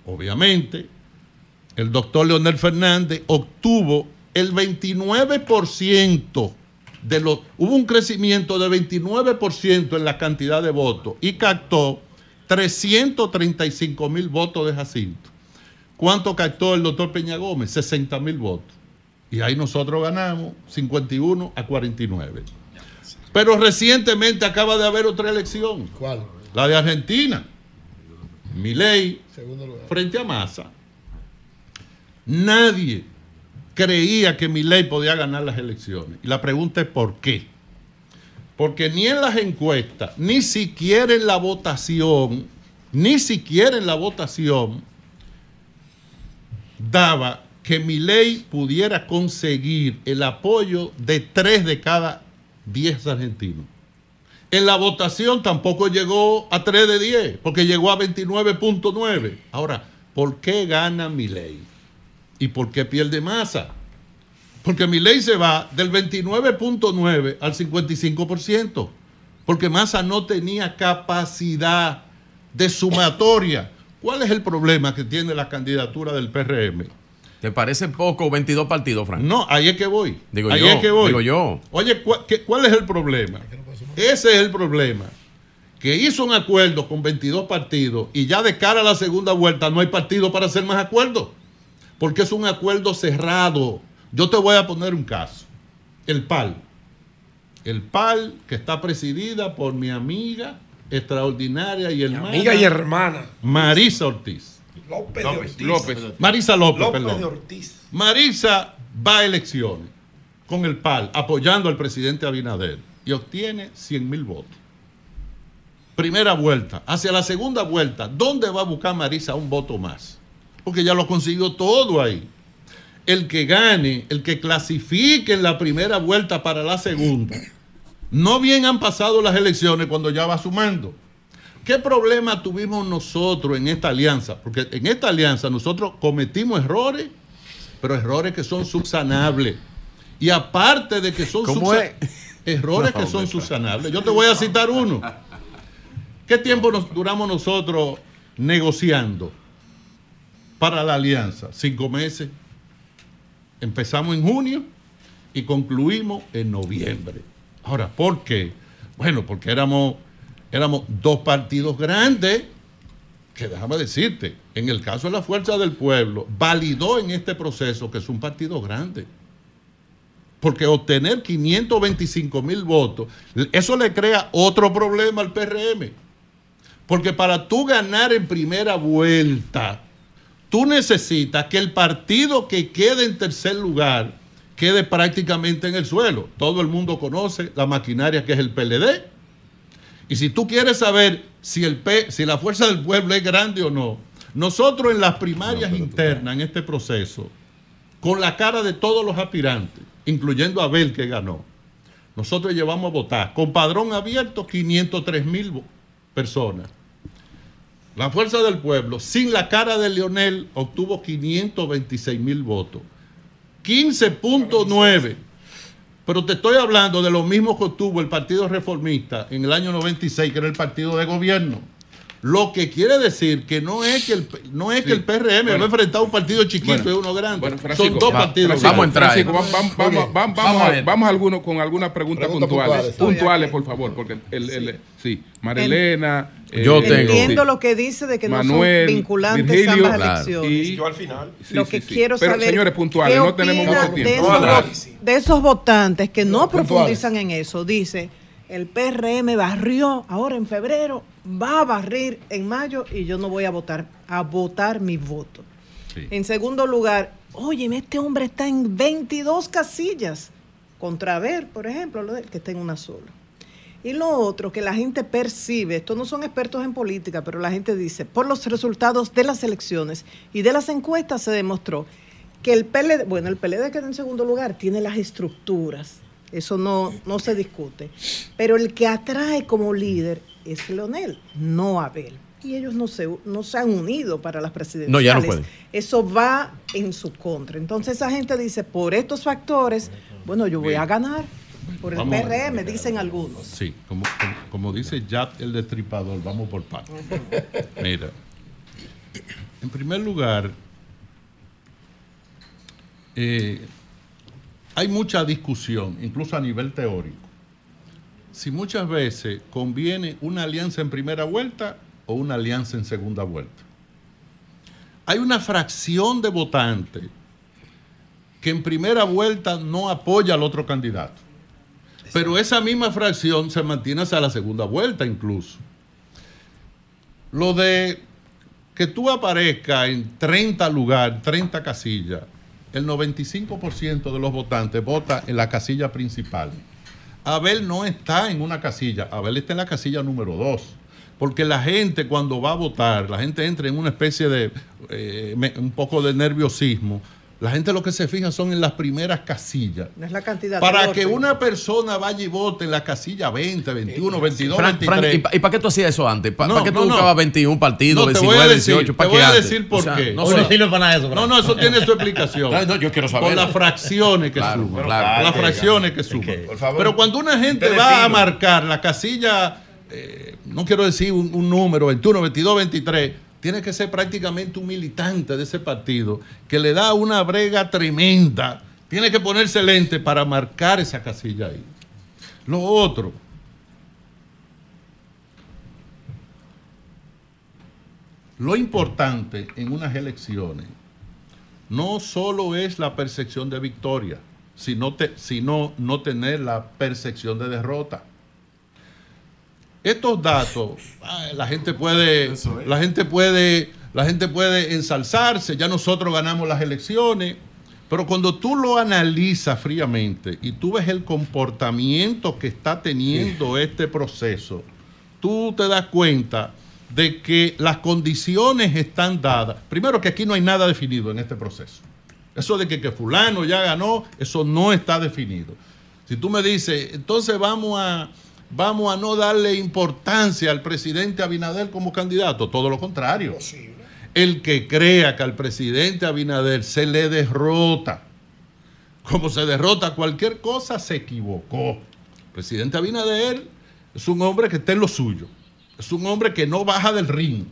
Obviamente, el doctor Leonel Fernández obtuvo el 29% de los... Hubo un crecimiento de 29% en la cantidad de votos y captó 335 mil votos de Jacinto. ¿Cuánto captó el doctor Peña Gómez? 60 mil votos. Y ahí nosotros ganamos 51 a 49. Pero recientemente acaba de haber otra elección, ¿Cuál? la de Argentina. Milei frente a Massa. Nadie creía que Milei podía ganar las elecciones. Y la pregunta es ¿por qué? Porque ni en las encuestas, ni siquiera en la votación, ni siquiera en la votación daba que Milei pudiera conseguir el apoyo de tres de cada diez argentinos. En la votación tampoco llegó a 3 de 10, porque llegó a 29.9. Ahora, ¿por qué gana Milei? ¿Y por qué pierde masa? Porque Milei se va del 29.9 al 55%, porque Massa no tenía capacidad de sumatoria. ¿Cuál es el problema que tiene la candidatura del PRM? ¿Te parece poco 22 partidos, Frank? No, ahí es que voy. Digo ahí yo, es que voy. digo yo. Oye, ¿cuál, qué- cuál es el problema? Ese es el problema. Que hizo un acuerdo con 22 partidos y ya de cara a la segunda vuelta no hay partido para hacer más acuerdos. Porque es un acuerdo cerrado. Yo te voy a poner un caso. El PAL. El PAL que está presidida por mi amiga extraordinaria y hermana. Amiga y hermana. Marisa Ortiz. López, de Ortiz. López. Marisa López, López perdón. de Ortiz. Marisa va a elecciones con el PAL, apoyando al presidente Abinader, y obtiene 100 mil votos. Primera vuelta. Hacia la segunda vuelta, ¿dónde va a buscar Marisa un voto más? Porque ya lo consiguió todo ahí. El que gane, el que clasifique en la primera vuelta para la segunda, no bien han pasado las elecciones cuando ya va sumando. ¿Qué problema tuvimos nosotros en esta alianza? Porque en esta alianza nosotros cometimos errores, pero errores que son subsanables. Y aparte de que son ¿Cómo subsa- errores No, que son subsanables. Yo te voy a citar uno. ¿Qué tiempo nos duramos nosotros negociando para la alianza? Cinco meses. Empezamos en junio y concluimos en noviembre. Ahora, ¿por qué? Bueno, porque éramos, éramos dos partidos grandes que déjame decirte, en el caso de la Fuerza del Pueblo, validó en este proceso que es un partido grande. Porque obtener 525 mil votos, eso le crea otro problema al PRM. Porque para tú ganar en primera vuelta, tú necesitas que el partido que quede en tercer lugar quede prácticamente en el suelo. Todo el mundo conoce la maquinaria que es el PLD. Y si tú quieres saber si, el P- si la fuerza del pueblo es grande o no, nosotros en las primarias internas, en este proceso, con la cara de todos los aspirantes, incluyendo a Abel que ganó, nosotros llevamos a votar con padrón abierto 503 mil personas. La Fuerza del Pueblo, sin la cara de Leonel, obtuvo 526 mil votos. 15.9. Pero te estoy hablando de lo mismo que obtuvo el Partido Reformista en el año 96, que era el partido de gobierno. Lo que quiere decir que no es que el, no es que el PRM va a enfrentar a un partido chiquito y uno grande. Son dos va- partidos. Francisco, grandes. Francisco, vamos, vamos, vamos, vamos, Vamos a a- ver. vamos a algunos con algunas preguntas puntuales. puntuales. Puntuales, por favor, porque el, el- sí, Marilena. Eh, Yo tengo- Entiendo sí. lo que dice de que Manuel, no son vinculantes Virgilio, ambas claro. elecciones. Y- Yo al final. Sí, lo que sí. quiero Pero, saber señores, puntuales, ¿qué no tenemos mucho tiempo. De esos, de esos votantes que no profundizan en eso, dice, el PRM barrió ahora en febrero, va a barrir en mayo y yo no voy a votar, a votar mi voto. En segundo lugar, oye, este hombre está en 22 casillas contra ver, por ejemplo, lo de- que está en una sola. Y lo otro que la gente percibe, estos no son expertos en política, pero la gente dice, por los resultados de las elecciones y de las encuestas se demostró que el PLD, bueno, el PLD queda en segundo lugar, tiene las estructuras, eso no, no se discute, pero el que atrae como líder es Leonel, no Abel. Y ellos no se, no se han unido para las presidenciales. No, ya no pueden. Eso va en su contra. Entonces esa gente dice, por estos factores, bueno, yo voy Bien. a ganar. Por el Vamos PRM, dicen algunos. Sí, como, como, como dice Jat el destripador, vamos por partes. Mira, en primer lugar, eh, hay mucha discusión, incluso a nivel teórico, si muchas veces conviene una alianza en primera vuelta o una alianza en segunda vuelta. Hay una fracción de votantes que en primera vuelta no apoya al otro candidato. Pero esa misma fracción se mantiene hasta la segunda vuelta incluso. Lo de que tú aparezcas en 30 lugares, 30 casillas, el 95% de los votantes vota en la casilla principal. Abel no está en una casilla, Abel está en la casilla número 2. Porque la gente cuando va a votar, la gente entra en una especie de, eh, un poco de nerviosismo. La gente lo que se fija son en las primeras casillas. No es la cantidad. Para que una persona vaya y vote en la casilla 20, 21, 22, Frank, 23. Frank, ¿y pa- ¿y para qué tú hacías eso antes? ¿Para No, qué tú no, no. buscabas 21 partidos, No, te voy 19, a decir, 18? ¿Para te voy qué a decir por O sea, qué. No, Hoy sé. no sirve para nada eso, No, no, eso tiene su explicación. No, no, yo quiero saber. Por las fracciones que Claro, suman. claro. Las fracciones que suman. Por favor. Pero cuando una gente va a marcar la casilla, eh, no quiero decir un, un número, 21, 22, 23, tiene que ser prácticamente un militante de ese partido que le da una brega tremenda. Tiene que ponerse lente para marcar esa casilla ahí. Lo otro, lo importante en unas elecciones no solo es la percepción de victoria, sino, sino no tener la percepción de derrota. Estos datos, ay, la gente puede, la gente puede, la gente puede ensalzarse, ya nosotros ganamos las elecciones, pero cuando tú lo analizas fríamente y tú ves el comportamiento que está teniendo este proceso, tú te das cuenta de que las condiciones están dadas. Primero que aquí no hay nada definido en este proceso. Eso de que, que fulano ya ganó, eso no está definido. Si tú me dices, entonces vamos a, vamos a no darle importancia al presidente Abinader como candidato, todo lo contrario. El que crea que al presidente Abinader se le derrota, como se derrota cualquier cosa, se equivocó. El presidente Abinader es un hombre que está en lo suyo, es un hombre que no baja del ring.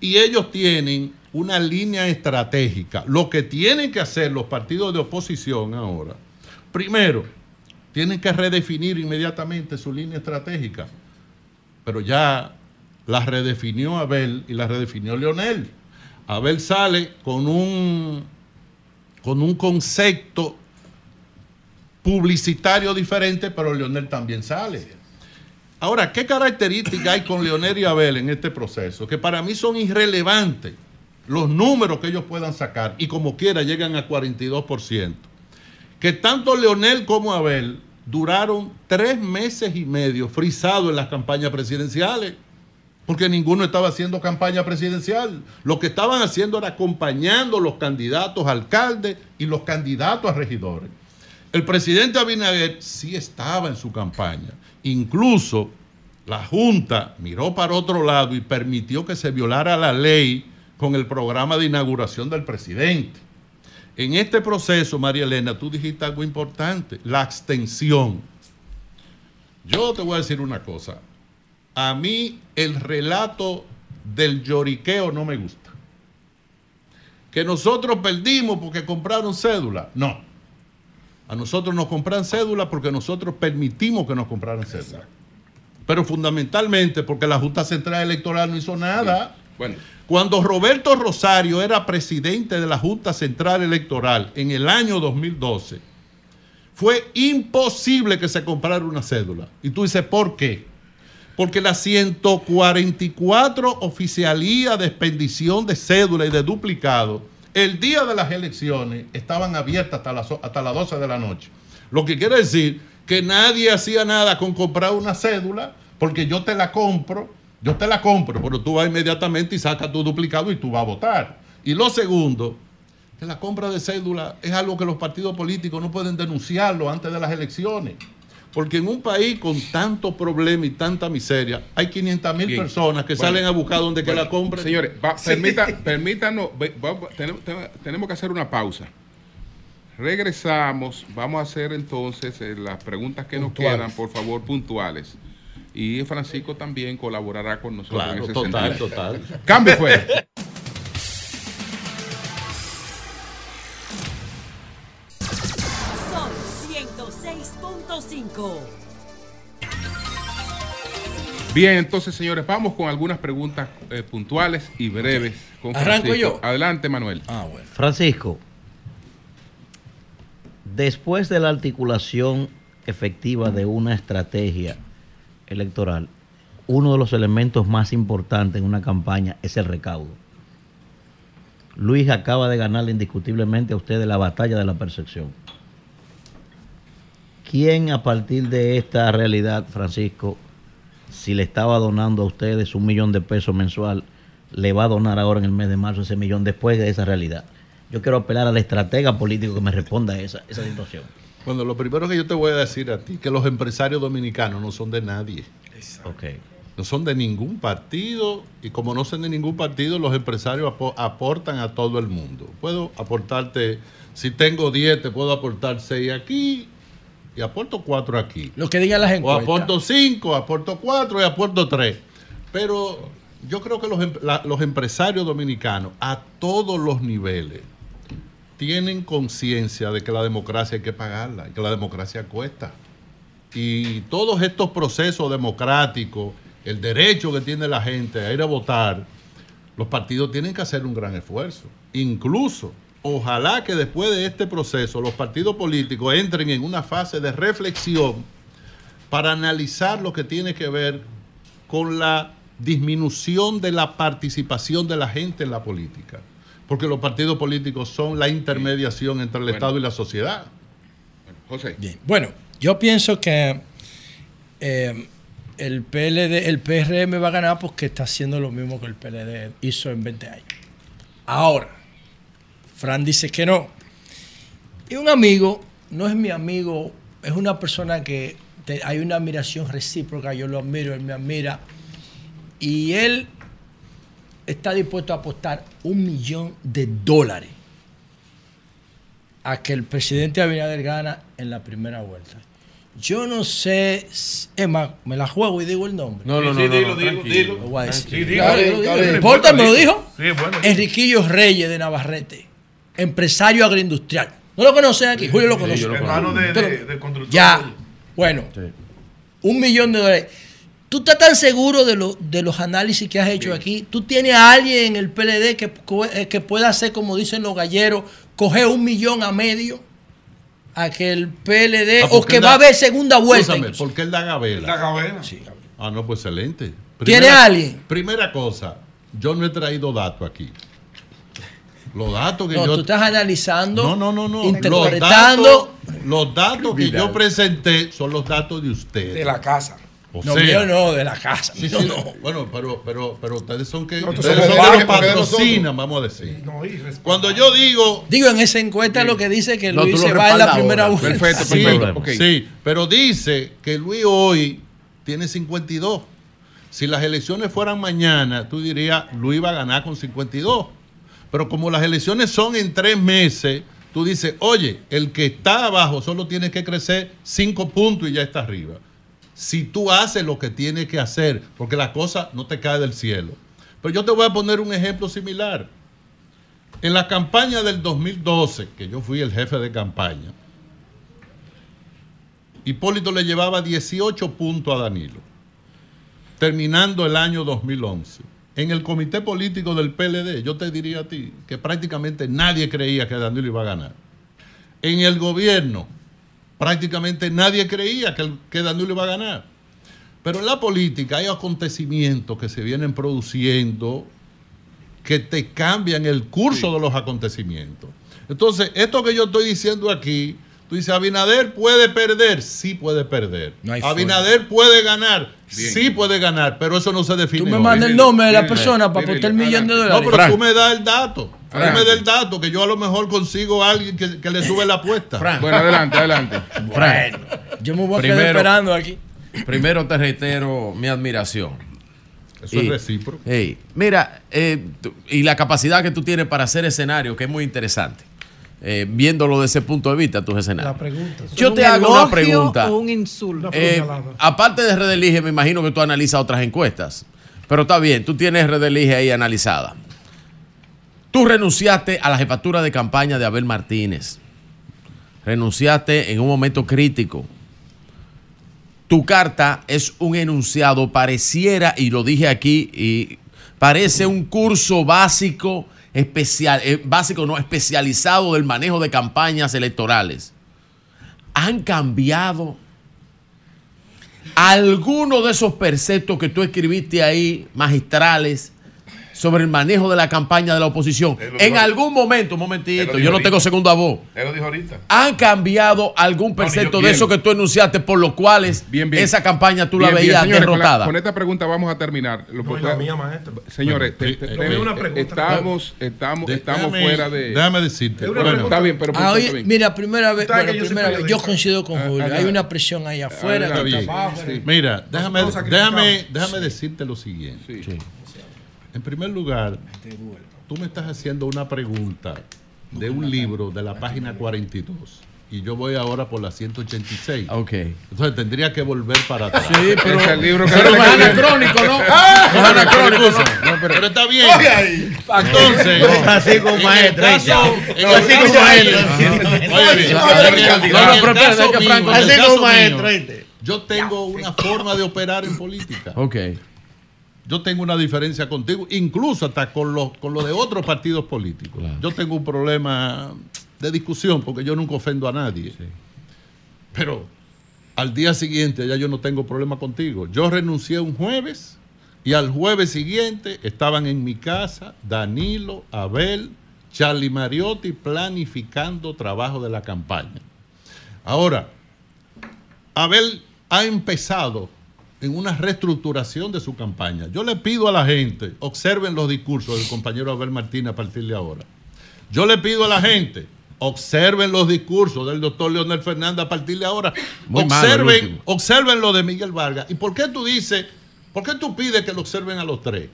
Y ellos tienen una línea estratégica. Lo que tienen que hacer los partidos de oposición ahora, primero, tienen que redefinir inmediatamente su línea estratégica. Pero ya la redefinió Abel y la redefinió Leonel. Abel sale con un, con un concepto publicitario diferente, pero Leonel también sale. Ahora, ¿qué características hay con Leonel y Abel en este proceso? Que para mí son irrelevantes. los números que ellos puedan sacar y como quiera llegan a 42%. Que tanto Leonel como Abel duraron tres meses y medio frisados en las campañas presidenciales, porque ninguno estaba haciendo campaña presidencial. Lo que estaban haciendo era acompañando los candidatos a alcaldes y los candidatos a regidores. El presidente Abinader sí estaba en su campaña. Incluso la Junta miró para otro lado y permitió que se violara la ley con el programa de inauguración del presidente. En este proceso, María Elena, tú dijiste algo importante, la abstención. Yo te voy a decir una cosa. A mí el relato del lloriqueo no me gusta. Que nosotros perdimos porque compraron cédula. No. A nosotros nos compran cédula porque nosotros permitimos que nos compraran cédula. Pero fundamentalmente porque la Junta Central Electoral no hizo nada. Bueno, Cuando Roberto Rosario era presidente de la Junta Central Electoral en el año 2012, fue imposible que se comprara una cédula. Y tú dices, ¿por qué? Porque las 144 oficialías de expedición de cédula y de duplicado, el día de las elecciones estaban abiertas hasta las, hasta las 12 de la noche. Lo que quiere decir que nadie hacía nada con comprar una cédula, porque yo te la compro, yo te la compro, pero tú vas inmediatamente y sacas tu duplicado y tú vas a votar. Y lo segundo, que la compra de cédula es algo que los partidos políticos no pueden denunciarlo antes de las elecciones. Porque en un país con tanto problema y tanta miseria, hay 500 mil personas que Bueno. salen a buscar donde que Bueno, la compren. Señores, va- permita- permítanos, va- tenemos, tenemos que hacer una pausa. Regresamos, vamos a hacer entonces eh, las preguntas que nos quedan, por favor, puntuales. Y Francisco también colaborará con nosotros Claro, en ese total, sentido. total. Cambio 106.5. Bien, entonces, señores, vamos con algunas preguntas eh, puntuales y breves. Con ¿Arranco Francisco. yo? Adelante, Manuel. Ah, bueno. Francisco, después de la articulación efectiva de una estrategia electoral, uno de los elementos más importantes en una campaña es el recaudo. Luis acaba de ganarle indiscutiblemente a usted la batalla de la percepción. ¿Quién a partir de esta realidad, Francisco, si le estaba donando a ustedes un millón de pesos mensual, le va a donar ahora en el mes de marzo ese millón después de esa realidad? Yo quiero apelar al estratega político que me responda a esa, esa situación. Bueno, lo primero que yo te voy a decir a ti, que los empresarios dominicanos no son de nadie. Ok. No son de ningún partido y como no son de ningún partido, los empresarios apo- aportan a todo el mundo. Puedo aportarte, si tengo 10, te puedo aportar 6 aquí y aporto 4 aquí. Lo que digan las O encuestas. aporto 5, aporto 4 y aporto 3. Pero yo creo que los, em- la- los empresarios dominicanos a todos los niveles tienen conciencia de que la democracia hay que pagarla y que la democracia cuesta. Y todos estos procesos democráticos, el derecho que tiene la gente a ir a votar, los partidos tienen que hacer un gran esfuerzo. Incluso, ojalá que después de este proceso los partidos políticos entren en una fase de reflexión para analizar lo que tiene que ver con la disminución de la participación de la gente en la política. Porque los partidos políticos son la intermediación entre el Bueno. Estado y la sociedad. José. Bien. Bueno, yo pienso que eh, el PLD, el PRM va a ganar porque está haciendo lo mismo que el PLD hizo en 20 años. Ahora, Fran dice que no. Y un amigo, no es mi amigo, es una persona que te- hay una admiración recíproca, yo lo admiro, él me admira. Y él está dispuesto a apostar un millón de dólares a que el presidente Abinader gana en la primera vuelta. Yo no sé, es más, me la juego y digo el nombre. No, no, Sí, no, no, dilo, no, dilo, tranquilo. dilo. Lo voy a decir. Sí, dilo, dilo, dilo, No importa, me lo dijo. Sí, bueno. Enriquillo Reyes de Navarrete, empresario agroindustrial. ¿No lo conocen aquí? Julio lo conoce. lo Hermano de- lo- de-. Ya, bueno, un millón de dólares. ¿Tú estás tan seguro de, lo- de los análisis que has hecho aquí? ¿Tú tienes a alguien en el PLD que, eh, que pueda hacer, como dicen los galleros, coger un millón a medio a que el PLD, Ah, o que va a da- haber segunda vuelta? Escúchame, porque él da gabela. La gabela. Ah, no, pues excelente. ¿Tiene alguien? Primera cosa, yo no he traído datos aquí. Los datos que No, yo. tú estás analizando, No, no, no, no. interpretando. Los datos, los datos que yo presenté son los datos de ustedes. De la casa. O No, sea, mío no, de la casa. Sí, Mío sí, no. Bueno, pero, pero, pero ustedes son que. Ustedes son que patrocinan, vamos a decir. No, y respeto. Cuando yo digo. Digo, en esa encuesta lo que dice que No, Luis se va en la primera ahora. vuelta. Perfecto, Sí, perfecto. sí, pero dice que Luis hoy tiene 52. Si las elecciones fueran mañana, tú dirías, Luis va a ganar con 52. Pero como las elecciones son en tres meses, tú dices, oye, el que está abajo solo tiene que crecer cinco puntos y ya está arriba. Si tú haces lo que tienes que hacer, porque la cosa no te cae del cielo. Pero yo te voy a poner un ejemplo similar. En la campaña del 2012, que yo fui el jefe de campaña, Hipólito le llevaba 18 puntos a Danilo, terminando el año 2011. En el comité político del PLD, yo te diría a ti que prácticamente nadie creía que Danilo iba a ganar. En el gobierno, prácticamente nadie creía que, el- que Danilo iba a ganar. Pero en la política hay acontecimientos que se vienen produciendo que te cambian el curso de los acontecimientos. Entonces, esto que yo estoy diciendo aquí, tú dices, Abinader puede perder, sí puede perder. No hay forma. Abinader puede ganar, Bien. sí puede ganar, pero eso no se define. Tú me mandas el nombre de la persona para dile, apostar el millón de adelante. No, dólares. pero tú me das el dato. Frank. me das el dato, que yo a lo mejor consigo a alguien que, que le sube la apuesta. Frank, Bueno, adelante, adelante. Frank, Yo me voy a quedar Primero- esperando aquí. primero te reitero mi admiración. Eso Y- es recíproco. Mira, eh, y la capacidad que tú tienes para hacer escenarios, que es muy interesante. Eh, viéndolo desde ese punto de vista, tus escenarios. La pregunta. Yo ¿Un te hago una pregunta. o un insulto? Eh, aparte de Red Elige, me imagino que tú analizas otras encuestas. Pero está bien, tú tienes Red Elige ahí analizada. Tú renunciaste a la jefatura de campaña de Abel Martínez. Renunciaste en un momento crítico. Tu carta es un enunciado, pareciera, y lo dije aquí, y parece un curso básico, especial, eh, básico no, especializado del manejo de campañas electorales. Han cambiado algunos de esos preceptos que tú escribiste ahí, magistrales, sobre el manejo de la campaña de la oposición. En dijo- algún momento, un momentito, yo no tengo segunda voz. Él lo dijo ahorita. ¿Han cambiado algún yo de eso que tú enunciaste por los cuales Bien, bien. esa campaña tú la Bien, bien, veías señores, con la- derrotada? Con, esta pregunta vamos a terminar. Lo No, la mía, maestro. Señores, Bueno, te- te- te- una pregunta. estamos, estamos, De- estamos déjame- fuera de. Déjame decirte. Bueno. Está bien, pero Ah, oye, mira, primera vez, bueno, yo primera vez, yo coincido con Ah, Julio. ah, Hay ah. una presión ahí afuera. Mira, déjame, déjame, déjame decirte lo siguiente. En primer lugar, tú me estás haciendo una pregunta de un libro de la página 42 y yo voy ahora por la 186. Ok. Entonces tendría que volver para atrás. Sí, pero, Es el libro que- pero es anacrónico, ¿no? Ah, No es anacrónico, ¿no? No, pero, está bien. Entonces, Así Así No, Franco- en el Así caso como maestro, mío, ¿viste? Yo tengo una forma de operar en política. Ok. Yo tengo una diferencia contigo, incluso hasta con lo, con lo de otros partidos políticos. Claro. Yo tengo un problema de discusión porque yo nunca ofendo a nadie. Pero al día siguiente ya yo no tengo problema contigo. Yo renuncié un jueves y al jueves siguiente estaban en mi casa Danilo, Abel, Charlie Mariotti planificando trabajo de la campaña. Ahora, Abel ha empezado en una reestructuración de su campaña. Yo le pido a la gente, observen los discursos del compañero Abel Martínez a partir de ahora. Yo le pido a la gente, observen los discursos del doctor Leonel Fernández a partir de ahora. Muy observen, observen lo de Miguel Vargas. ¿Y por qué tú dices, por qué tú pides que lo observen a los tres?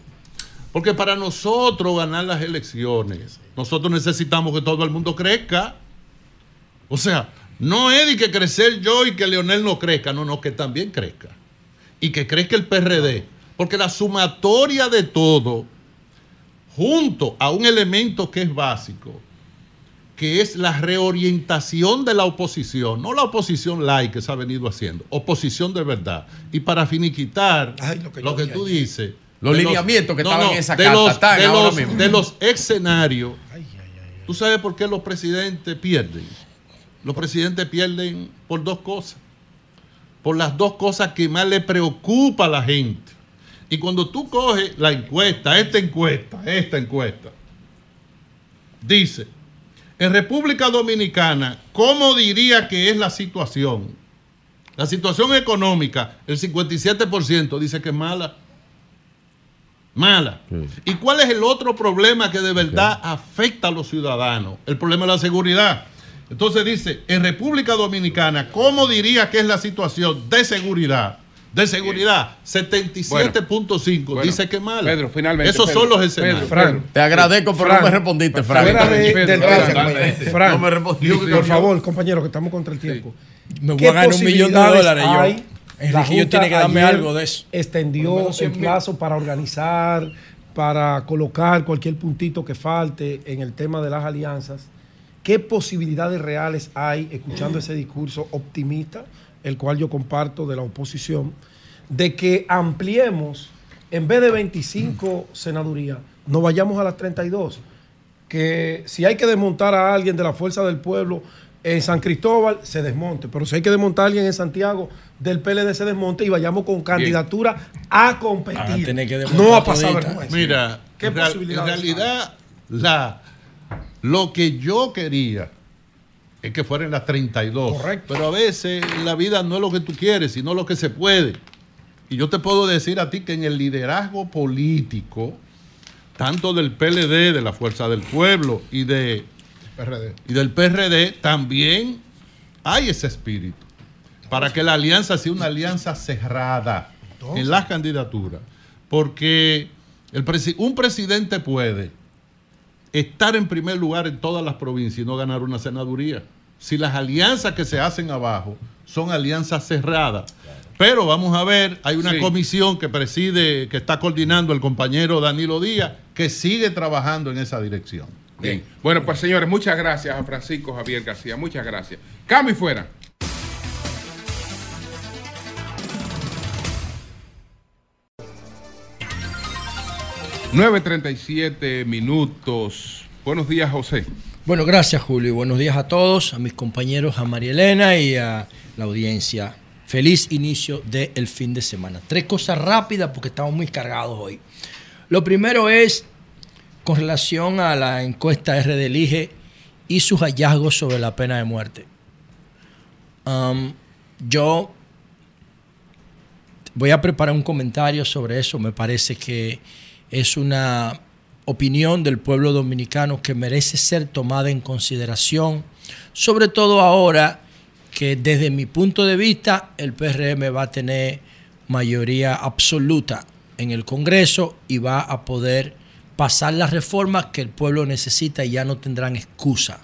Porque para nosotros ganar las elecciones, nosotros necesitamos que todo el mundo crezca. O sea, no es de que crecer yo y que Leonel no crezca, no, no, que también crezca. Y que crezca el PRD. Porque la sumatoria de todo, junto a un elemento que es básico, que es la reorientación de la oposición, no la oposición light que se ha venido haciendo, oposición de verdad. Y para finiquitar Ay, lo lo que tú dices. Los lineamientos que estaban en esa de carta los, están de ahora los- mismo. de los escenarios. ¿Tú sabes por qué los presidentes pierden? Los presidentes pierden por dos cosas. Por las dos cosas que más le preocupa a la gente. Y cuando tú coges la encuesta, esta encuesta, esta encuesta, dice, en República Dominicana, ¿cómo diría que es la situación? La situación económica, el 57% dice que es mala. Mala. ¿Y cuál es el otro problema que de verdad afecta a los ciudadanos? El problema de la seguridad. Entonces dice, en República Dominicana, ¿cómo diría que es la situación de seguridad? De seguridad, 77.5. Bueno, dice que es mala. Pedro, finalmente, Esos Pedro, son los Pedro, escenarios. Pedro. Te agradezco, pero no me respondiste, Frank. Pedro, Pedro, Pedro, no me respondió. por favor, compañero, que estamos contra el tiempo. Me voy ¿Qué a ganar un millón de dólares yo. hay? Tiene que darme algo de eso. Extendió menos el 100 mil. plazo para organizar, para colocar cualquier puntito que falte en el tema de las alianzas. ¿Qué posibilidades reales hay, escuchando ese discurso optimista, el cual yo comparto de la oposición, de que ampliemos, en vez de 25 senadurías, no vayamos a las 32? que si hay que desmontar a alguien de la fuerza del pueblo en San Cristóbal, se desmonte. Pero si hay que desmontar a alguien en Santiago del PLD, se desmonte y vayamos con candidatura a competir. A tener que desmontar no a pasar vergüenza. Mira, ¿Qué en, real- en posibilidades realidad, la, lo que yo quería es que fueran las 32. Correcto. Pero a veces la vida no es lo que tú quieres, sino lo que se puede. Y yo te puedo decir a ti que en el liderazgo político, tanto del PLD, de la Fuerza del Pueblo y, de, y del PRD, también hay ese espíritu. Para que la alianza sea una alianza cerrada en las candidaturas. Porque el presi- un presidente puede estar en primer lugar en todas las provincias y no ganar una senaduría. Si las alianzas que se hacen abajo son alianzas cerradas. Pero vamos a ver, hay una Sí. comisión que preside, que está coordinando el compañero Danilo Díaz, que sigue trabajando en esa dirección. Bien. Bueno, pues señores, muchas gracias a Francisco Javier García. Muchas gracias. Cambio y fuera. ...9.37 minutos. Buenos días, José. Bueno, gracias Julio buenos días a todos, a mis compañeros, a María Elena y a la audiencia. Feliz inicio del fin de semana. Tres cosas rápidas porque estamos muy cargados hoy. Lo primero es con relación a la encuesta R del IGE y sus hallazgos sobre la pena de muerte. Yo voy a preparar un comentario sobre eso. Me parece que es una opinión del pueblo dominicano que merece ser tomada en consideración, sobre todo ahora que desde mi punto de vista el PRM va a tener mayoría absoluta en el Congreso y va a poder pasar las reformas que el pueblo necesita y ya no tendrán excusa.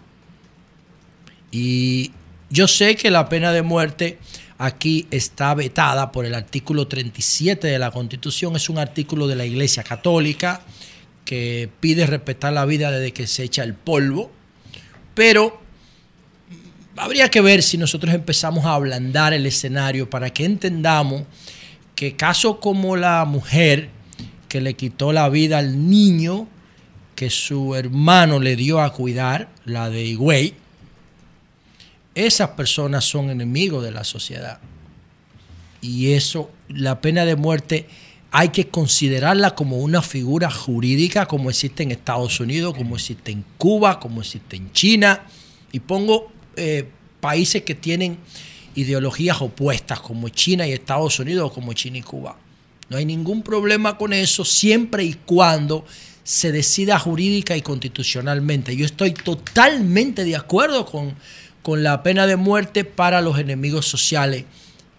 Y yo sé que la pena de muerte aquí está vetada por el artículo 37 de la Constitución, es un artículo de la Iglesia Católica que pide respetar la vida desde que se echa el polvo, pero habría que ver si nosotros empezamos a ablandar el escenario para que entendamos que casos como la mujer que le quitó la vida al niño que su hermano le dio a cuidar, la de Higüey, esas personas son enemigos de la sociedad. Y eso, la pena de muerte, hay que considerarla como una figura jurídica como existe en Estados Unidos, como existe en Cuba, como existe en China. Y pongo eh, países que tienen ideologías opuestas, como China y Estados Unidos, o como China y Cuba. No hay ningún problema con eso siempre y cuando se decida jurídica y constitucionalmente. Yo estoy totalmente de acuerdo con, con la pena de muerte para los enemigos sociales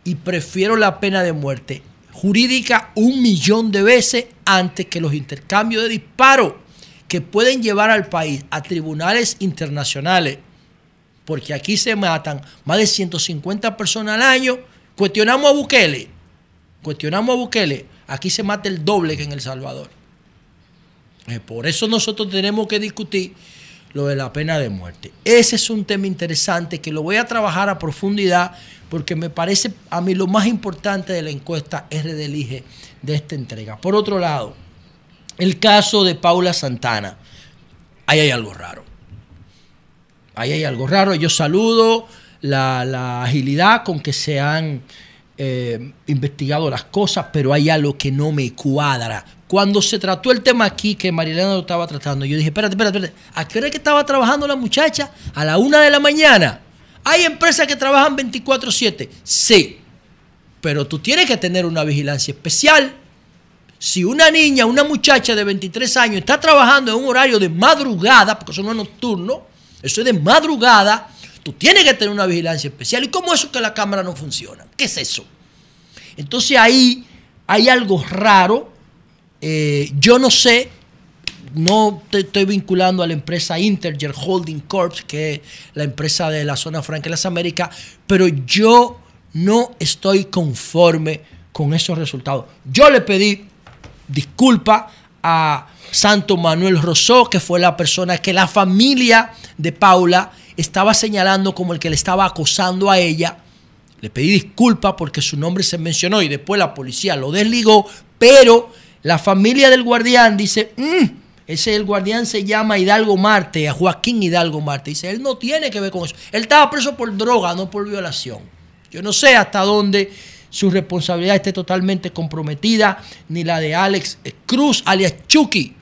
y prefiero la pena de muerte jurídica un millón de veces antes que los intercambios de disparos que pueden llevar al país a tribunales internacionales, porque aquí se matan más de 150 personas al año. Cuestionamos a Bukele, cuestionamos a Bukele, aquí se mata el doble que en El Salvador. Eh, Por eso nosotros tenemos que discutir lo de la pena de muerte. Ese es un tema interesante que lo voy a trabajar a profundidad porque me parece a mí lo más importante de la encuesta R del IGE de esta entrega. Por otro lado, el caso de Paula Santana. Ahí hay algo raro. Ahí hay algo raro. Yo saludo la, la agilidad con que se han eh, investigado las cosas, pero hay algo que no me cuadra. Cuando se trató el tema aquí, que Marilena lo estaba tratando, yo dije, espérate, espérate, ¿a qué hora que estaba trabajando la muchacha? A la una de la mañana. ¿Hay empresas que trabajan 24/7? Sí, pero tú tienes que tener una vigilancia especial. Si una niña, una muchacha de 23 años está trabajando en un horario de madrugada, porque eso no es nocturno, eso es de madrugada, tú tienes que tener una vigilancia especial. ¿Y cómo es eso que la cámara no funciona? ¿Qué es eso? Entonces ahí hay algo raro. Eh, yo no sé, no estoy vinculando a la empresa Interger Holding Corp, que es la empresa de la zona franca de las Américas, pero yo no estoy conforme con esos resultados. Yo le pedí disculpa a Santo Manuel Rosó, que fue la persona que la familia de Paula estaba señalando como el que le estaba acosando a ella. Le pedí disculpa porque su nombre se mencionó y después la policía lo desligó, pero la familia del guardián dice, "Mm, ese el guardián se llama Hidalgo Marte, a Joaquín Hidalgo Marte. Dice, él no tiene que ver con eso. Él estaba preso por droga, no por violación. Yo no sé hasta dónde su responsabilidad esté totalmente comprometida, ni la de Alex Cruz, alias Chucky,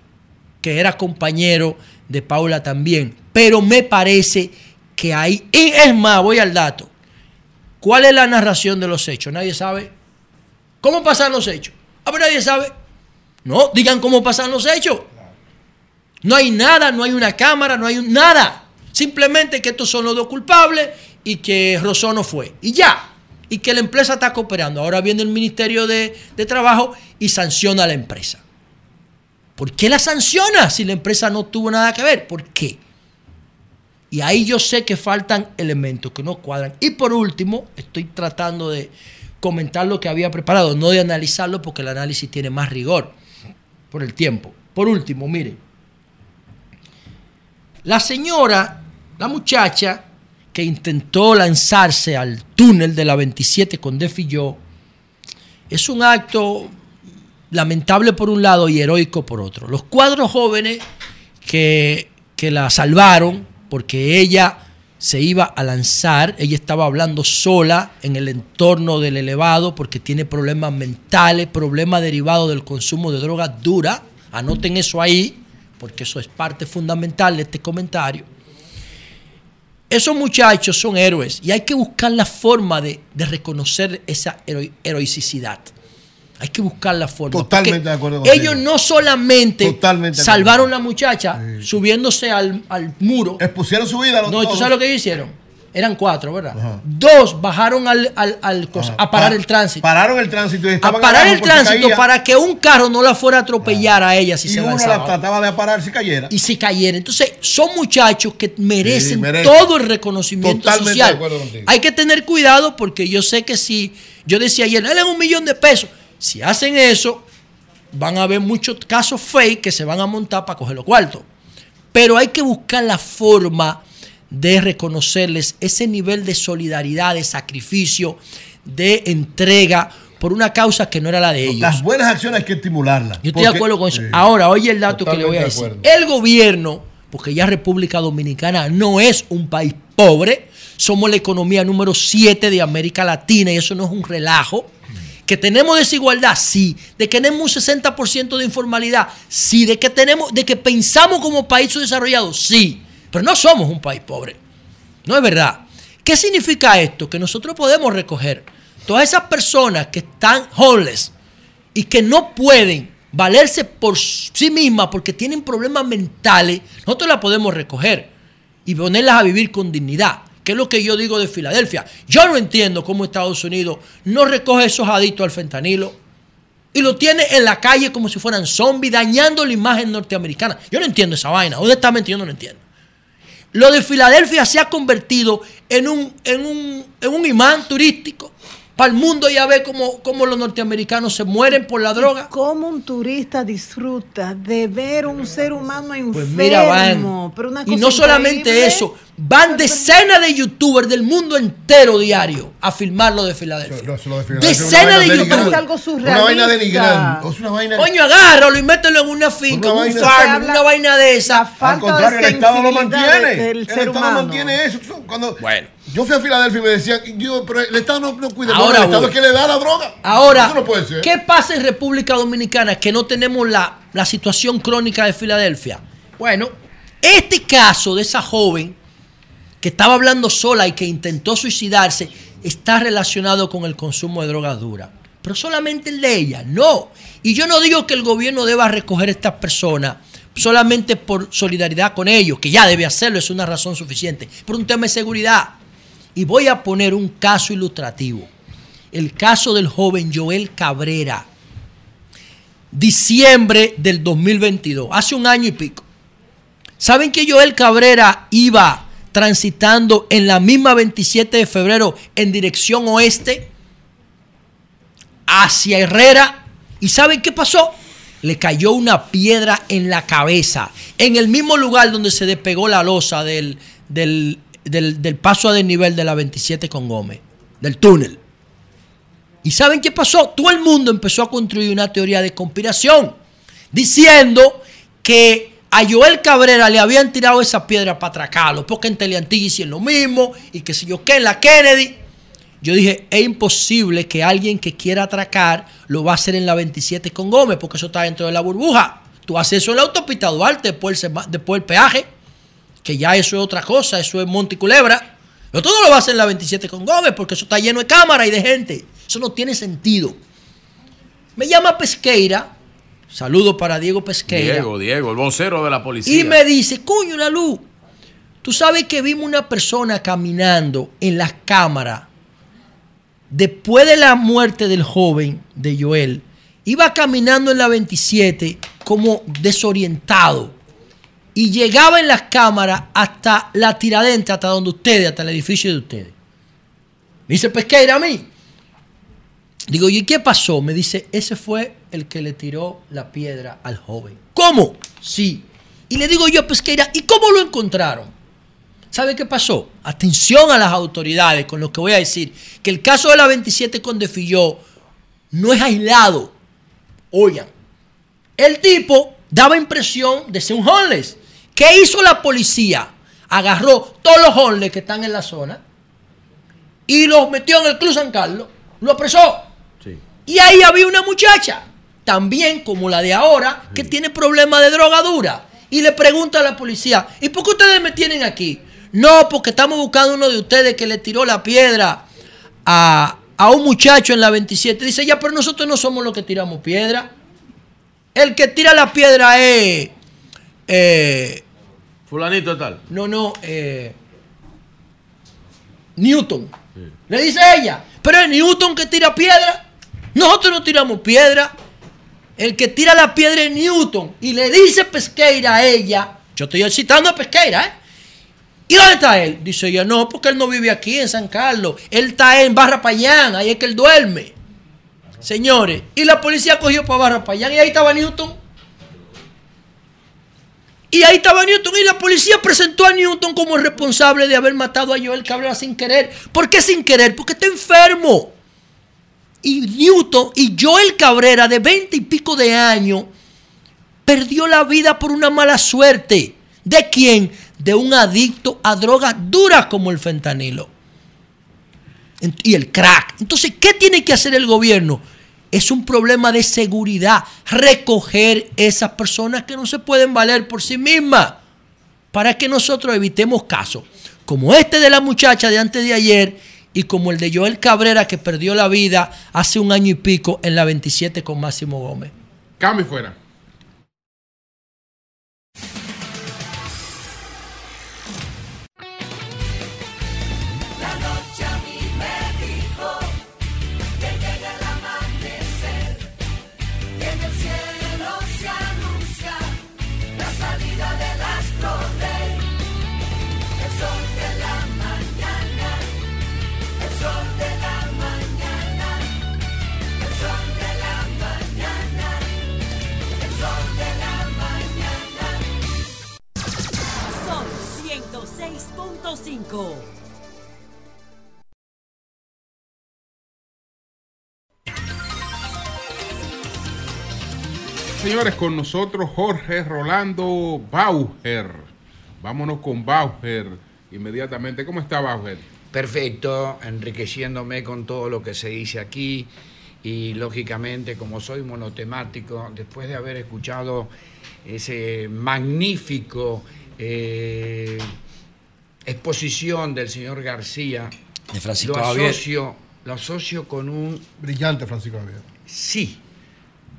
que era compañero de Paula también. Pero me parece que ahí, y es más, voy al dato. ¿Cuál es la narración de los hechos? Nadie sabe. ¿Cómo pasan los hechos? A ver, nadie sabe. No, digan cómo pasan los hechos. No hay nada, no hay una cámara, no hay nada. Simplemente que estos son los dos culpables y que Rosó no fue. Y ya. Y que la empresa está cooperando. Ahora viene el Ministerio de, de Trabajo y sanciona a la empresa. ¿Por qué la sanciona si la empresa no tuvo nada que ver? ¿Por qué? Y ahí yo sé que faltan elementos que no cuadran. Y por último, estoy tratando de comentar lo que había preparado, no de analizarlo porque el análisis tiene más rigor por el tiempo. Por último, mire, la señora, la muchacha que intentó lanzarse al túnel de la 27 con Defilló, es un acto lamentable por un lado y heroico por otro. Los cuadros jóvenes que, que la salvaron porque ella se iba a lanzar, ella estaba hablando sola en el entorno del elevado porque tiene problemas mentales, problemas derivados del consumo de drogas duras. Anoten eso ahí, porque eso es parte fundamental de este comentario. Esos muchachos son héroes y hay que buscar la forma de, reconocer esa hero- heroicidad. Hay que buscar la forma. Totalmente de acuerdo contigo. Ellos no solamente Totalmente salvaron a la muchacha subiéndose al, al muro. Expusieron su vida. los No, ¿y ¿tú todos. sabes lo que ellos hicieron? Eran cuatro, ¿verdad? Dos bajaron al, al- al cosa- a parar Pa- el tránsito. Pararon el tránsito y A estaban parar abajo el tránsito caía, para que un carro no la fuera a atropellar a ella si y se uno lanzaba. la trataba de aparar si cayera. y si cayera. Entonces, son muchachos que merecen, Sí, merecen. todo el reconocimiento Totalmente social. de acuerdo contigo. Hay que tener cuidado porque yo sé que si, yo decía ayer, él es un millón de pesos. Si hacen eso, van a haber muchos casos fake que se van a montar para coger los cuartos. Pero hay que buscar la forma de reconocerles ese nivel de solidaridad, de sacrificio, de entrega por una causa que no era la de ellos. Las buenas acciones hay que estimularlas. Yo estoy de acuerdo con eso. Ahora, oye el dato que le voy a decir. De El gobierno, porque ya República Dominicana no es un país pobre, somos la economía número 7 de América Latina y eso no es un relajo. Que tenemos desigualdad, sí. De que tenemos un 60% de informalidad, sí. De que, tenemos, de que pensamos como país desarrollado, sí. Pero no somos un país pobre. No es verdad. ¿Qué significa esto? Que nosotros podemos recoger todas esas personas que están homeless y que no pueden valerse por sí mismas porque tienen problemas mentales, nosotros las podemos recoger y ponerlas a vivir con dignidad. Que es lo que yo digo de Filadelfia. Yo no entiendo cómo Estados Unidos no recoge esos adictos al fentanilo y lo tiene en la calle como si fueran zombies, dañando la imagen norteamericana. Yo no entiendo esa vaina. Honestamente, yo no lo entiendo. Lo de Filadelfia se ha convertido en un, en un, en un imán turístico. Para el mundo ya ve cómo, cómo los norteamericanos se mueren por la droga. ¿Cómo un turista disfruta de ver un ser humano enfermo? Pues mira, van. Pero una Y no solamente increíble. eso, Van decenas de youtubers del mundo entero diario a filmar lo de Filadelfia. No, eso lo de Filadelfia es una Decenas vaina de youtubers. algo Una surrealista. vaina denigrante. Es una vaina. Coño, agárralo y mételo en una finca, Una en un vaina- farm, habla- una vaina de esa. Al falta contrario, de el Estado lo sensibilidad mantiene. del el ser Estado humano. mantiene eso. Cuando Bueno. yo fui a Filadelfia y me decían, yo, pero el Estado no, no cuida. Ahora el Estado es que le da la droga. Ahora, Eso no puede ser. ¿qué pasa en República Dominicana que no tenemos la, la situación crónica de Filadelfia? Bueno, este caso de esa joven que estaba hablando sola y que intentó suicidarse está relacionado con el consumo de drogas duras. Pero solamente el de ella, no. Y yo no digo que el gobierno deba recoger a estas personas solamente por solidaridad con ellos, que ya debe hacerlo, es una razón suficiente, por un tema de seguridad. Y voy a poner un caso ilustrativo. El caso del joven Joel Cabrera. Diciembre del 2022, hace un año y pico. ¿Saben que Joel Cabrera iba transitando en la misma 27 de febrero en dirección oeste hacia Herrera? ¿Y saben qué pasó? Le cayó una piedra en la cabeza, en el mismo lugar donde se despegó la losa del, del, del- paso a desnivel de la 27 con Gómez, del túnel. ¿Y saben qué pasó? Todo el mundo empezó a construir una teoría de conspiración, diciendo que a Joel Cabrera le habían tirado esa piedra para atracarlo, porque en Teleantilla hicieron lo mismo, y que si yo qué en la Kennedy. Yo dije, es imposible que alguien que quiera atracar lo va a hacer en la 27 con Gómez, porque eso está dentro de la burbuja. Tú haces eso en la autopista Duarte, después el, después el peaje, que ya eso es otra cosa, eso es Monte Culebra. Pero tú no lo vas a hacer en la 27 con Gómez, porque eso está lleno de cámara y de gente. Eso no tiene sentido. Me llama Pesqueira, saludo para Diego Pesqueira. Diego, Diego, el vocero de la policía. Y me dice, coño, la luz, tú sabes que vimos una persona caminando en las cámaras después de la muerte del joven, de Joel, iba caminando en la 27 como desorientado y llegaba en las cámaras hasta la tiradente, hasta donde ustedes, hasta el edificio de ustedes. Me dice Pesqueira a mí. Digo, ¿y qué pasó? Me dice, ese fue el que le tiró la piedra al joven. ¿Cómo? Sí. Y le digo yo a Pesqueira, ¿y cómo lo encontraron? ¿Sabe qué pasó? Atención a las autoridades con lo que voy a decir. Que el caso de la 27 con Defilló no es aislado. Oigan, el tipo daba impresión de ser un homeless. ¿Qué hizo la policía? Agarró todos los homeless que están en la zona y los metió en el Club San Carlos, lo apresó. Y ahí había una muchacha, también como la de ahora, que tiene problemas de drogadura. Y le pregunta a la policía, ¿y por qué ustedes me tienen aquí? No, porque estamos buscando uno de ustedes que le tiró la piedra a, a un muchacho en la 27. Dice, ya, pero nosotros no somos los que tiramos piedra. El que tira la piedra es... eh, Fulanito tal. no, no, eh, Newton. Le dice ella, pero es Newton que tira piedra. Nosotros no tiramos piedra. El que tira la piedra es Newton. Y le dice Pesqueira a ella, yo estoy citando a Pesqueira, ¿eh? ¿Y dónde está él? Dice ella, no, porque él no vive aquí en San Carlos. Él está en Barra Payán, ahí es que él duerme. Señores, y la policía cogió para Barra Payán y ahí estaba Newton. Y ahí estaba Newton y la policía presentó a Newton como responsable de haber matado a Joel Cabrera sin querer. ¿Por qué sin querer? Porque está enfermo. Y Newton y Joel Cabrera, de veinte y pico de años, perdió la vida por una mala suerte. ¿De quién? De un adicto a drogas duras como el fentanilo Ent- y el crack. Entonces, ¿qué tiene que hacer el gobierno? Es un problema de seguridad. Recoger esas personas que no se pueden valer por sí mismas. Para que nosotros evitemos casos como este de la muchacha de antes de ayer y como el de Joel Cabrera que perdió la vida hace un año y pico en la 27 con Máximo Gómez. Cambio fuera. Señores, con nosotros Jorge Rolando Bauer. Vámonos con Bauer inmediatamente. ¿Cómo está Bauer? Perfecto, enriqueciéndome con todo lo que se dice aquí y lógicamente como soy monotemático, después de haber escuchado ese magnífico eh, exposición del señor García, De Francisco lo Javier. asocio, lo asocio con un Brillante Francisco Javier. Sí,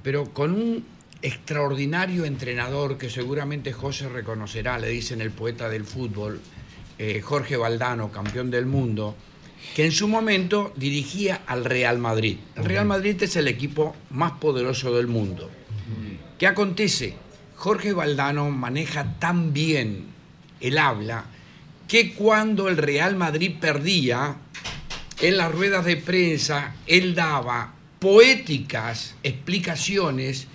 pero con un extraordinario entrenador que seguramente José reconocerá, le dicen el poeta del fútbol, eh, Jorge Valdano, campeón del mundo, que en su momento dirigía al Real Madrid. El Real Madrid es el equipo más poderoso del mundo. ¿Qué acontece? Jorge Valdano maneja tan bien el habla que cuando el Real Madrid perdía, en las ruedas de prensa él daba poéticas explicaciones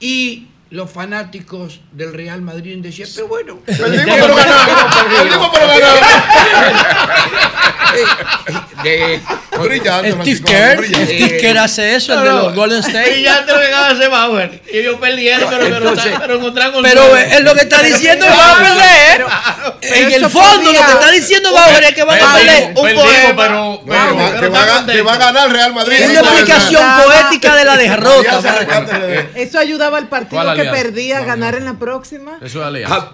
y los fanáticos del Real Madrid decían, pero bueno, Perdimos, pero ganamos. Perdimos, pero ganamos. [laughs] De- Brillante, Steve Kerr. Steve Kerr hace eso, el de los Golden State. Brillante lo que acaba de hacer Bauer. Y ellos perdieron, pero, pero, Entonces- pero encontraron Pero es lo que está diciendo es que va a perder. En el fondo, lo que está diciendo Bauer es que van a perder. Un poema, pero, que, va, a ganar el Real Madrid. Es una explicación poética de la derrota. Eso ayudaba al partido ¿Cuál que perdía a ganar en la próxima. Eso es alianza. Ah.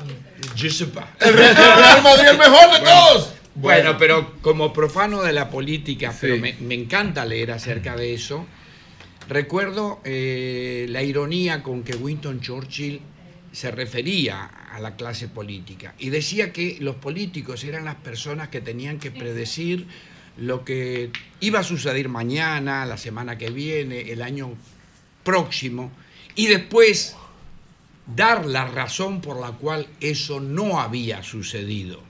El Re- el Real Madrid el mejor de todos. Bueno, pero como profano de la política, pero me encanta leer acerca de eso, recuerdo eh, la ironía con que Winston Churchill se refería a la clase política y decía que los políticos eran las personas que tenían que predecir lo que iba a suceder mañana, la semana que viene, el año próximo, y después dar la razón por la cual eso no había sucedido.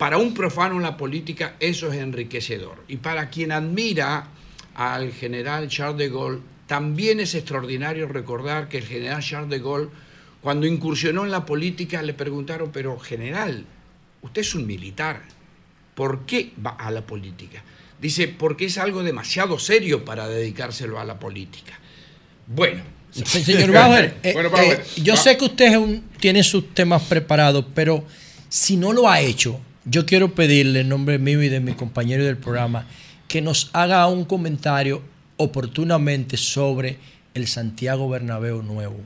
Para un profano en la política eso es enriquecedor. Y para quien admira al general Charles de Gaulle, también es extraordinario recordar que el general Charles de Gaulle, cuando incursionó en la política, le preguntaron, pero general, usted es un militar, ¿por qué va a la política? Dice, porque es algo demasiado serio para dedicárselo a la política. Bueno, Se- Señor Bauer, [laughs] eh, Bueno, Bauer, eh, yo va- sé que usted es un- tiene sus temas preparados, pero si no lo ha hecho, yo quiero pedirle en nombre mío y de mi compañero del programa que nos haga un comentario oportunamente sobre el Santiago Bernabéu nuevo.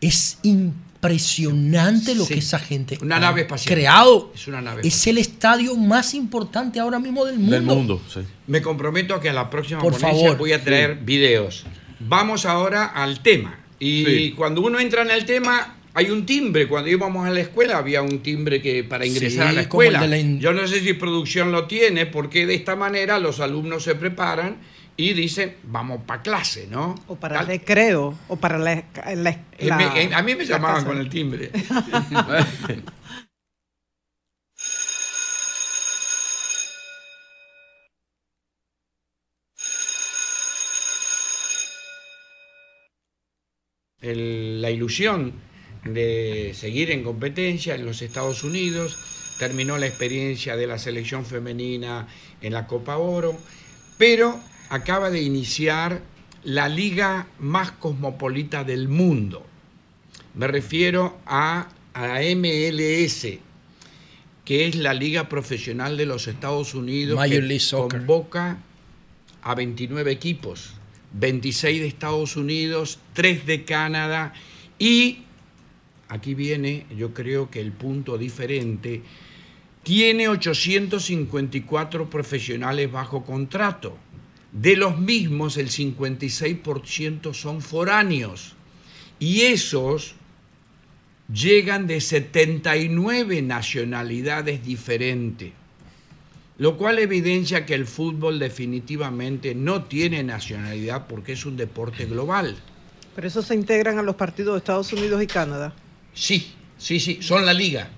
Es impresionante lo Sí. que esa gente Una ha nave espacial. creado. Es una nave Es el estadio más importante ahora mismo del mundo. Del mundo, sí. Me comprometo a que a la próxima Por ponencia favor. voy a traer videos. Vamos ahora al tema. Y Sí. cuando uno entra en el tema, hay un timbre. Cuando íbamos a la escuela había un timbre que para ingresar a la escuela. de la in- Yo no sé si producción lo tiene, porque de esta manera los alumnos se preparan y dicen, vamos para clase, ¿no? O para Tal- el recreo, o para la... la- Eh, la- me- eh, a mí me la llamaban casa. con el timbre. [laughs] El- la ilusión de seguir en competencia en los Estados Unidos, terminó la experiencia de la selección femenina en la Copa Oro, pero acaba de iniciar la liga más cosmopolita del mundo. Me refiero a, a la MLS, que es la liga profesional de los Estados Unidos Major que League Soccer. convoca a 29 equipos, 26 de Estados Unidos, 3 de Canadá y aquí viene, yo creo que el punto diferente, tiene 854 profesionales bajo contrato. De los mismos, el 56% son foráneos. Y esos llegan de 79 nacionalidades diferentes. Lo cual evidencia que el fútbol definitivamente no tiene nacionalidad porque es un deporte global. Pero esos se integran a los partidos de Estados Unidos y Canadá. Sí, sí, sí, son la liga.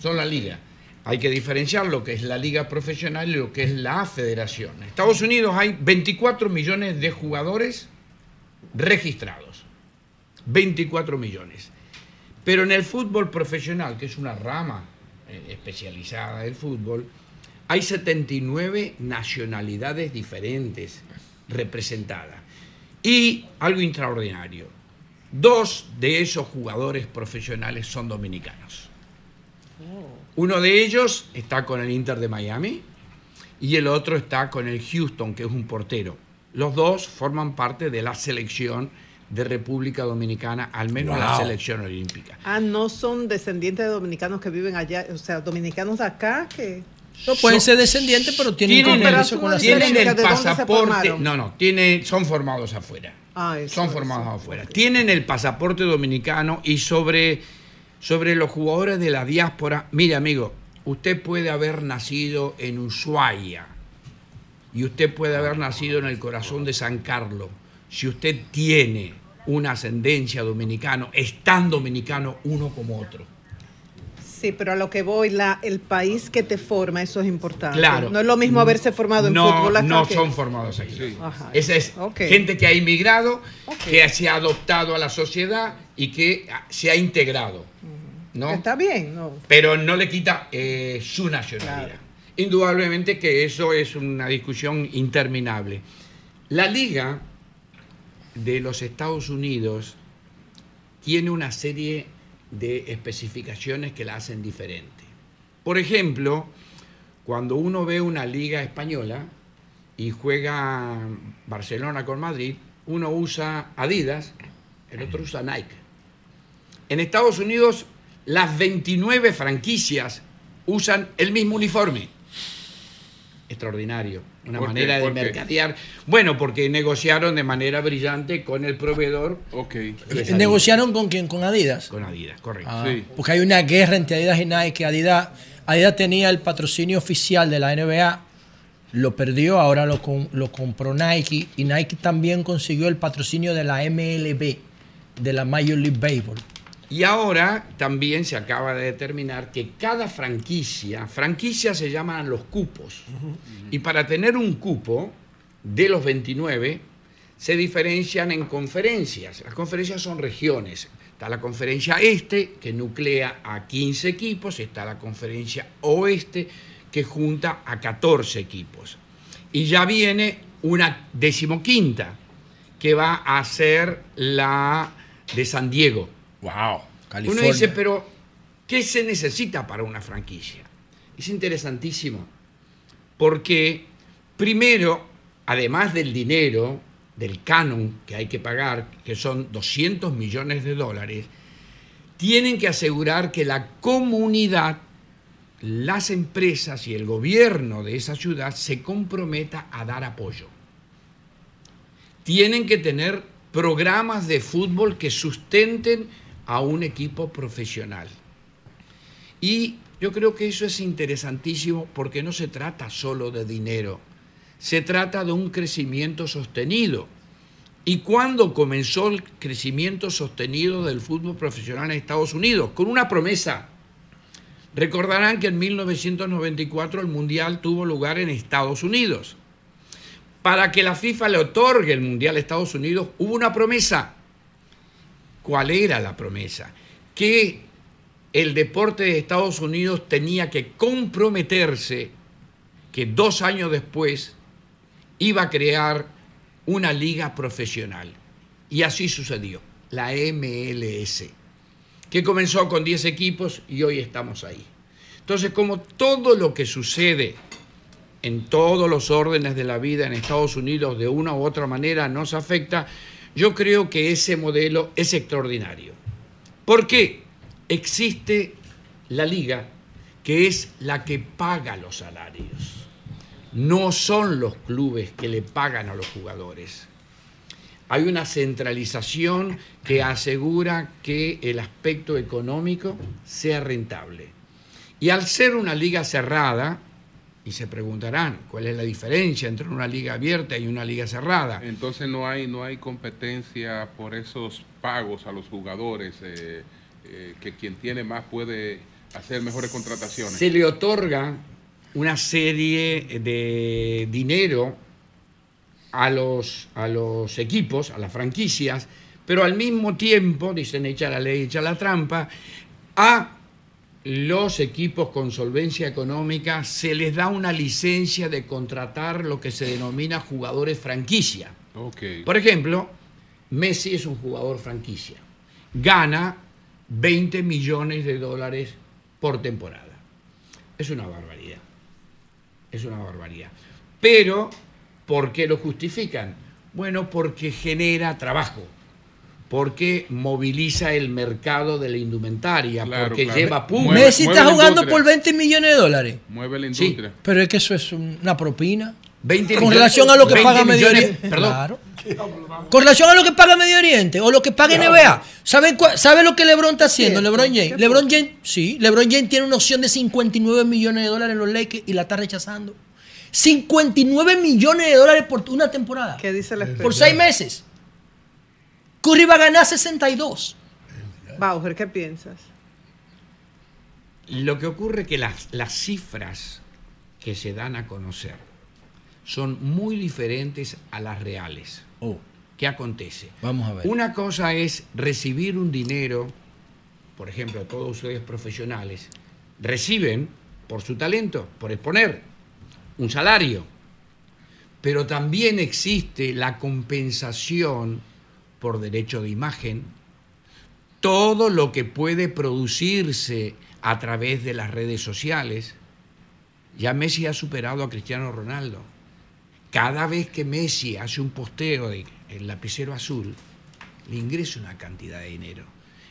Son la liga. Hay que diferenciar lo que es la liga profesional y lo que es la federación. En Estados Unidos hay 24 millones de jugadores registrados. 24 millones. Pero en el fútbol profesional, que es una rama eh, especializada del fútbol, hay 79 nacionalidades diferentes representadas. Y algo extraordinario, dos de esos jugadores profesionales son dominicanos. Uno de ellos está con el Inter de Miami y el otro está con el Houston, que es un portero. Los dos forman parte de la selección de República Dominicana, al menos la selección olímpica. Ah, no son descendientes de dominicanos que viven allá, o sea, dominicanos de acá que... No pueden ser descendientes, pero tienen Tienen, compromiso con la tienen el ¿De dónde se pasaporte. No, no, tienen, son formados afuera. Ah, eso, son eso. formados afuera. Tienen el pasaporte dominicano y sobre, sobre los jugadores de la diáspora, mire amigo, usted puede haber nacido en Ushuaia y usted puede haber nacido en el corazón de San Carlos. Si usted tiene una ascendencia dominicano, es tan dominicano uno como otro. Sí, pero a lo que voy, la, el país que te forma, eso es importante. Claro. No es lo mismo haberse formado en no, fútbol acá No que- son formados aquí. Ajá. Esa es gente que ha inmigrado, que se ha adoptado a la sociedad y que se ha integrado. ¿no? Está bien, ¿no? Pero no le quita eh, su nacionalidad. Indudablemente que eso es una discusión interminable. La Liga de los Estados Unidos tiene una serie de especificaciones que la hacen diferente. Por ejemplo, cuando uno ve una liga española y juega Barcelona con Madrid, uno usa Adidas, el otro usa Nike. En Estados Unidos, las 29 franquicias usan el mismo uniforme. Extraordinario. Una manera de mercadear. Bueno, porque negociaron de manera brillante con el proveedor. Okay. ¿Negociaron con quién? ¿Con Adidas? Con Adidas, correcto. Ah, Porque hay una guerra entre Adidas y Nike. Adidas, Adidas tenía el patrocinio oficial de la NBA, lo perdió, ahora lo, lo compró Nike. Y Nike también consiguió el patrocinio de la MLB, de la Major League Baseball. Y ahora también se acaba de determinar que cada franquicia, franquicias se llaman los cupos, y para tener un cupo de los 29 se diferencian en conferencias. Las conferencias son regiones. Está la conferencia este, que nuclea a 15 equipos, está la conferencia oeste, que junta a 14 equipos. Y ya viene una decimoquinta, que va a ser la de San Diego. Wow, Uno dice, pero ¿qué se necesita para una franquicia? Es interesantísimo, porque primero, además del dinero, del canon que hay que pagar, que son 200 millones de dólares, tienen que asegurar que la comunidad, las empresas y el gobierno de esa ciudad se comprometa a dar apoyo. Tienen que tener programas de fútbol que sustenten a un equipo profesional. Y yo creo que eso es interesantísimo porque no se trata solo de dinero, se trata de un crecimiento sostenido. ¿Y cuándo comenzó el crecimiento sostenido del fútbol profesional en Estados Unidos? Con una promesa. Recordarán que en 1994 el Mundial tuvo lugar en Estados Unidos. Para que la FIFA le otorgue el Mundial a Estados Unidos hubo una promesa. ¿Cuál era la promesa? Que el deporte de Estados Unidos tenía que comprometerse que dos años después iba a crear una liga profesional. Y así sucedió, la MLS, que comenzó con 10 equipos y hoy estamos ahí. Entonces, como todo lo que sucede en todos los órdenes de la vida en Estados Unidos de una u otra manera nos afecta, yo creo que ese modelo es extraordinario. ¿Por qué? Existe la liga que es la que paga los salarios. No son los clubes que le pagan a los jugadores. Hay una centralización que asegura que el aspecto económico sea rentable. Y al ser una liga cerrada, y se preguntarán cuál es la diferencia entre una liga abierta y una liga cerrada. Entonces no hay no hay competencia por esos pagos a los jugadores eh, eh, que quien tiene más puede hacer mejores contrataciones. Se le otorga una serie de dinero a los, a los equipos, a las franquicias, pero al mismo tiempo, dicen echa la ley, echa la trampa, a los equipos con solvencia económica se les da una licencia de contratar lo que se denomina jugadores franquicia. Por ejemplo, Messi es un jugador franquicia. Gana 20 millones de dólares por temporada. Es una barbaridad. Es una barbaridad. Pero, ¿por qué lo justifican? Bueno, porque genera trabajo. Porque moviliza el mercado de la indumentaria. Claro, porque claro. lleva público. Messi está jugando por 20 millones de dólares. Mueve la Sí. industria. Pero es que eso es una propina. 20 Con millones- relación a lo que 20 paga Medio Oriente. perdón. Claro. Con relación a lo que paga Medio Oriente o lo que paga NBA. ¿Saben cua- ¿Sabe lo que LeBron está haciendo? LeBron James. ¿Qué LeBron James, sí. LeBron James tiene una opción de 59 millones de dólares en los Lakers y la está rechazando. 59 millones de dólares por una temporada. ¿Qué dice la Por seis meses. Curry va a ganar 62. Bauer, ¿qué piensas? Lo que ocurre es que las, las cifras que se dan a conocer son muy diferentes a las reales. Oh, ¿Qué acontece? vamos a ver. Una cosa es recibir un dinero, por ejemplo, todos ustedes profesionales, reciben por su talento, por exponer, un salario. Pero también existe la compensación por derecho de imagen, todo lo que puede producirse a través de las redes sociales. Ya Messi ha superado a Cristiano Ronaldo. Cada vez que Messi hace un posteo de el lapicero azul, le ingresa una cantidad de dinero.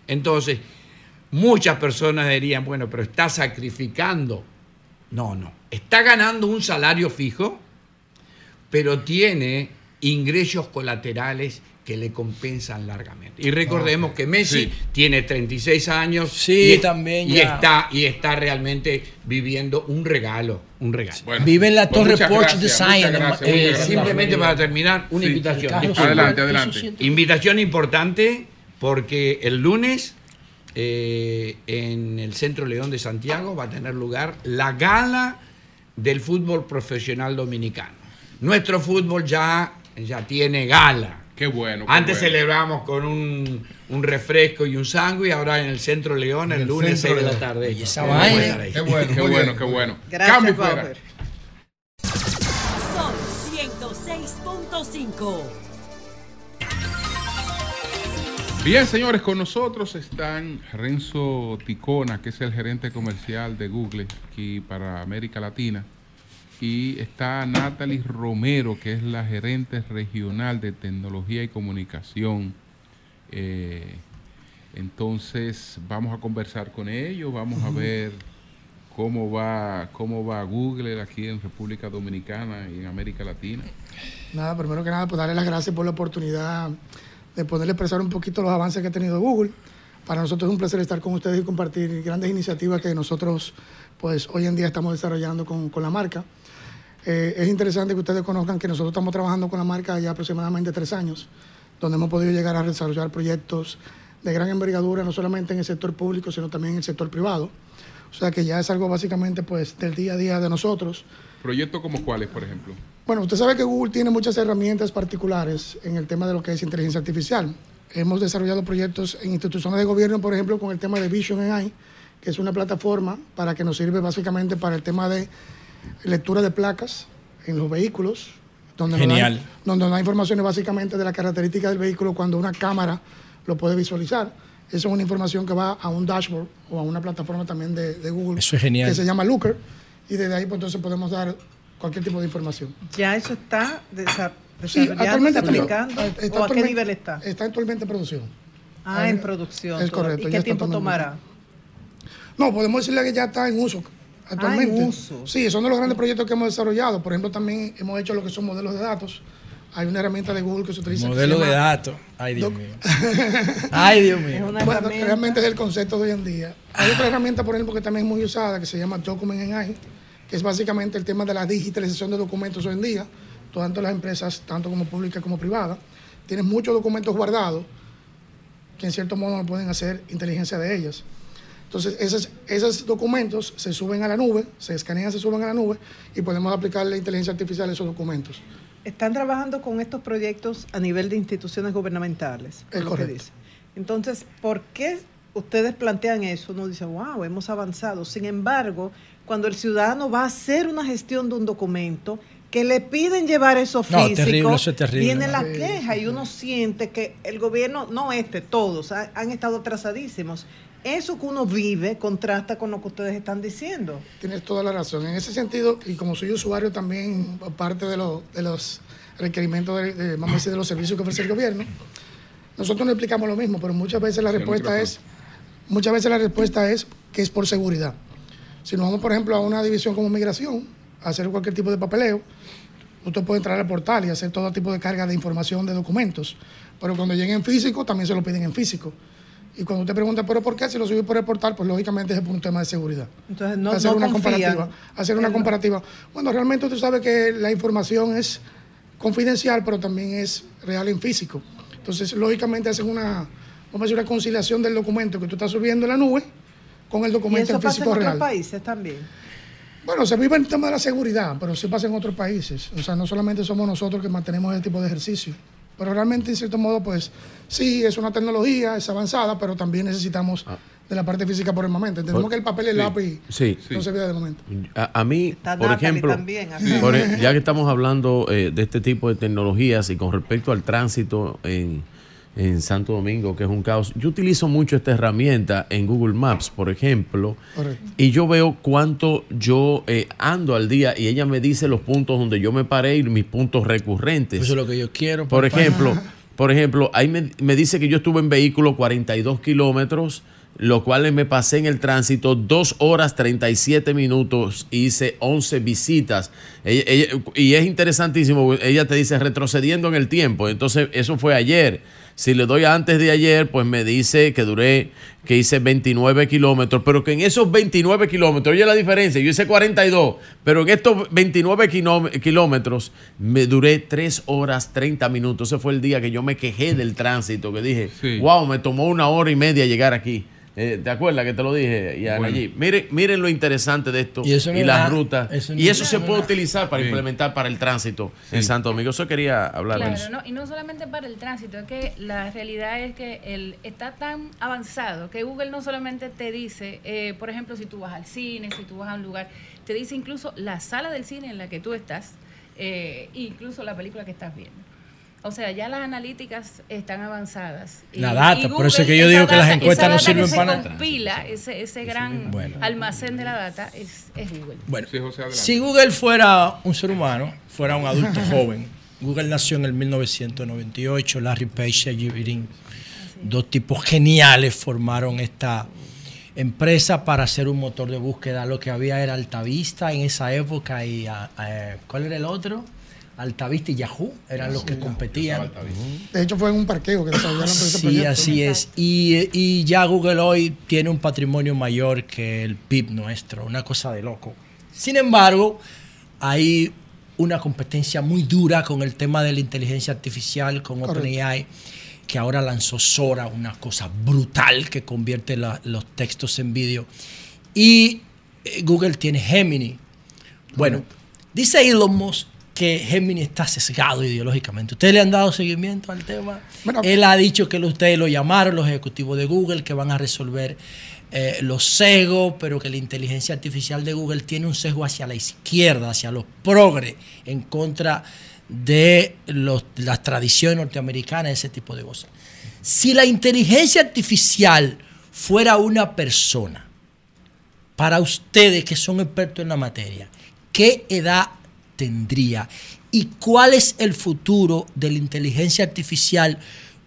Entonces, muchas personas dirían, bueno, pero está sacrificando. No, no. Está ganando un salario fijo, pero tiene ingresos colaterales que le compensan largamente. Y recordemos que Messi Sí. tiene 36 años Sí, y, también y está, y está realmente viviendo un regalo, un regalo. Bueno, Vive en la pues Torre Porsche Design. Eh, simplemente para terminar, una Sí. invitación. Adelante, adelante. Invitación importante porque el lunes eh, en el Centro León de Santiago va a tener lugar la gala del fútbol profesional dominicano. Nuestro fútbol ya, ya tiene gala. Qué bueno. qué Antes bueno. celebramos con un, un refresco y un sándwich, ahora en el Centro León el el lunes Centro 6 de la tarde. Y esa vaina. Qué bueno, Qué bueno, qué bueno. Gracias, Cambio fuera. Sol 106.5. Bien, señores, con nosotros están Renzo Ticona, que es el gerente comercial de Google aquí para América Latina, y está Natalie Romero, que es la gerente regional de tecnología y comunicación. Eh, entonces, vamos a conversar con ellos, vamos a ver cómo va, cómo va Google aquí en República Dominicana y en América Latina. Nada, primero que nada, pues darle las gracias por la oportunidad de poderle expresar un poquito los avances que ha tenido Google. Para nosotros es un placer estar con ustedes y compartir grandes iniciativas que nosotros, pues hoy en día estamos desarrollando con, con la marca. Eh, es interesante que ustedes conozcan que nosotros estamos trabajando con la marca ya aproximadamente tres años, donde hemos podido llegar a desarrollar proyectos de gran envergadura, no solamente en el sector público, sino también en el sector privado. O sea que ya es algo básicamente pues del día a día de nosotros. ¿Proyectos como cuáles, por ejemplo? Bueno, usted sabe que Google tiene muchas herramientas particulares en el tema de lo que es inteligencia artificial. Hemos desarrollado proyectos en instituciones de gobierno, por ejemplo, con el tema de Vision AI, que es una plataforma para que nos sirve básicamente para el tema de lectura de placas en los vehículos, donde nos da- Genial. donde nos da informaciones básicamente de la característica del vehículo cuando una cámara lo puede visualizar. Esa es una información que va a un dashboard o a una plataforma también de, de Google. Eso es genial. Que se llama Looker. Y desde ahí pues, entonces podemos dar cualquier tipo de información. Ya eso está desa- Sí, actualmente aplicando. está- está ¿O a qué nivel está? Está actualmente en producción. Ah, en producción. Es correcto, ¿Y qué tiempo tomará? No, podemos decirle que ya está en uso actualmente. Uso. Sí, son de los grandes proyectos que hemos desarrollado. Por ejemplo, también hemos hecho lo que son modelos de datos. Hay una herramienta de Google que se utiliza. Modelo se de datos. Ay, Dios mío. [laughs] Ay, Dios mío. Bueno, realmente es el concepto de hoy en día. Hay otra herramienta, por ejemplo, que también es muy usada, que se llama Document AI, que es básicamente el tema de la digitalización de documentos hoy en día, tanto las empresas, tanto como públicas como privadas, tienen muchos documentos guardados que en cierto modo no pueden hacer inteligencia de ellas. Entonces, esos, esos documentos se suben a la nube, se escanean, se suben a la nube y podemos aplicarle inteligencia artificial a esos documentos. Están trabajando con estos proyectos a nivel de instituciones gubernamentales. Es correcto. dice. Entonces, ¿por qué ustedes plantean eso, uno dice, wow, hemos avanzado. Sin embargo, cuando el ciudadano va a hacer una gestión de un documento, que le piden llevar eso No, físico, terrible, eso es terrible. viene la queja y uno siente que el gobierno, no este, todos, ha- han estado atrasadísimos. Eso que uno vive contrasta con lo que ustedes están diciendo. Tienes toda la razón. En ese sentido, y como soy usuario también, parte de, lo- de los requerimientos, de, de, vamos a decir, de los servicios que ofrece el gobierno, nosotros no explicamos lo mismo, pero muchas veces la respuesta es, muchas veces la respuesta es que es por seguridad. Si nos vamos, por ejemplo, a una división como migración, a hacer cualquier tipo de papeleo, usted puede entrar al portal y hacer todo tipo de carga de información de documentos. Pero cuando lleguen en físico, también se lo piden en físico. Y cuando usted pregunta, ¿pero por qué? Si lo subí por el portal, pues lógicamente es por un tema de seguridad. Entonces no, hacer no una confían comparativa. Hacer una comparativa. Bueno, realmente usted sabe que la información es confidencial, pero también es real en físico. Entonces, lógicamente hacen una, vamos a decir, una conciliación del documento que tú estás subiendo en la nube con el Y documento eso en pasa en físico otros real. países también. Bueno, se vive el tema de la seguridad, pero sí pasa en otros países. O sea, no solamente somos nosotros que mantenemos ese tipo de ejercicio. Pero realmente, en cierto modo, pues sí, es una tecnología, es avanzada, pero también necesitamos de la parte física por el momento. Entendemos Por- que el papel y el sí, lápiz sí. no se ve de momento. A, a mí, Está por Natalie ejemplo, también, ajá. por e- ya que estamos hablando eh, de este tipo de tecnologías y con respecto al tránsito en, en Santo Domingo, que es un caos, yo utilizo mucho esta herramienta en Google Maps, por ejemplo, Correcto. y yo veo cuánto yo eh, ando al día y ella me dice los puntos donde yo me paré y mis puntos recurrentes. Eso es lo que yo quiero. Por papá. ejemplo, [laughs] por ejemplo, ahí me, me dice que yo estuve en vehículo 42 kilómetros, lo cual me pasé en el tránsito 2 horas 37 minutos, hice 11 visitas. Ella- ella- y es interesantísimo, ella te dice retrocediendo en el tiempo, entonces eso fue ayer. Si le doy antes de ayer, pues me dice que duré, que hice 29 kilómetros, pero que en esos 29 kilómetros, oye la diferencia, yo hice 42, pero en estos 29 quiló- kilómetros me duré 3 horas 30 minutos. Ese fue el día que yo me quejé del tránsito, que dije, Sí. wow, me tomó una hora y media llegar aquí. Eh, ¿Te acuerdas que te lo dije, Bueno. allí? Miren, miren lo interesante de esto Y y, eso las rutas. eso no y eso se puede utilizar para Bien. implementar para el tránsito en Santo Domingo. Eso quería hablar de Claro, eso. no, y no solamente para el tránsito, es que la realidad es que el, está tan avanzado que Google no solamente te dice, eh, por ejemplo, si tú vas al cine, si tú vas a un lugar, te dice incluso la sala del cine en la que tú estás, eh, incluso la película que estás viendo. O sea, ya las analíticas están avanzadas. Y- La data, y por eso es que yo digo que las data- encuestas no sirven para nada. compila, ese, ese gran Bueno. almacén de la data es, es Google. Bueno, Sí, José, adelante. si Google fuera un ser humano, fuera un adulto [laughs] joven, Google nació en el 1998, Larry Page y Sergey Brin, dos tipos geniales formaron esta empresa para hacer un motor de búsqueda. Lo que había era Altavista en esa época y ah, eh, ¿cuál era el otro? Altavista y Yahoo eran los que competían. De hecho, fue en un parqueo que desarrollaron Sí, proyecto. así es. Y, y ya Google hoy tiene un patrimonio mayor que el PIB nuestro, una cosa de loco. Sin embargo, hay una competencia muy dura con el tema de la inteligencia artificial, con. OpenAI, que ahora lanzó Sora, una cosa brutal que convierte la- los textos en vídeo. Y eh, Google tiene Gemini. Bueno, dice Elon Musk que Gemini está sesgado ideológicamente. ¿Ustedes le han dado seguimiento al tema? Él ha dicho que ustedes lo llamaron, los ejecutivos de Google, que van a resolver eh, los sesgos, pero que la inteligencia artificial de Google tiene un sesgo hacia la izquierda, hacia los progres, en contra de los- las tradiciones norteamericanas, ese tipo de cosas. Si la inteligencia artificial fuera una persona, para ustedes que son expertos en la materia, ¿qué edad tendría? ¿Y cuál es el futuro de la inteligencia artificial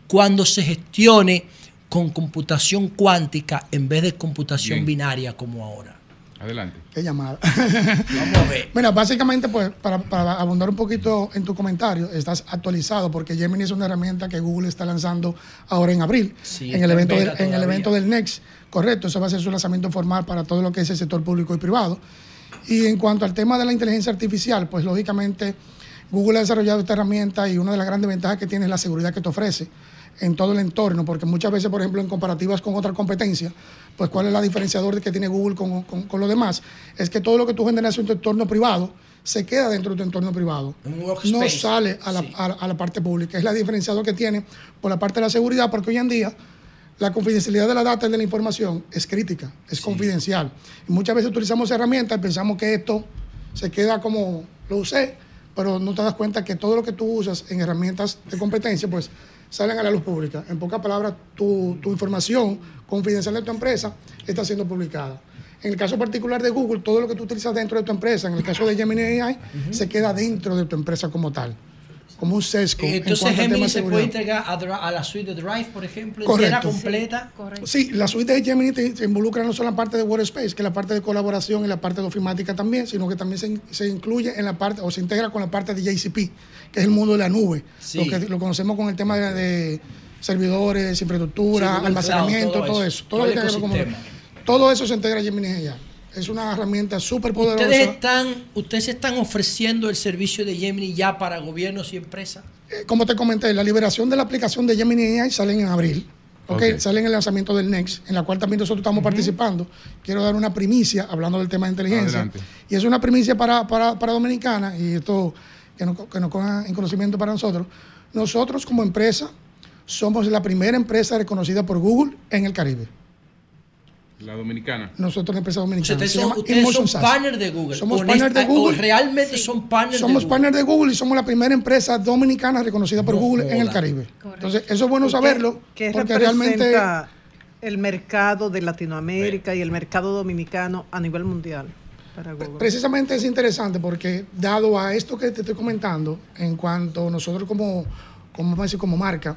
cuando se gestione con computación cuántica en vez de computación Bien. binaria como ahora? Adelante. Qué llamada. Vamos a ver. [laughs] Mira, básicamente, pues, para, para abundar un poquito en tu comentario, estás actualizado porque Gemini es una herramienta que Google está lanzando ahora en abril, Sí, en el en evento del, en el evento del Next. Correcto, eso va a ser su lanzamiento formal para todo lo que es el sector público y privado. Y en cuanto al tema de la inteligencia artificial, pues lógicamente Google ha desarrollado esta herramienta y una de las grandes ventajas que tiene es la seguridad que te ofrece en todo el entorno, porque muchas veces, por ejemplo, en comparativas con otra competencia, pues cuál es la diferenciador que tiene Google con, con, con lo demás, es que todo lo que tú generas en tu entorno privado se queda dentro de tu entorno privado. No sale a la, a la- a la parte pública. Es la diferenciador que tiene por la parte de la seguridad, porque hoy en día la confidencialidad de la data y de la información es crítica, es confidencial. Y muchas veces utilizamos herramientas y pensamos que esto se queda como lo usé, pero no te das cuenta que todo lo que tú usas en herramientas de competencia, pues salen a la luz pública. En pocas palabras, tu, tu información confidencial de tu empresa está siendo publicada. En el caso particular de Google, todo lo que tú utilizas dentro de tu empresa, en el caso de Gemini AI, se queda dentro de tu empresa como tal, como un sesgo. en Entonces tema Gemini se seguridad. puede entregar a, a la suite de Drive, por ejemplo, Correcto. entera completa. Sí, la suite de Gemini te, te involucra no solo la parte de Workspace, que es la parte de colaboración y la parte de ofimática también, sino que también se, se incluye en la parte o se integra con la parte de JCP, que es el mundo de la nube. Sí. Lo que lo conocemos con el tema de, de servidores, infraestructura, Sí, almacenamiento, Cloud, todo, eso. Todo, el eso se integra en Gemini AI. Es una herramienta súper poderosa. Ustedes están, ustedes están ofreciendo el servicio de Gemini ya para gobiernos y empresas. Eh, como te comenté, la liberación de la aplicación de Gemini AI sale en abril. ¿ok? Ok. Sale en el lanzamiento del Next, en la cual también nosotros estamos participando. Quiero dar una primicia, hablando del tema de inteligencia. Adelante. Y es una primicia para, para, para Dominicana, y esto que nos, que nos coja en conocimiento para nosotros. Nosotros como empresa somos la primera empresa reconocida por Google en el Caribe. La dominicana. Nosotros la empresa dominicana. Ustedes son, ustedes son partner de Google. Somos partner de Google. realmente son partners Somos de Google. partner de Google y somos la primera empresa dominicana reconocida por No Google en el. Caribe. Entonces, eso es bueno ¿Y qué- saberlo, qué porque realmente el mercado de Latinoamérica y el mercado dominicano a nivel mundial para Google? precisamente es interesante porque dado a esto que te estoy comentando, en cuanto nosotros como, como, como marca,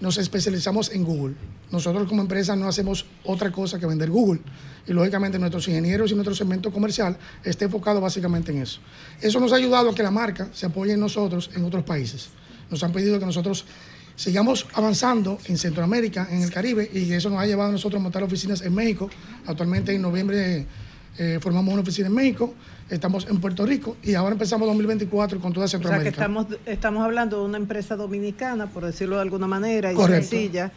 nos especializamos en Google. Nosotros como empresa no hacemos otra cosa que vender Google. Y lógicamente nuestros ingenieros y nuestro segmento comercial esté enfocado básicamente en eso. Eso nos ha ayudado a que la marca se apoye en nosotros en otros países. Nos han pedido que nosotros sigamos avanzando en Centroamérica, en el Caribe, y eso nos ha llevado a nosotros a montar oficinas en México. Actualmente en noviembre eh, formamos una oficina en México, estamos en Puerto Rico y ahora empezamos 2024 con toda O sea que Centroamérica. estamos, estamos hablando de una empresa dominicana, por decirlo de alguna manera, y Correcto. sencilla,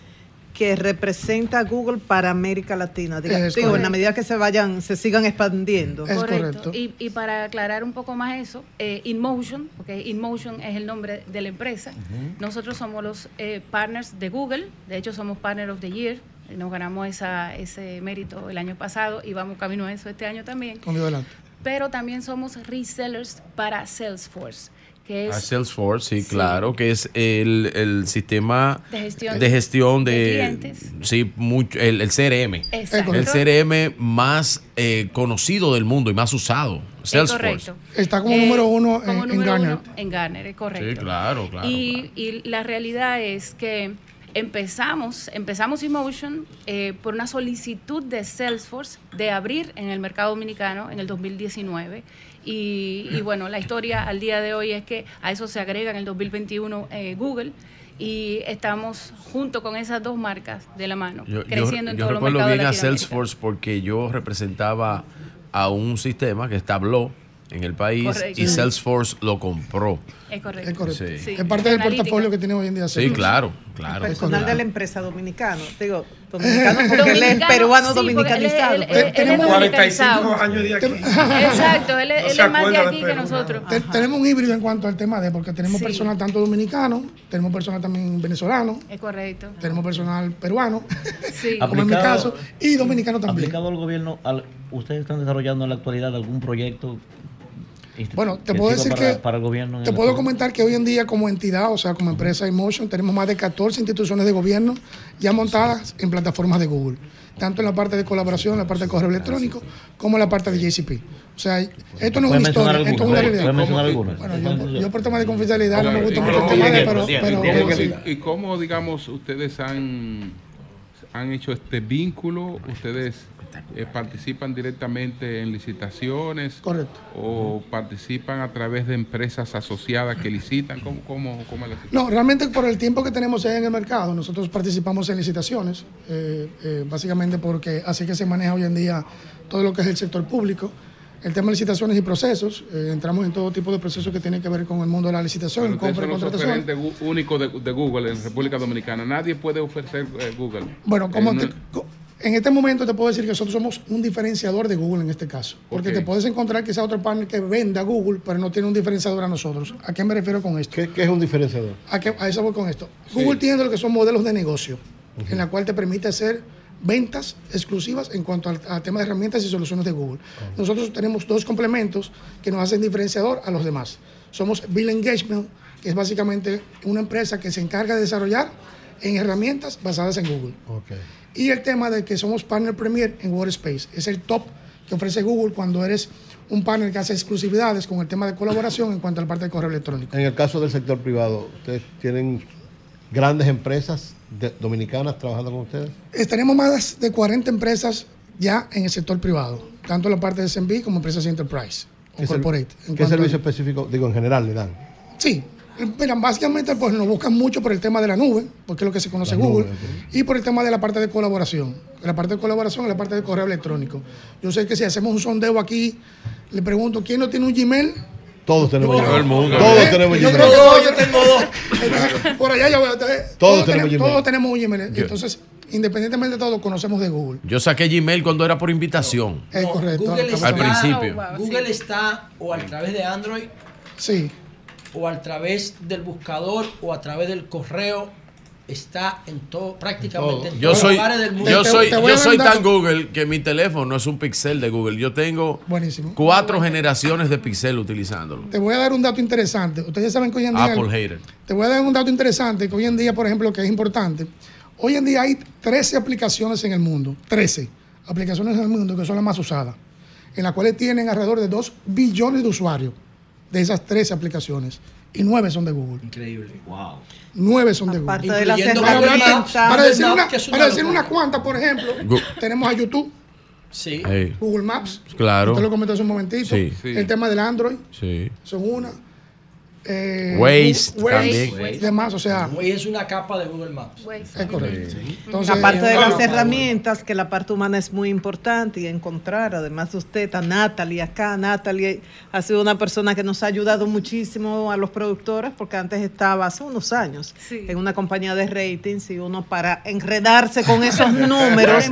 que representa a Google para América Latina. Diga- Es digo, en la medida que se vayan, se sigan expandiendo. correcto. Y, y para aclarar un poco más eso, eh, InMotion, porque InMotion es el nombre de la empresa, nosotros somos los eh, partners de Google, de hecho somos Partner of the Year, nos ganamos esa, ese mérito el año pasado y vamos camino a eso este año también, Con Dios delante. Pero también somos resellers para Salesforce, que es A Salesforce, sí, claro, que es el, el sistema De gestión de, gestión de de, clientes. sí, mucho, el, el CRM. Exacto. El CRM más eh, conocido del mundo y más usado. Es Salesforce. correcto. Está como Eh, número uno como en, en número Gartner. uno en Gartner, es correcto. Sí, claro, claro. y, y la realidad es que empezamos, empezamos Emotion eh, por una solicitud de Salesforce de abrir en el mercado dominicano en el 2019. Y, y bueno, la historia al día de hoy es que a eso se agrega en el 2021 eh, Google y estamos junto con esas dos marcas de la mano, Yo, yo- creciendo en yo todos los recuerdo mercados bien a. Salesforce porque yo representaba a un sistema que es Tableau en el país Correcto. y Salesforce lo compró. Es correcto. Es correcto. Sí. Sí. Es parte del Analítica. portafolio que tiene hoy en día. Sí, claro, claro. Personal de la empresa dominicano. Digo, dominicano porque él es peruano sí, dominicanizado. él- él- él es Tenemos- dominicanizado. 45 años de aquí. Exacto, él, es- No más de aquí que nosotros. Te- tenemos un híbrido en cuanto al tema de, porque tenemos Sí. personal tanto dominicano, tenemos personal también venezolano, Es correcto. tenemos personal peruano, Sí. como en mi caso, y dominicano también. Aplicado al gobierno, al- ¿ustedes están desarrollando en la actualidad algún proyecto? Bueno, te puedo decir para, que- para el gobierno. en Te el puedo comentar que hoy en día como entidad, o sea, como empresa Emotion, tenemos más de 14 instituciones de gobierno ya montadas en plataformas de Google, tanto en la parte de colaboración, en la parte de correo electrónico, como en la parte de JCP. O sea, esto no es ¿Puede una historia, esto es una realidad. Bueno, yo, yo por tema de confidencialidad no me gusta ¿Y mucho el tema de, pero, y pero, y cómo, digamos, ustedes han, han hecho este vínculo? ¿Ustedes eh, participan directamente en licitaciones? Correcto. ¿O participan a través de empresas asociadas que licitan? ¿Cómo, cómo, cómo es la situación? No, realmente por el tiempo que tenemos en el mercado, nosotros participamos en licitaciones, eh, eh, básicamente porque así que se maneja hoy en día todo lo que es el sector público. El tema de licitaciones y procesos, eh, entramos en todo tipo de procesos que tienen que ver con el mundo de la licitación, compra y contratación. únicos de, de Google en República Dominicana. Nadie puede ofrecer eh, Google. Bueno, como Eh, no- te- en este momento te puedo decir que nosotros somos un diferenciador de Google en este caso. Porque te puedes encontrar quizá otro partner que venda Google, pero no tiene un diferenciador a nosotros. ¿A qué me refiero con esto? ¿Qué, qué es un diferenciador? ¿A, qué- a eso voy con esto. Google tiene lo que son modelos de negocio. en la cual te permite hacer ventas exclusivas en cuanto al, al tema de herramientas y soluciones de Google. Nosotros tenemos dos complementos que nos hacen diferenciador a los demás. Somos Bill Engagement, que es básicamente una empresa que se encarga de desarrollar en herramientas basadas en Google. Y el tema de que somos partner premier en Workspace. Es el top que ofrece Google cuando eres un partner que hace exclusividades con el tema de colaboración en cuanto a la parte de correo electrónico. En el caso del sector privado, ¿ustedes tienen grandes empresas de- dominicanas trabajando con ustedes? Tenemos más de 40 empresas ya en el sector privado, tanto en la parte de SMB como empresas Enterprise o ¿Qué ser- Corporate. ¿Qué servicio a- específico, digo, en general le dan? Sí, mira, básicamente pues nos buscan mucho por el tema de la nube, porque es lo que se conoce La Google, nube, y por el tema de la parte de colaboración. La parte de colaboración es la parte de correo electrónico. Yo sé que si hacemos un sondeo aquí, le pregunto, ¿quién no tiene un Gmail? Todos tenemos Todo Gmail. el mundo. Todos Eh, tenemos yo Gmail. todos- yo tengo dos. Entonces, por allá yo veo. entonces, Todos tenemos tenem- Gmail. Todos tenemos un Gmail. Yo- Entonces, independientemente de todo, conocemos de Google. Yo saqué Gmail cuando era por invitación. Es correcto. Google Al está, principio. Google está o a través de Android. Sí. O a través del buscador o a través del correo. Está en todo, prácticamente en Yo todos soy, los lugares del mundo. yo soy, yo soy tan. Google que mi teléfono es un pixel de Google. Yo tengo Buenísimo. cuatro generaciones de pixel utilizándolo. Te voy a dar un dato interesante. Ustedes saben que hoy en día. Apple hater. Te voy a dar un dato interesante que hoy en día, por ejemplo, que es importante. Hoy en día hay 13 aplicaciones en el mundo. 13 aplicaciones en el mundo que son las más usadas. En las cuales tienen alrededor de 2 billones de usuarios de esas 13 aplicaciones. Y 9 son de Google. Increíble. Wow. 9 son de Google. De las Para, decir, una, para decir unas cuantas, por ejemplo, tenemos a YouTube, Sí. Google Maps. Claro. Usted lo comentó hace un momentito. Sí. Sí. El tema del Android, sí. son una. Eh, Waze Waze, también. y demás, o sea, Waze es una capa de Google Maps. es correcto. Entonces, Aparte de eh, las herramientas, que la parte humana es muy importante y encontrar, además de usted, a Natalie acá. Natalie ha sido una persona que nos ha ayudado muchísimo a los productores, porque antes estaba hace unos años Sí. en una compañía de ratings y uno para enredarse con esos [laughs] números.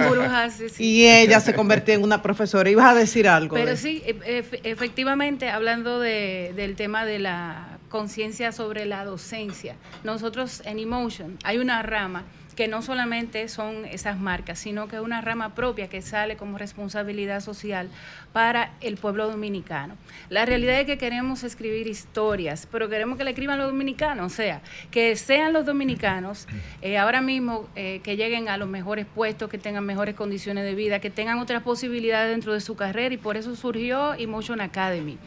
Sí. Y ella se convirtió en una profesora. Ibas a decir algo. Pero de- sí, e- ef- efectivamente, hablando de- del tema de la conciencia sobre la docencia, nosotros en Emotion hay una rama que no solamente son esas marcas, sino que es una rama propia que sale como responsabilidad social para el pueblo dominicano. La realidad es que queremos escribir historias, pero queremos que la escriban los dominicanos, o sea, que sean los dominicanos eh, ahora mismo eh, que lleguen a los mejores puestos, que tengan mejores condiciones de vida, que tengan otras posibilidades dentro de su carrera y por eso surgió Emotion Academy.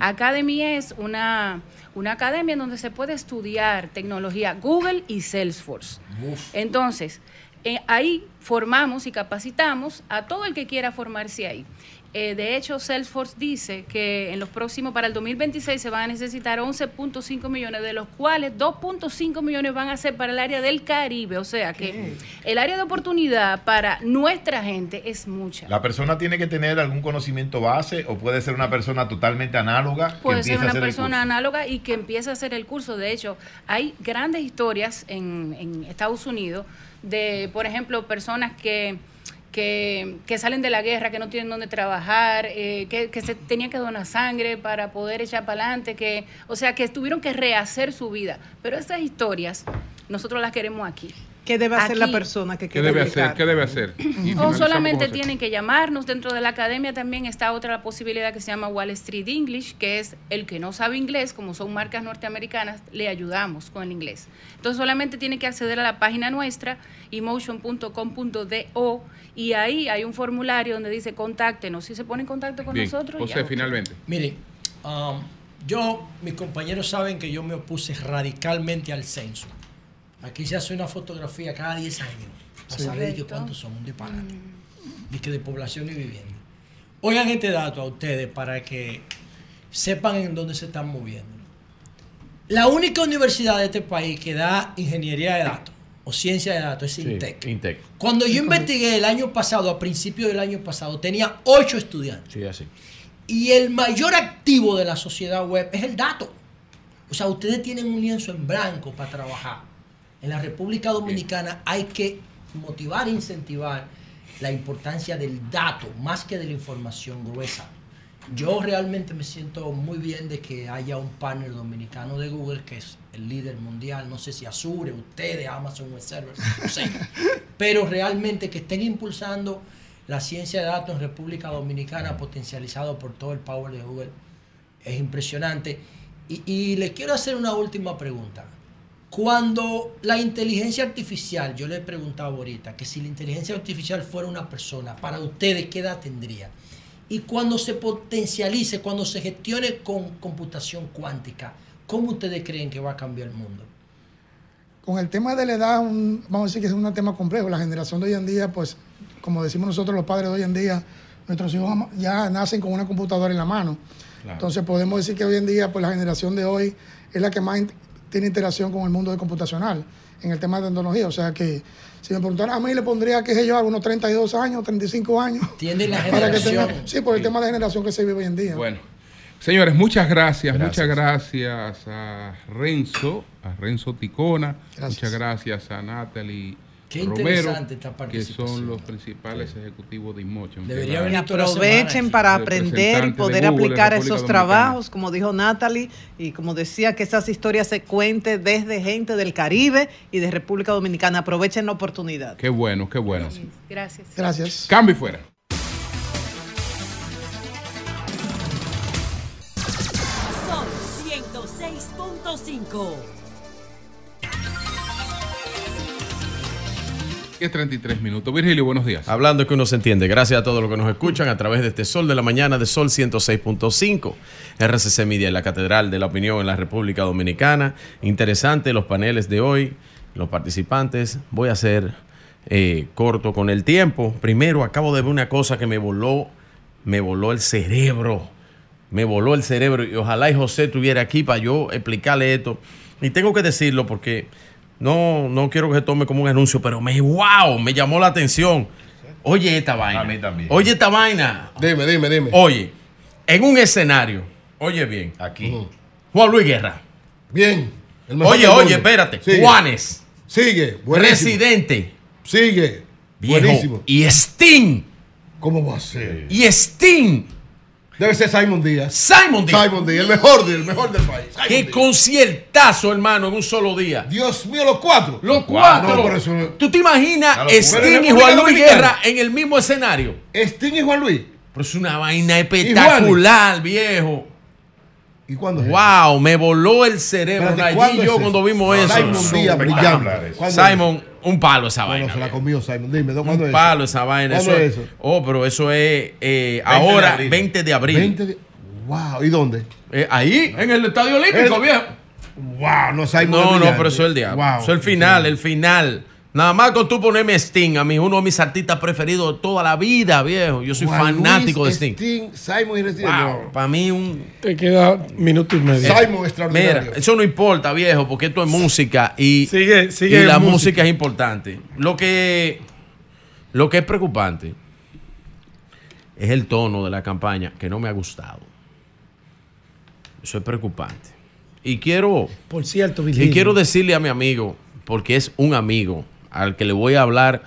Academy es una, una academia en donde se puede estudiar tecnología Google y Salesforce. Entonces, eh, ahí formamos y capacitamos a todo el que quiera formarse ahí. Eh, de hecho, Salesforce dice que en los próximos, para el 2026, se van a necesitar 11.5 millones, de los cuales 2.5 millones van a ser para el área del Caribe. O sea que el área de oportunidad para nuestra gente es mucha. La persona tiene que tener algún conocimiento base o puede ser una persona totalmente análoga que Puede ser a una hacer persona análoga y que empiece a hacer el curso. De hecho, hay grandes historias en, en Estados Unidos de, por ejemplo, personas que, que, que salen de la guerra, que no tienen dónde trabajar, eh, que, se tenían que donar sangre para poder echar para adelante, que, o sea, que tuvieron que rehacer su vida. Pero esas historias nosotros las queremos aquí. ¿Qué debe hacer la persona que ¿Qué quiere debe aplicar? hacer? ¿Qué debe hacer? O solamente tienen que llamarnos. Dentro de la academia también está otra posibilidad que se llama Wall Street English, que es el que no sabe inglés, como son marcas norteamericanas, le ayudamos con el inglés. Entonces solamente tiene que acceder a la página nuestra, emotion.com.do, y ahí hay un formulario donde dice contáctenos. Si se pone en contacto con Bien, nosotros, José, ya. finalmente. Mire, um, yo, mis compañeros saben que yo me opuse radicalmente al censo. Aquí se hace una fotografía cada 10 años para Sí. saber cuántos son, un disparate. De que de población y vivienda. Oigan este dato a ustedes para que sepan en dónde se están moviendo. La única universidad de este país que da ingeniería de datos o ciencia de datos es Sí, Intec. Intec. Cuando yo investigué el año pasado, a principios del año pasado, tenía 8 estudiantes. Sí, así. Y el mayor activo de la sociedad web es el dato. O sea, ustedes tienen un lienzo en blanco para trabajar. En la República Dominicana hay que motivar e incentivar la importancia del dato más que de la información gruesa. Yo realmente me siento muy bien de que haya un partner dominicano de Google que es el líder mundial. No sé si Azure, ustedes, Amazon Web Services, no sé. [laughs] pero realmente que estén impulsando la ciencia de datos en República Dominicana, potencializado por todo el power de Google, es impresionante. Y, y le quiero hacer una última pregunta. Cuando la inteligencia artificial, yo le he preguntado ahorita, que si la inteligencia artificial fuera una persona, para ustedes, ¿qué edad tendría? Y cuando se potencialice, cuando se gestione con computación cuántica, ¿cómo ustedes creen que va a cambiar el mundo? Con el tema de la edad, un- vamos a decir que es un tema complejo. La generación de hoy en día, pues, como decimos nosotros los padres de hoy en día, nuestros hijos ya nacen con una computadora en la mano. Entonces podemos decir que hoy en día, pues la generación de hoy es la que más tiene interacción con el mundo de computacional en el tema de tecnología. O sea que si me preguntaran a mí, le pondría, qué sé yo, algunos 32 años, 35 años. Tiene la [laughs] para que generación. tenga- sí, por el tema de generación que se vive hoy en día. Bueno, señores, muchas gracias, Gracias. muchas gracias a Renzo, a Renzo Ticona, Gracias. muchas gracias a Natalie Qué Romero, interesante esta que participación. son los principales ejecutivos de Inmotion. Debería que venir Aprovechen para aprender y poder Google aplicar esos Dominicana. trabajos, como dijo Natalie, y como decía, que esas historias se cuenten desde gente del Caribe y de República Dominicana. Aprovechen la oportunidad. Qué bueno, qué bueno. Gracias. Gracias. Cambio y fuera. Sol 106.5. Es 33 minutos. Virgilio, buenos días. Hablando que uno se entiende. Gracias a todos los que nos escuchan a través de este Sol de la Mañana de Sol 106.5. RCC Media, la Catedral de la Opinión en la República Dominicana. Interesante los paneles de hoy, los participantes. Voy a ser eh, corto con el tiempo. Primero, acabo de ver una cosa que me voló, me voló el cerebro. Me voló el cerebro y ojalá y José estuviera aquí para yo explicarle esto. Y tengo que decirlo porque no, no quiero que se tome como un anuncio, pero me wow, me llamó la atención. Oye esta vaina. A mí también. Oye esta vaina. Dime, dime, dime. Oye, en un escenario, oye bien. Aquí. Juan Luis Guerra. Bien. el mejor Oye, oye, espérate. Sigue. Juanes. Sigue. Buenísimo. Presidente. Sigue. Viejo. Buenísimo. Y Sting. ¿Cómo va a ser? Y Sting. Debe ser Simon Díaz. Simon Díaz. Simon Díaz, el mejor, del- el mejor del país. Simon Qué Díaz. conciertazo, hermano, en un solo día. Dios mío, los cuatro. Los cuatro. No, por eso. ¿Tú te imaginas. Sting y Juan Luis Dominicana. Guerra en el mismo escenario? Sting y Juan Luis. Pero es una vaina espectacular, viejo. ¿Y cuándo es Wow, me voló el cerebro. Espérate, Allí ¿cuándo yo cuando vimos No, eso. Simon Díaz, brillante. ¿Cuándo es Simon, un palo esa vaina. no, se la comió Simon. Dime. ¿cuándo Un es palo esa vaina. ¿Cuándo Eso es es, eso? oh, pero eso es eh, 20 de ahora abril. 20 de abril. 20 de- Wow, ¿y dónde? Eh, ahí, en el Estadio Olímpico, El- viejo. Wow, no Simon No, no, pero eso es el diablo. Wow. Eso es el final, el final. Nada más con tú ponerme Sting, a mí, uno de mis artistas preferidos de toda la vida, viejo. Yo soy Juan fanático Luis, de Sting. Simon y Resident Wow, para mí un... Te queda minuto y medio. Simon extraordinario. Mira, eso no importa, viejo, porque esto es música y, Sigue- sigue y la música. música. es importante. Lo que, lo que es preocupante es el tono de la campaña que no me ha gustado. Eso es preocupante. Y quiero, Por cierto, y Virgilio. quiero decirle a mi amigo, porque es un amigo al que le voy a hablar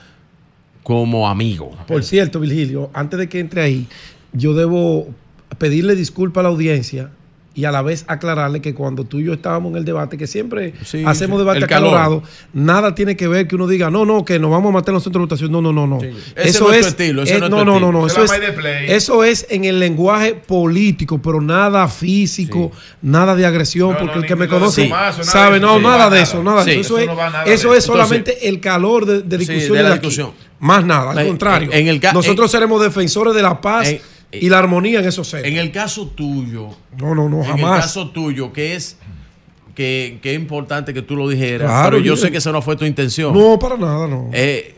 como amigo. Por cierto, Virgilio, antes de que entre ahí, yo debo pedirle disculpas a la audiencia y a la vez aclararle que cuando tú y yo estábamos en el debate, que siempre Sí, hacemos sí. debate El calor. acalorado, nada tiene que ver que uno diga, no, no, que nos vamos a matar en los centros de votación. No, no, no, no. Ese no es tu estilo, ese eh, no es no, no, no, no, Eso es eso es en el lenguaje político, pero nada físico, nada de agresión, No, no, porque el que me conoce sabe, eso. no, Sí, nada va de nada. eso, nada de Sí, eso. eso Eso, es, nada de eso eso. es solamente el calor de, Sí, discusión. Más nada, al En- contrario. en el ca- Nosotros seremos defensores de la paz y la armonía en esos centros. En el caso tuyo, No, no, no, en el jamás. caso tuyo, que es que, que es importante que tú lo dijeras, Claro, pero yo sé que esa no fue tu intención. No, para nada, no. Eh,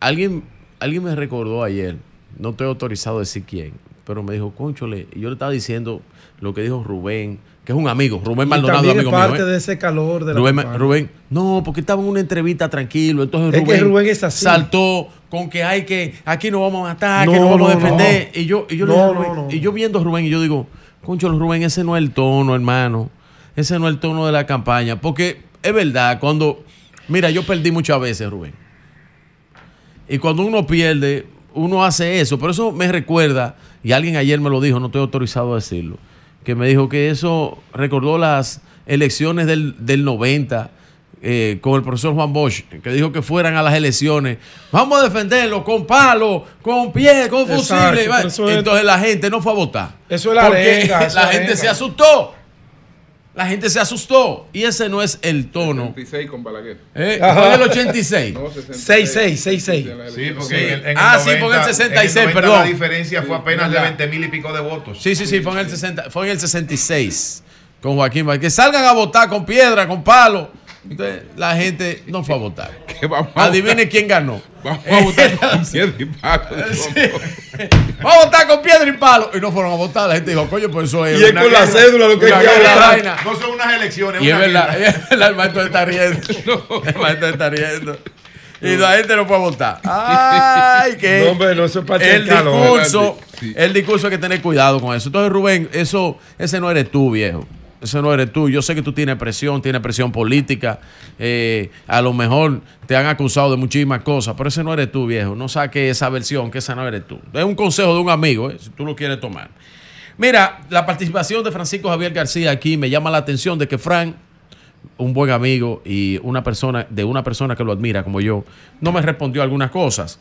alguien, alguien me recordó ayer, no estoy autorizado a decir quién, pero me dijo, conchole, y yo le estaba diciendo lo que dijo Rubén, que es un amigo, Rubén Y Maldonado, es amigo parte mío. ¿eh? de ese calor de la Rubén. Rubén, no, porque estaba en una entrevista tranquilo, entonces Es que Rubén, Rubén es así. saltó con que hay que, aquí nos vamos a matar, No, que nos vamos a defender. no. Y yo, y yo Rubén- y yo viendo a Rubén y yo digo, concho, Rubén, ese no es el tono, hermano. Ese no es el tono de la campaña. Porque es verdad, cuando, mira, yo perdí muchas veces, Rubén. Y cuando uno pierde, uno hace eso. Pero eso me recuerda, y alguien ayer me lo dijo, no estoy autorizado a decirlo, que me dijo que eso recordó las elecciones del, del 90, eh, con el profesor Juan Bosch, que dijo que fueran a las elecciones. Vamos a defenderlo con palos, con pie, con Exacto, es- Entonces la gente no fue a votar. Eso es la Porque arenga, eso la gente arenga. se asustó. La gente se asustó. Y ese no es el tono. 66 con Balaguer. Eh, fue en el 86. No, 66, 66. Sí, porque en el, en el Ah, sí, 90, fue en el 66, en el 90 perdón. La diferencia fue apenas de verdad. 20 mil y pico de votos. Sí, sí, sí, fue en el, 60, fue en el 66 con Joaquín Balaguer. Que salgan a votar con piedra, con palo. Entonces, la gente no fue a votar. [laughs] Adivine quién ganó. Vamos a votar con [laughs] piedra y palo. [laughs] Vamos a votar con piedra y palo. Y no fueron a votar. La gente dijo, coño, pues eso es. Y es una con la cédula lo que hay que. No son unas elecciones, Y es verdad, guerra. es verdad, el maestro está riendo. El maestro está riendo. Y la gente no puede votar. Ay, que No, hombre, no, eso es parte el discurso, el discurso hay que tener cuidado con eso. Entonces, Rubén, eso, ese no eres tú, viejo. Ese no eres tú. Yo sé que tú tienes presión, tienes presión política. eh, a lo mejor te han acusado de muchísimas cosas, pero ese no eres tú, viejo. No saques esa versión, que esa no eres tú. Es un consejo de un amigo, eh, si tú lo quieres tomar. Mira, la participación de Francisco Javier García aquí me llama la atención de que Frank, un buen amigo y una persona de una persona que lo admira como yo, no me respondió algunas cosas.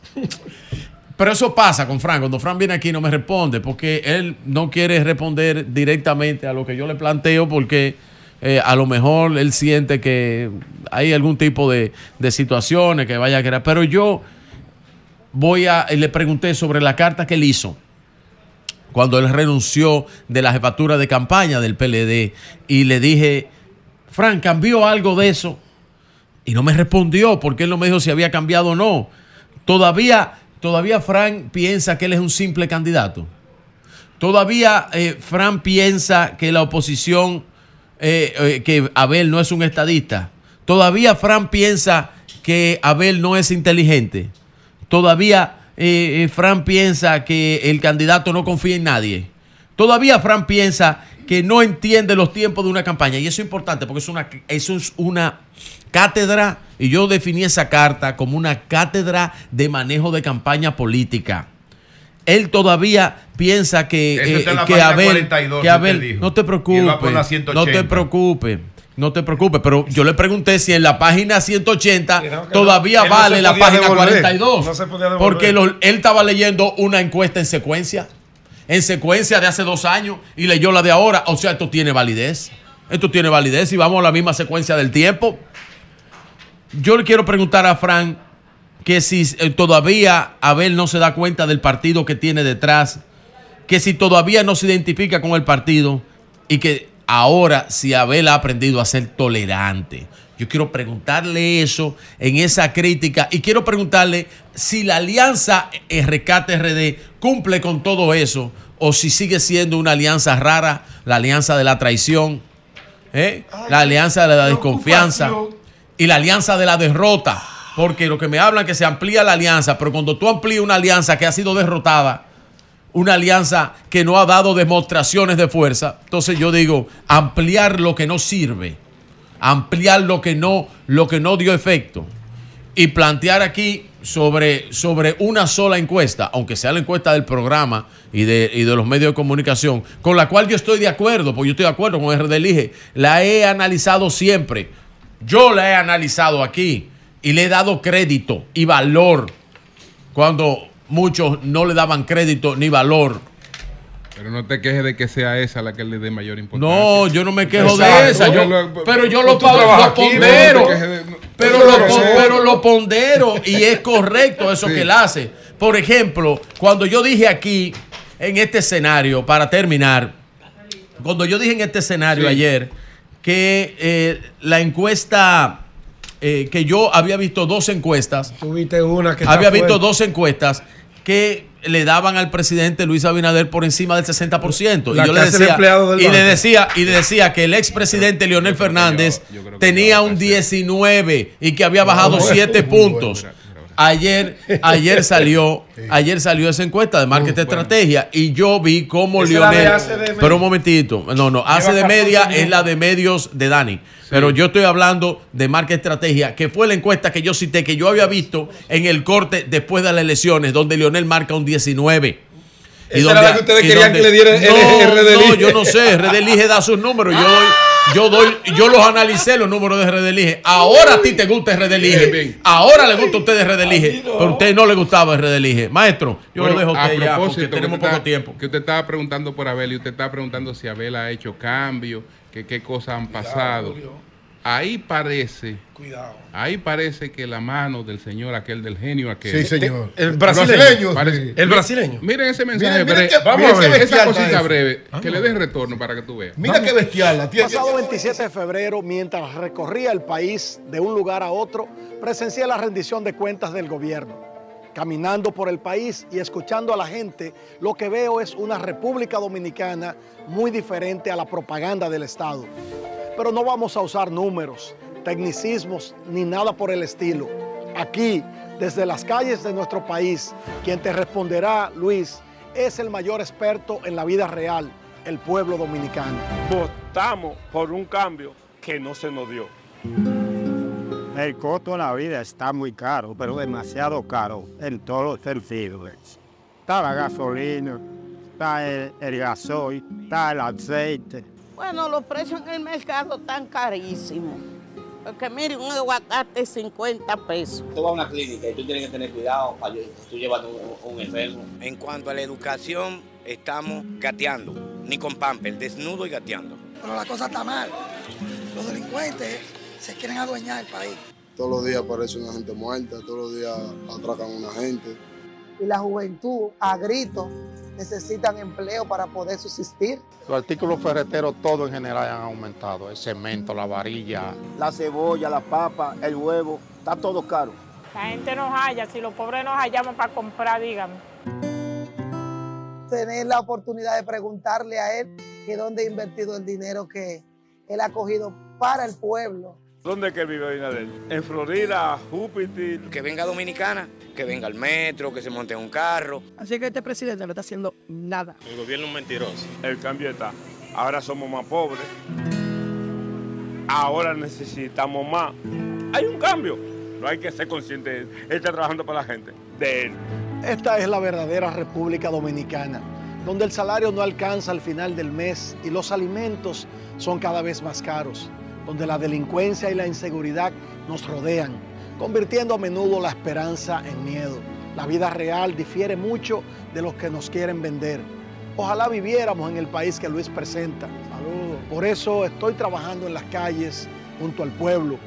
Pero eso pasa con Frank. Cuando Frank viene aquí no me responde porque él no quiere responder directamente a lo que yo le planteo porque eh, a lo mejor él siente que hay algún tipo de, de situaciones que vaya a querer. Pero yo voy a, le pregunté sobre la carta que él hizo cuando él renunció de la jefatura de campaña del PLD y le dije, Frank, ¿cambió algo de eso? Y no me respondió porque él no me dijo si había cambiado o no. Todavía, todavía Frank piensa que él es un simple candidato. Todavía eh, Frank piensa que la oposición, eh, eh, que Abel no es un estadista. Todavía Frank piensa que Abel no es inteligente. Todavía Fran piensa que el candidato no confía en nadie. Todavía Fran piensa que no entiende los tiempos de una campaña. Y eso es importante porque es eso es una cátedra, y yo definí esa carta como una cátedra de manejo de campaña política. Él todavía piensa que, eh, que Abel, 42 que que Abel- usted dijo. no te preocupes, no 180. te preocupes, no te preocupes, pero yo le pregunté si en la página 180 todavía que no vale la página devolver. 42, No se podía porque lo- él estaba leyendo una encuesta en secuencia, en secuencia de hace dos años y leyó la de ahora, o sea, esto tiene validez, esto tiene validez y vamos a la misma secuencia del tiempo. Yo le quiero preguntar a Frank que si eh, todavía Abel no se da cuenta del partido que tiene detrás, que si todavía no se identifica con el partido y que ahora si Abel ha aprendido a ser tolerante. Yo quiero preguntarle eso en esa crítica y quiero preguntarle si la alianza eh, Rescate RD cumple con todo eso o si sigue siendo una alianza rara, la alianza de la traición, ¿eh? la alianza de la desconfianza y la alianza de la derrota. Porque lo que me hablan es que se amplía la alianza, pero cuando tú amplías una alianza que ha sido derrotada, una alianza que no ha dado demostraciones de fuerza, entonces yo digo, ampliar lo que no sirve, ampliar lo que no, lo que no dio efecto y plantear aquí sobre, sobre una sola encuesta, aunque sea la encuesta del programa y de, y de los medios de comunicación, con la cual yo estoy de acuerdo, porque yo estoy de acuerdo con RD Elige, la he analizado siempre. Yo la he analizado aquí y le he dado crédito y valor cuando muchos no le daban crédito ni valor. Pero no te quejes de que sea esa la que le dé mayor importancia. No, yo no me quejo Exacto. de esa. yo- Lo- pero yo lo, pondero. no pero, lo, pero pondero y es [laughs] correcto eso que él hace. Por ejemplo, cuando yo dije aquí, en este escenario, para terminar, cuando yo dije en este escenario Sí. ayer que eh, la encuesta, eh, que yo había visto dos encuestas, Tuviste una que había visto fuerte. dos encuestas que le daban al presidente Luis Abinader por encima del 60%. La y yo le decía, y le decía, y le decía que el expresidente Leonel Fernández tenía un 19 y que había bajado 7 puntos. Ayer, ayer [laughs] salió, ayer salió esa encuesta de marketing estrategia y yo vi cómo media. Pero un momentito, no, no, hace de 14 media es la de medios de Dani. Pero yo estoy hablando de marca estrategia, que fue la encuesta que yo cité, que yo había visto en el corte después de las elecciones, donde Leonel marca un 19. Esa era la que ustedes y querían que le diera el- no, RD No, Lige. yo no sé, RD Lige da sus números. Yo doy, Yo doy, yo los analicé los números de Redelige. Ahora a ti te gusta Redelige. Ahora le gusta a usted Redelige. Pero a usted no le gustaba Redelige. Maestro, yo Bueno, lo dejo a usted ya propósito, porque tenemos poco está- tiempo. Que usted estaba preguntando por Abel y usted estaba preguntando si Abel ha hecho cambios, que qué cosas han pasado. Ahí parece, Cuidado. ahí parece que la mano del señor aquel, del genio aquel. Sí, señor. El brasileño. Parece- El brasileño. Miren ese mensaje Miren, miren breve. que- Vamos miren a ver esa cosita eso. breve, Ah, que le den retorno para que tú veas. Mira qué bestial. La tiene. Pasado 27 de febrero, mientras recorría el país de un lugar a otro, presencié la rendición de cuentas del gobierno. Caminando por el país y escuchando a la gente, lo que veo es una República Dominicana muy diferente a la propaganda del Estado. Pero no vamos a usar números, tecnicismos ni nada por el estilo. Aquí, desde las calles de nuestro país, quien te responderá, Luis, es el mayor experto en la vida real, el pueblo dominicano. votamos por un cambio que no se nos dio. El costo de la vida está muy caro, pero demasiado caro en todos los sentidos. Está la gasolina, está el, el gasoil, está el aceite. Bueno, los precios en el mercado están carísimos. Porque mire, un aguacate es 50 pesos. Tú vas a una clínica y tú tienes que tener cuidado para tú llevando un, un enfermo. En cuanto a la educación, estamos gateando, ni con pamper, desnudo y gateando. Pero la cosa está mal. Los delincuentes se quieren adueñar del país. Todos los días aparece una gente muerta, todos los días atracan a una gente. y la juventud a grito necesitan empleo para poder subsistir. Los artículos ferreteros, todo en general han aumentado. El cemento, la varilla. La cebolla, la papa, el huevo, está todo caro. La gente nos halla, si los pobres nos hallamos para comprar, dígame. Tener la oportunidad de preguntarle a él que dónde ha invertido el dinero que él ha cogido para el pueblo. ¿Dónde es que vive Abinader? En Florida, Júpiter. Que venga Dominicana, que venga al metro, que se monte en un carro. Así que este presidente no está haciendo nada. El gobierno es mentiroso. El cambio está. Ahora somos más pobres. Ahora necesitamos más. Hay un cambio. No hay que ser consciente de él. Él está trabajando para la gente. De él. Esta es la verdadera República Dominicana, donde el salario no alcanza al final del mes y los alimentos son cada vez más caros, donde la delincuencia y la inseguridad nos rodean, convirtiendo a menudo la esperanza en miedo. La vida real difiere mucho de lo que nos quieren vender. Ojalá viviéramos en el país que Luis presenta. Por eso estoy trabajando en las calles, junto al pueblo,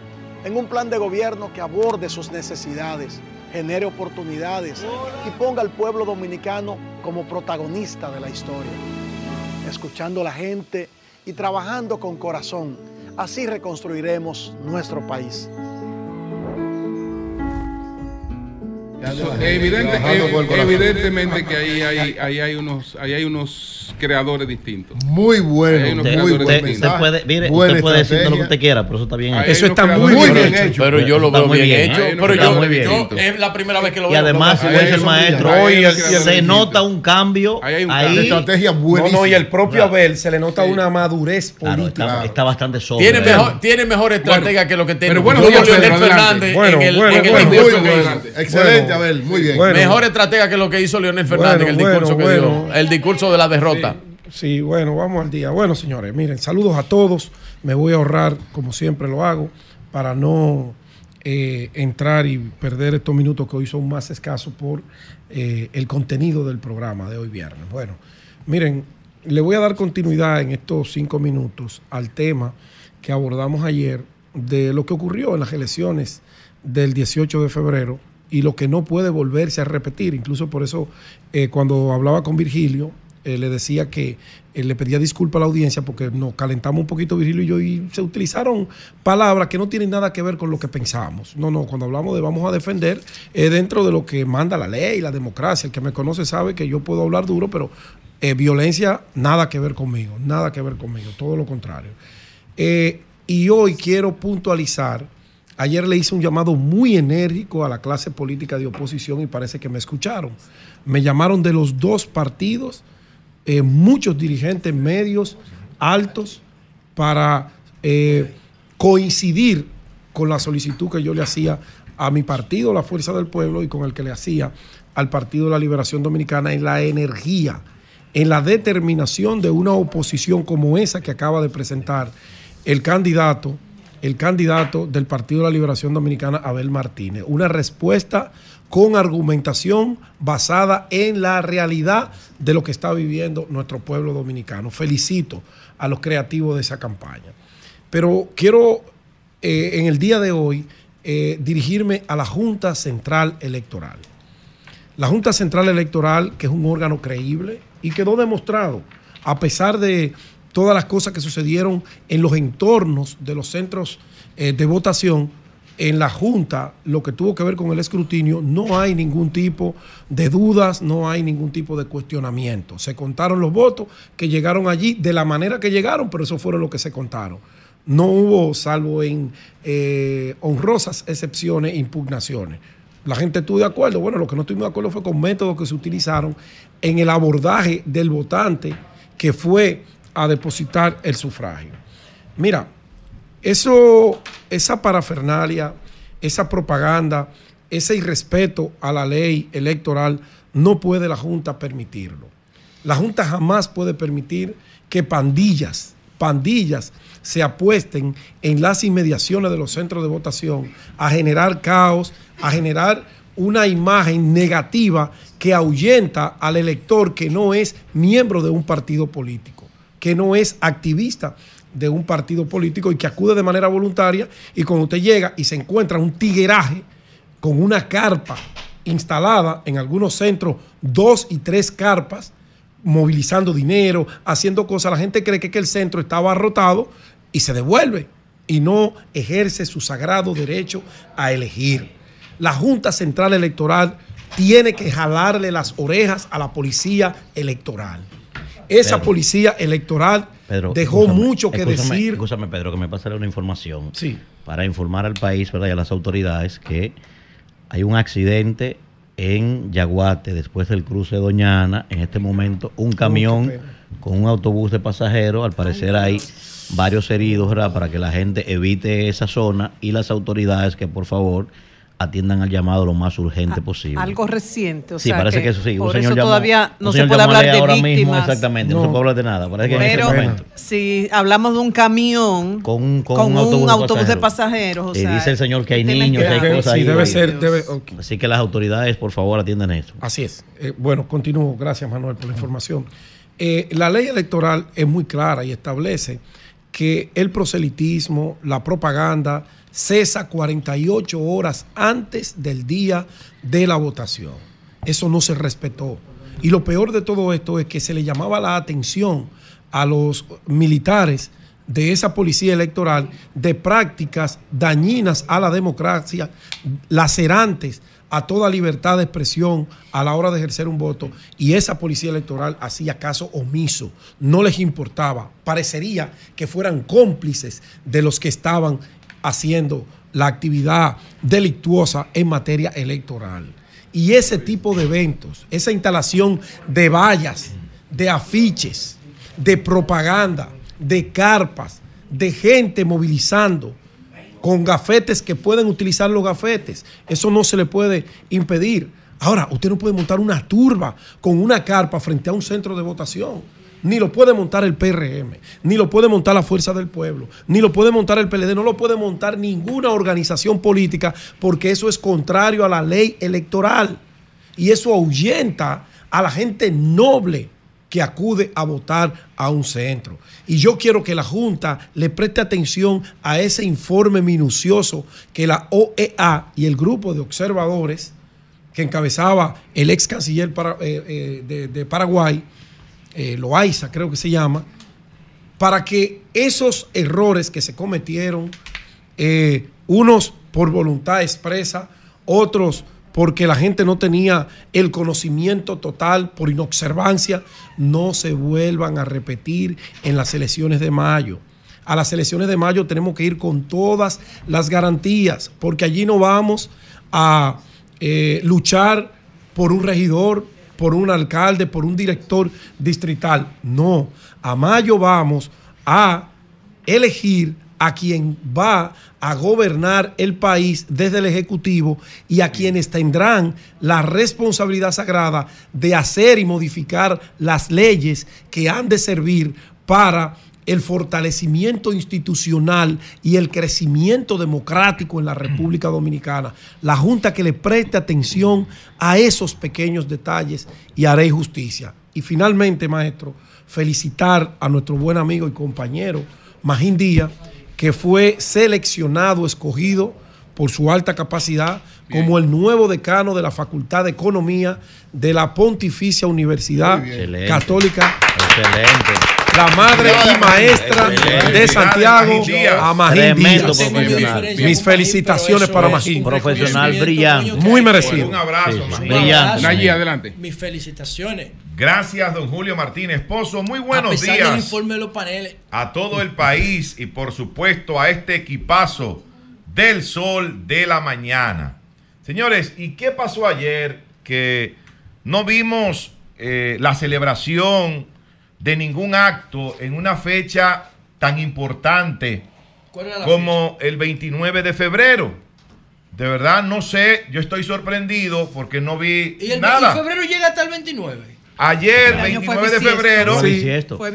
en un plan de gobierno que aborde sus necesidades, genere oportunidades y ponga al pueblo dominicano como protagonista de la historia. Escuchando a la gente y trabajando con corazón, así reconstruiremos nuestro país. Evidente- corazón. evidentemente que ahí hay, ahí hay unos, ahí hay unos creadores distintos. Muy bueno, hay unos Usted, puede, mire, Buena usted puede decir todo lo que usted quiera, pero eso está bien hecho. Eso está muy bien hecho. Pero yo lo veo muy bien, bien. hecho. Pero yo, muy bien. yo- es la primera vez que lo Y veo. además, como que- dice el maestro, Hoy y se nota un cambio Ahí hay estrategia no, y el propio. Abel se le nota una madurez política. está, bastante sobrio. Tiene mejor, tiene mejor estratega que lo que tiene pero bueno. Fernández Bueno, en el, bueno, discurso Muy bien. hizo. Excelente, Bueno. Abel, muy bien. Bueno. Mejor estratega que lo que hizo Leonel Fernández en el Bueno, discurso que bueno, dio. El discurso de la derrota. Sí, bueno, vamos al día. Bueno, señores, miren, saludos a todos. Me voy a ahorrar, como siempre lo hago, para no eh, entrar y perder estos minutos que hoy son más escasos por eh, el contenido del programa de hoy viernes. Bueno, miren, le voy a dar continuidad en estos cinco minutos al tema que abordamos ayer de lo que ocurrió en las elecciones del 18 de febrero y lo que no puede volverse a repetir. Incluso por eso, eh, cuando hablaba con Virgilio, eh, le decía que eh, le pedía disculpas a la audiencia porque nos calentamos un poquito Virgilio y yo y se utilizaron palabras que no tienen nada que ver con lo que pensábamos. No, no, cuando hablamos de vamos a defender es dentro de lo que manda la ley, la democracia. El que me conoce sabe que yo puedo hablar duro, pero violencia nada que ver conmigo, nada que ver conmigo, todo lo contrario. Y hoy quiero puntualizar, ayer le hice un llamado muy enérgico a la clase política de oposición y parece que me escucharon. Me llamaron de los dos partidos, eh, muchos dirigentes medios altos, para eh, coincidir con la solicitud que yo le hacía a mi partido, la Fuerza del Pueblo, y con el que le hacía al Partido de la Liberación Dominicana en la energía, en la determinación de una oposición como esa que acaba de presentar el candidato, el candidato del Partido de la Liberación Dominicana, Abel Martínez. Una respuesta con argumentación basada en la realidad de lo que está viviendo nuestro pueblo dominicano. Felicito a los creativos de esa campaña. Pero quiero eh, en el día de hoy eh, dirigirme a la Junta Central Electoral. La Junta Central Electoral, que es un órgano creíble y quedó demostrado, a pesar de todas las cosas que sucedieron en los entornos de los centros eh, de votación, en la Junta, lo que tuvo que ver con el escrutinio, no hay ningún tipo de dudas, no hay ningún tipo de cuestionamiento. Se contaron los votos que llegaron allí de la manera que llegaron, pero eso fueron lo que se contaron. No hubo, salvo en eh, honrosas excepciones, impugnaciones. La gente estuvo de acuerdo. Bueno, lo que no estuvimos de acuerdo fue con métodos que se utilizaron en el abordaje del votante que fue a depositar el sufragio. Mira, eso, esa parafernalia, esa propaganda, ese irrespeto a la ley electoral, no puede la Junta permitirlo. La Junta jamás puede permitir que pandillas, pandillas se apuesten en las inmediaciones de los centros de votación a generar caos, a generar una imagen negativa que ahuyenta al elector que no es miembro de un partido político, que no es activista de un partido político y que acude de manera voluntaria y cuando usted llega y se encuentra un tigueraje con una carpa instalada en algunos centros, dos y tres carpas, movilizando dinero, haciendo cosas, la gente cree que, el centro está abarrotado y se devuelve y no ejerce su sagrado derecho a elegir. La Junta Central Electoral tiene que jalarle las orejas a la policía electoral. Esa Pedro. policía electoral Pedro, dejó escúchame, mucho que escúchame, decir. Escúchame, Pedro, que me pasaré una información. Sí. Para informar al país ¿verdad? y a las autoridades que hay un accidente en Yaguate después del cruce de Doñana. En este momento, un camión con un autobús de pasajeros. Al parecer hay varios heridos, ¿verdad? Para que la gente evite esa zona y las autoridades que por favor atiendan al llamado lo más urgente posible. Algo reciente. O Sí, sea parece que eso sí. Un Por señor eso llamó- todavía no un se puede hablar de ahora mismo, víctimas. exactamente, no. se puede hablar de nada. Parece que en Pero este momento. si hablamos de un camión con, con un autobús de pasajeros, o y sea, dice el señor que hay tienen niños, que- hay cosas Sí, ahí. debe ser, debe- Así que las autoridades, por favor, atiendan eso. Así es. Eh, bueno, continúo. Gracias, Manuel, por la información. Eh, la ley electoral es muy clara y establece que el proselitismo, la propaganda, cesa 48 horas antes del día de la votación. Eso no se respetó. Y lo peor de todo esto es que se le llamaba la atención a los militares de esa policía electoral de prácticas dañinas a la democracia, lacerantes a toda libertad de expresión a la hora de ejercer un voto y esa policía electoral hacía caso omiso, no les importaba, parecería que fueran cómplices de los que estaban haciendo la actividad delictuosa en materia electoral. Y ese tipo de eventos, esa instalación de vallas, de afiches, de propaganda, de carpas, de gente movilizando con gafetes que pueden utilizar los gafetes. Eso no se le puede impedir. Ahora, usted no puede montar una turba con una carpa frente a un centro de votación. Ni lo puede montar el PRM, ni lo puede montar la Fuerza del Pueblo, ni lo puede montar el PLD, no lo puede montar ninguna organización política porque eso es contrario a la ley electoral. Y eso ahuyenta a la gente noble que acude a votar a un centro. Y yo quiero que la Junta le preste atención a ese informe minucioso que la OEA y el grupo de observadores que encabezaba el ex canciller eh, eh, de Paraguay, eh, Loaiza creo que se llama, para que esos errores que se cometieron, eh, unos por voluntad expresa, otros porque la gente no tenía el conocimiento total por inobservancia, no se vuelvan a repetir en las elecciones de mayo. A las elecciones de mayo tenemos que ir con todas las garantías, porque allí no vamos a eh, luchar por un regidor, por un alcalde, por un director distrital. No, a mayo vamos a elegir a quien va a gobernar el país desde el Ejecutivo y a quienes tendrán la responsabilidad sagrada de hacer y modificar las leyes que han de servir para el fortalecimiento institucional y el crecimiento democrático en la República Dominicana. La Junta que le preste atención a esos pequeños detalles y haré justicia. Y finalmente, maestro, felicitar a nuestro buen amigo y compañero Magín Díaz, que fue seleccionado, escogido por su alta capacidad como el nuevo decano de la Facultad de Economía de la Pontificia Universidad bien. Excelente. Católica. Excelente. La madre y maestra Excelente. de Santiago, a Magín Tremendo Díaz. profesional. Mis felicitaciones para Magín. Profesional brillante. Muy merecido. Un abrazo, Sí, brillante. Nayí, adelante. Mis felicitaciones. Gracias, don Julio Martínez Pozo. Muy buenos a pesar días. del informe de los paneles. a todo el país y por supuesto a este equipazo del sol de la mañana. Señores, ¿y qué pasó ayer que no vimos eh, la celebración de ningún acto en una fecha tan importante ¿Cuál era la como el 29 de febrero? De verdad no sé, yo estoy sorprendido porque no vi Y el nada. y febrero llega hasta el 29. Ayer, El año fue 29 de febrero,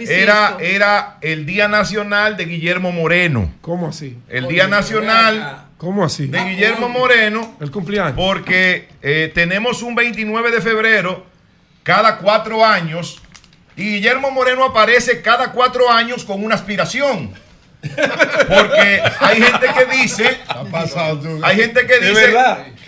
era, era el Día Nacional de Guillermo Moreno. ¿Cómo así? El Día Nacional ¿Cómo así? de Guillermo Moreno. El cumpleaños. Porque eh, tenemos un 29 de febrero cada cuatro años y Guillermo Moreno aparece cada cuatro años con una aspiración. Porque hay gente que dice, hay gente que ¿De dice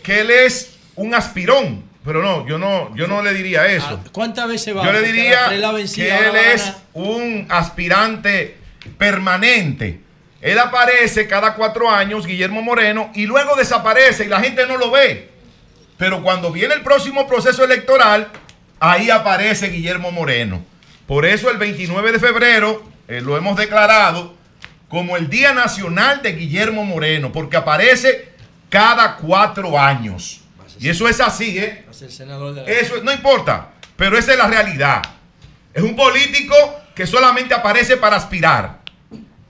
que él es un aspirón. Pero no, yo no, yo no le diría eso. ¿Cuántas veces va? Yo le diría la vencida, que él es un aspirante permanente. Él aparece cada cuatro años, Guillermo Moreno, y luego desaparece y la gente no lo ve. Pero cuando viene el próximo proceso electoral, ahí aparece Guillermo Moreno. Por eso el 29 de febrero eh, lo hemos declarado como el Día Nacional de Guillermo Moreno, porque aparece cada cuatro años. Y eso es así, ¿eh? Eso no importa, pero esa es la realidad. Es un político que solamente aparece para aspirar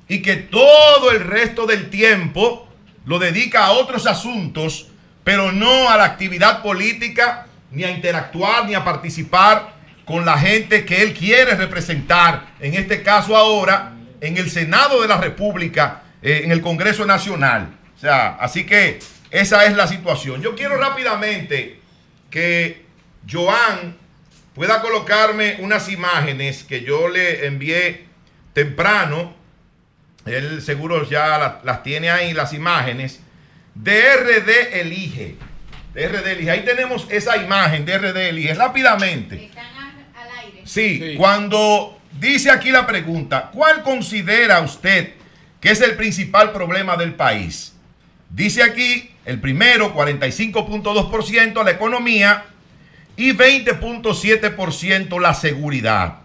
y que todo el resto del tiempo lo dedica a otros asuntos, pero no a la actividad política, ni a interactuar, ni a participar con la gente que él quiere representar, en este caso ahora, en el Senado de la República, eh, en el Congreso Nacional. O sea, así que esa es la situación. Yo quiero rápidamente que Joan pueda colocarme unas imágenes que yo le envié temprano. Él seguro ya la- las tiene ahí, las imágenes. De RD Elige. De RD Elige. Ahí tenemos esa imagen de RD Elige. Rápidamente. Sí, cuando dice aquí la pregunta, ¿cuál considera usted que es el principal problema del país? Dice aquí el primero, 45.2% la economía y 20.7% la seguridad.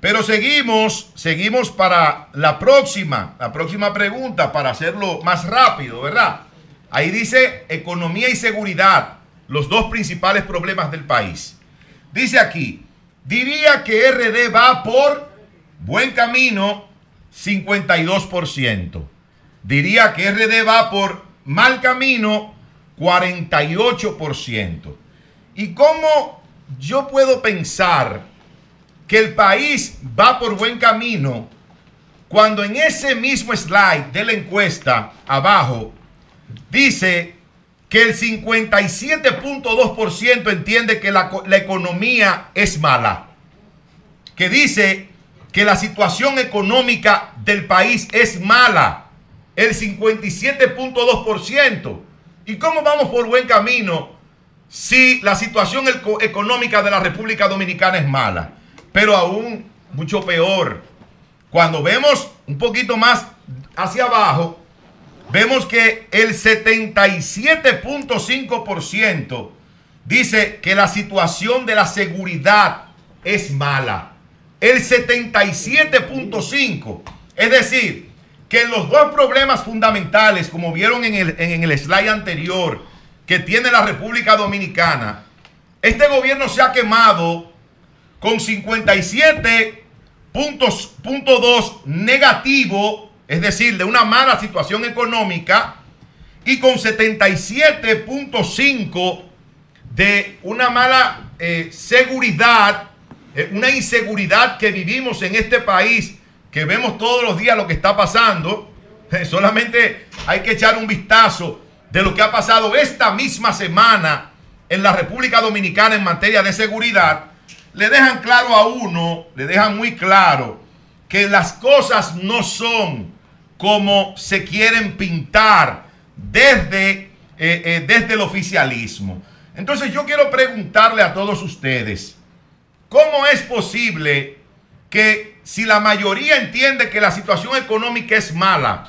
Pero seguimos, seguimos para la próxima, la próxima pregunta, para hacerlo más rápido, ¿verdad? Ahí dice economía y seguridad, los dos principales problemas del país. Dice aquí, diría que RD va por buen camino, 52%. Diría que RD va por mal camino, 48%. ¿Y cómo yo puedo pensar que el país va por buen camino cuando en ese mismo slide de la encuesta abajo dice que el 57.2% entiende que la, la economía es mala? Que dice que la situación económica del país es mala. El 57.2%. ¿Y cómo vamos por buen camino si la situación eco- económica de la República Dominicana es mala? Pero aún mucho peor. Cuando vemos un poquito más hacia abajo, vemos que el 77.5% dice que la situación de la seguridad es mala. El 77.5%. Es decir, que los dos problemas fundamentales, como vieron en el, en el slide anterior, que tiene la República Dominicana, este gobierno se ha quemado con 57.2 negativo, es decir, de una mala situación económica, y con 77.5 de una mala eh, seguridad, eh, una inseguridad que vivimos en este país que vemos todos los días lo que está pasando. [laughs] Solamente hay que echar un vistazo de lo que ha pasado esta misma semana en la República Dominicana en materia de seguridad. Le dejan claro a uno, le dejan muy claro que las cosas no son como se quieren pintar desde, eh, eh, desde el oficialismo. Entonces yo quiero preguntarle a todos ustedes, ¿cómo es posible que si la mayoría entiende que la situación económica es mala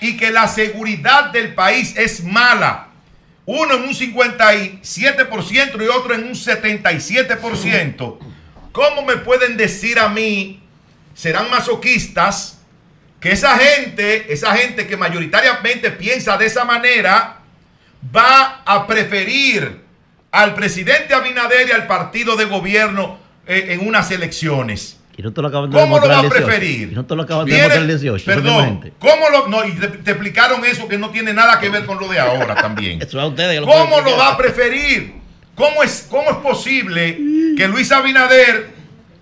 y que la seguridad del país es mala, uno en un 57% y otro en un 77%, ¿cómo me pueden decir a mí, serán masoquistas, que esa gente, esa gente que mayoritariamente piensa de esa manera, va a preferir al presidente Abinader y al partido de gobierno eh, en unas elecciones? Y no te lo acaban de ¿Cómo lo demostrar va a el 18. preferir? Y no te lo acaban de demostrar el 18. Perdón. ¿cómo lo.? No, y te, te explicaron eso que no tiene nada que ver con lo de ahora también. [laughs] Eso a ustedes. lo ¿Cómo lo va a preferir? ¿Cómo es, ¿Cómo es posible que Luis Abinader,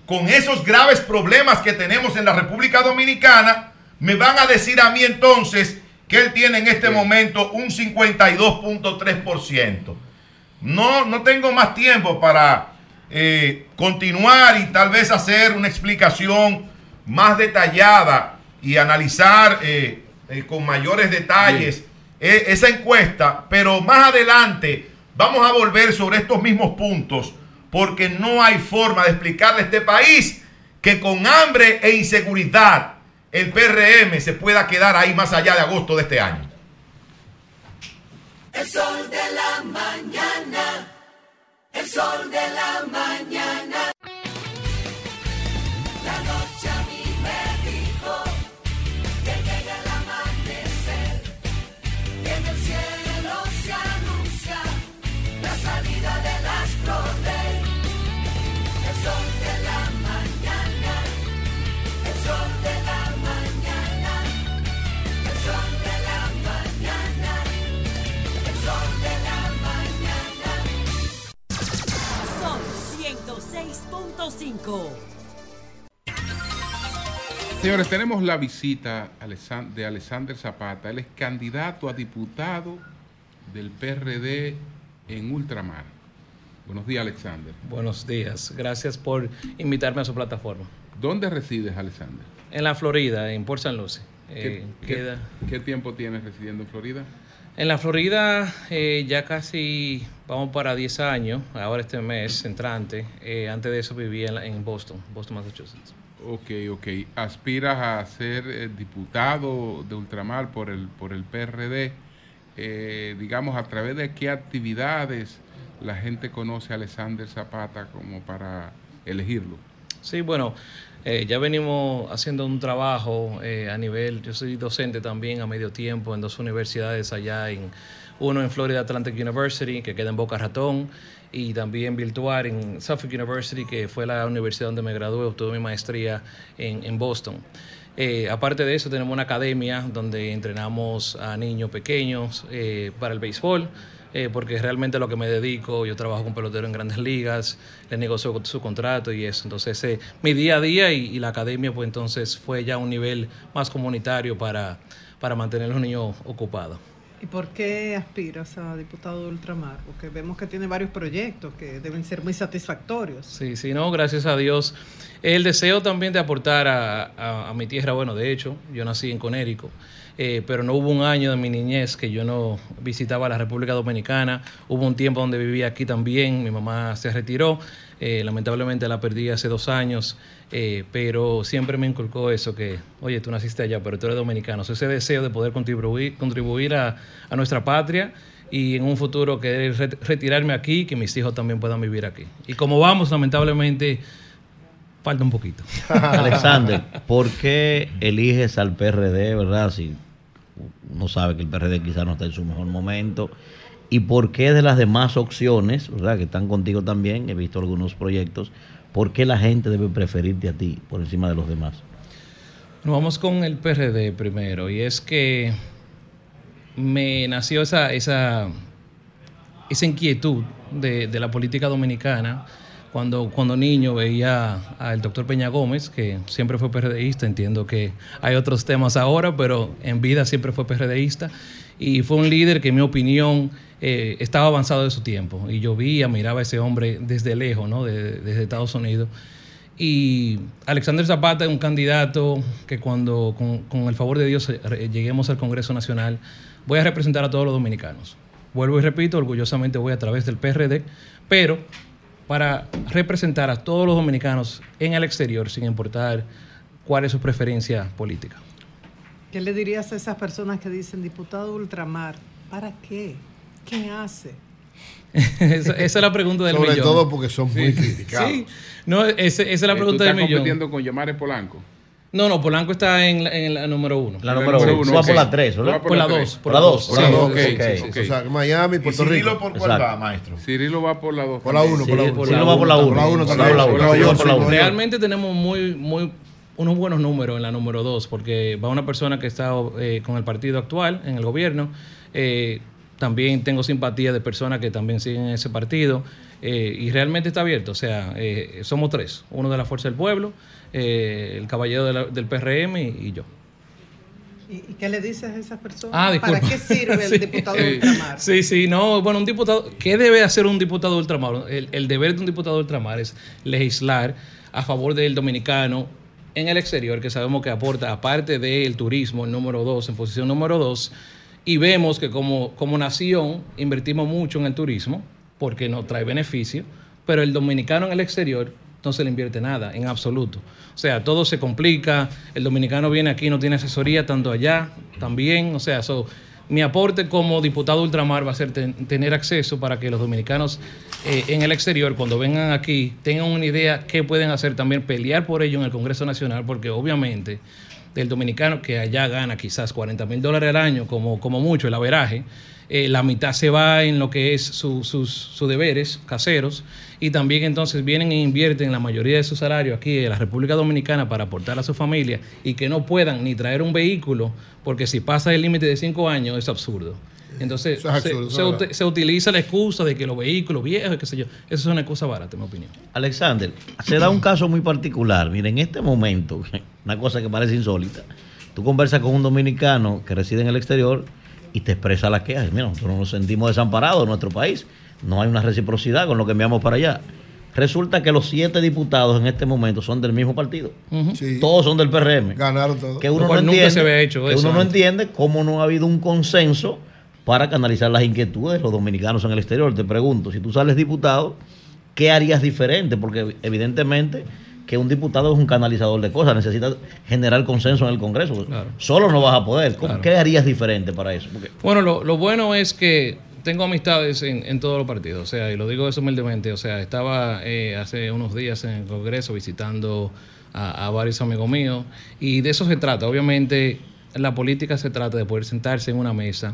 con esos graves problemas que tenemos en la República Dominicana, me van a decir a mí entonces que él tiene en este momento un 52.3%? No, no tengo más tiempo para eh, continuar y tal vez hacer una explicación más detallada y analizar eh, eh, con mayores detalles eh, esa encuesta, pero más adelante vamos a volver sobre estos mismos puntos porque no hay forma de explicarle a este país que con hambre e inseguridad el PRM se pueda quedar ahí más allá de agosto de este año. El sol de la mañana. El sol de la mañana. 105. Señores, tenemos la visita de Alexander Zapata. Él es candidato a diputado del PRD en Ultramar. Buenos días, Alexander. Buenos días. Gracias por invitarme a su plataforma. ¿Dónde resides, Alexander? En la Florida, en Port San Lucie. Eh, ¿Qué tiempo tienes residiendo en Florida? En la Florida eh, ya casi vamos para 10 años, ahora este mes entrante. Eh, antes de eso vivía en, la- en Boston, Boston, Massachusetts. Ok, ok. ¿Aspiras a ser eh, diputado de Ultramar por el, por el PRD? Eh, digamos, ¿a través de qué actividades la gente conoce a Alexander Zapata como para elegirlo? Sí, bueno, eh, ya venimos haciendo un trabajo eh, a nivel, yo soy docente también a medio tiempo en dos universidades allá, en uno en Florida Atlantic University, que queda en Boca Ratón, y también virtual en Suffolk University, que fue la universidad donde me gradué, obtuve mi maestría en, Boston. Eh, aparte de eso, tenemos una academia donde entrenamos a niños pequeños para el béisbol, eh, porque realmente lo que me dedico, yo trabajo con peloteros en grandes ligas, les negocio su contrato y eso. Entonces, eh, mi día a día y, y la academia, pues entonces fue ya un nivel más comunitario para, para mantener a los niños ocupados. ¿Y por qué aspiras a diputado de Ultramar? Porque vemos que tiene varios proyectos que deben ser muy satisfactorios. Sí, sí, no, gracias a Dios. El deseo también de aportar a, a- a mi tierra, bueno, de hecho, yo nací en Conérico, eh, pero no hubo un año de mi niñez que yo no visitaba la República Dominicana. Hubo un tiempo donde vivía aquí también, mi mamá se retiró, eh, lamentablemente la perdí hace dos años, eh, pero siempre me inculcó eso que, oye, tú naciste allá, pero tú eres dominicano. Ese deseo de poder contribuir, contribuir a, nuestra patria y en un futuro querer re- retirarme aquí, que mis hijos también puedan vivir aquí. Y como vamos, lamentablemente, falta un poquito. [laughs] Alexander, ¿por qué eliges al PRD, verdad? Si uno sabe que el PRD quizás no está en su mejor momento. ¿Y por qué de las demás opciones, verdad, que están contigo también, he visto algunos proyectos, por qué la gente debe preferirte a ti por encima de los demás? Nos vamos con el PRD primero, y es que me nació esa, esa, esa inquietud de la política dominicana Cuando, cuando niño veía al doctor Peña Gómez, que siempre fue PRDista, entiendo que hay otros temas ahora, pero en vida siempre fue PRDista, y fue un líder que en mi opinión eh, estaba avanzado de su tiempo, y yo veía, miraba a ese hombre desde lejos, ¿no? De- desde Estados Unidos. Y Alexander Zapata es un candidato que cuando, con, con el favor de Dios, eh, lleguemos al Congreso Nacional, voy a representar a todos los dominicanos. Vuelvo y repito, orgullosamente voy a través del PRD, pero para representar a todos los dominicanos en el exterior, sin importar cuál es su preferencia política. ¿Qué le dirías a esas personas que dicen, diputado ultramar, ¿para qué? ¿Qué hace? [laughs] esa, esa es la pregunta del Sobre millón. todo porque son muy Sí. criticados. Sí. No, ese- esa es la Eh, pregunta ¿Tú del estás millón. compitiendo con Yamare Polanco? No, no, Polanco está en la, en la número uno. La número uno. Tú vas por la tres, ¿verdad? Por la dos. Por la dos. Por la dos, sí, sí. O sea, Miami, Puerto Cirilo Rico. por cuál Exacto. va, maestro? Cirilo va por la dos. Por la uno, por la uno. Cirilo va por la uno. Por la uno Por también. la uno. Por la uno, por la uno. Realmente tenemos muy, muy unos buenos números en la número dos, porque va una persona que está eh, con el partido actual en el gobierno. Eh, también tengo simpatía de personas que también siguen ese partido. eh, y realmente está abierto. O sea, eh, somos tres. Uno de la Fuerza del Pueblo, eh, el caballero de la- del PRM y, y yo. ¿Y, qué le dices a esas personas? Ah. ¿Para qué sirve el [laughs] Sí. diputado Sí. ultramar? Sí, sí, no, bueno, un diputado, ¿qué debe hacer un diputado de ultramar? El, el deber de un diputado de ultramar es legislar a favor del dominicano en el exterior, que sabemos que aporta, aparte del turismo, el número dos, en posición número dos, y vemos que como, como nación invertimos mucho en el turismo, porque nos trae beneficio, pero el dominicano en el exterior no se le invierte nada, en absoluto. O sea, todo se complica, el dominicano viene aquí, no tiene asesoría, tanto allá también, o sea, so, mi aporte como diputado ultramar va a ser ten- tener acceso para que los dominicanos eh, en el exterior, cuando vengan aquí, tengan una idea qué pueden hacer, también pelear por ello en el Congreso Nacional, porque obviamente del dominicano que allá gana quizás 40 mil dólares al año, como, como mucho el averaje, eh, la mitad se va en lo que es su- sus, sus deberes caseros y también entonces vienen e invierten la mayoría de su salario aquí en la República Dominicana para aportar a su familia y que no puedan ni traer un vehículo porque si pasa el límite de cinco años es absurdo. Entonces es se- absurdo, se utiliza la excusa de que los vehículos viejos, qué sé yo, eso es una excusa barata, en mi opinión. Alexander, se da un caso muy particular. Mira, en este momento, [laughs] una cosa que parece insólita, tú conversas con un dominicano que reside en el exterior y te expresa la queja. Mira, nosotros nos sentimos desamparados en nuestro país. No hay una reciprocidad con lo que enviamos para allá. Resulta que los siete diputados en este momento son del mismo partido. Todos son del PRM. Ganaron todos. Que uno no entiende, se había hecho que uno no entiende cómo no ha habido un consenso para canalizar las inquietudes de los dominicanos en el exterior. Te pregunto, si tú sales diputado, ¿qué harías diferente? Porque evidentemente que un diputado es un canalizador de cosas, necesita generar consenso en el Congreso. Solo no vas a poder. ¿Cómo- Claro. ¿Qué harías diferente para eso? Porque Bueno, lo, lo bueno es que tengo amistades en, en todos los partidos, o sea, y lo digo eso humildemente, o sea, estaba eh, hace unos días en el Congreso visitando a, a varios amigos míos y de eso se trata. Obviamente, la política se trata de poder sentarse en una mesa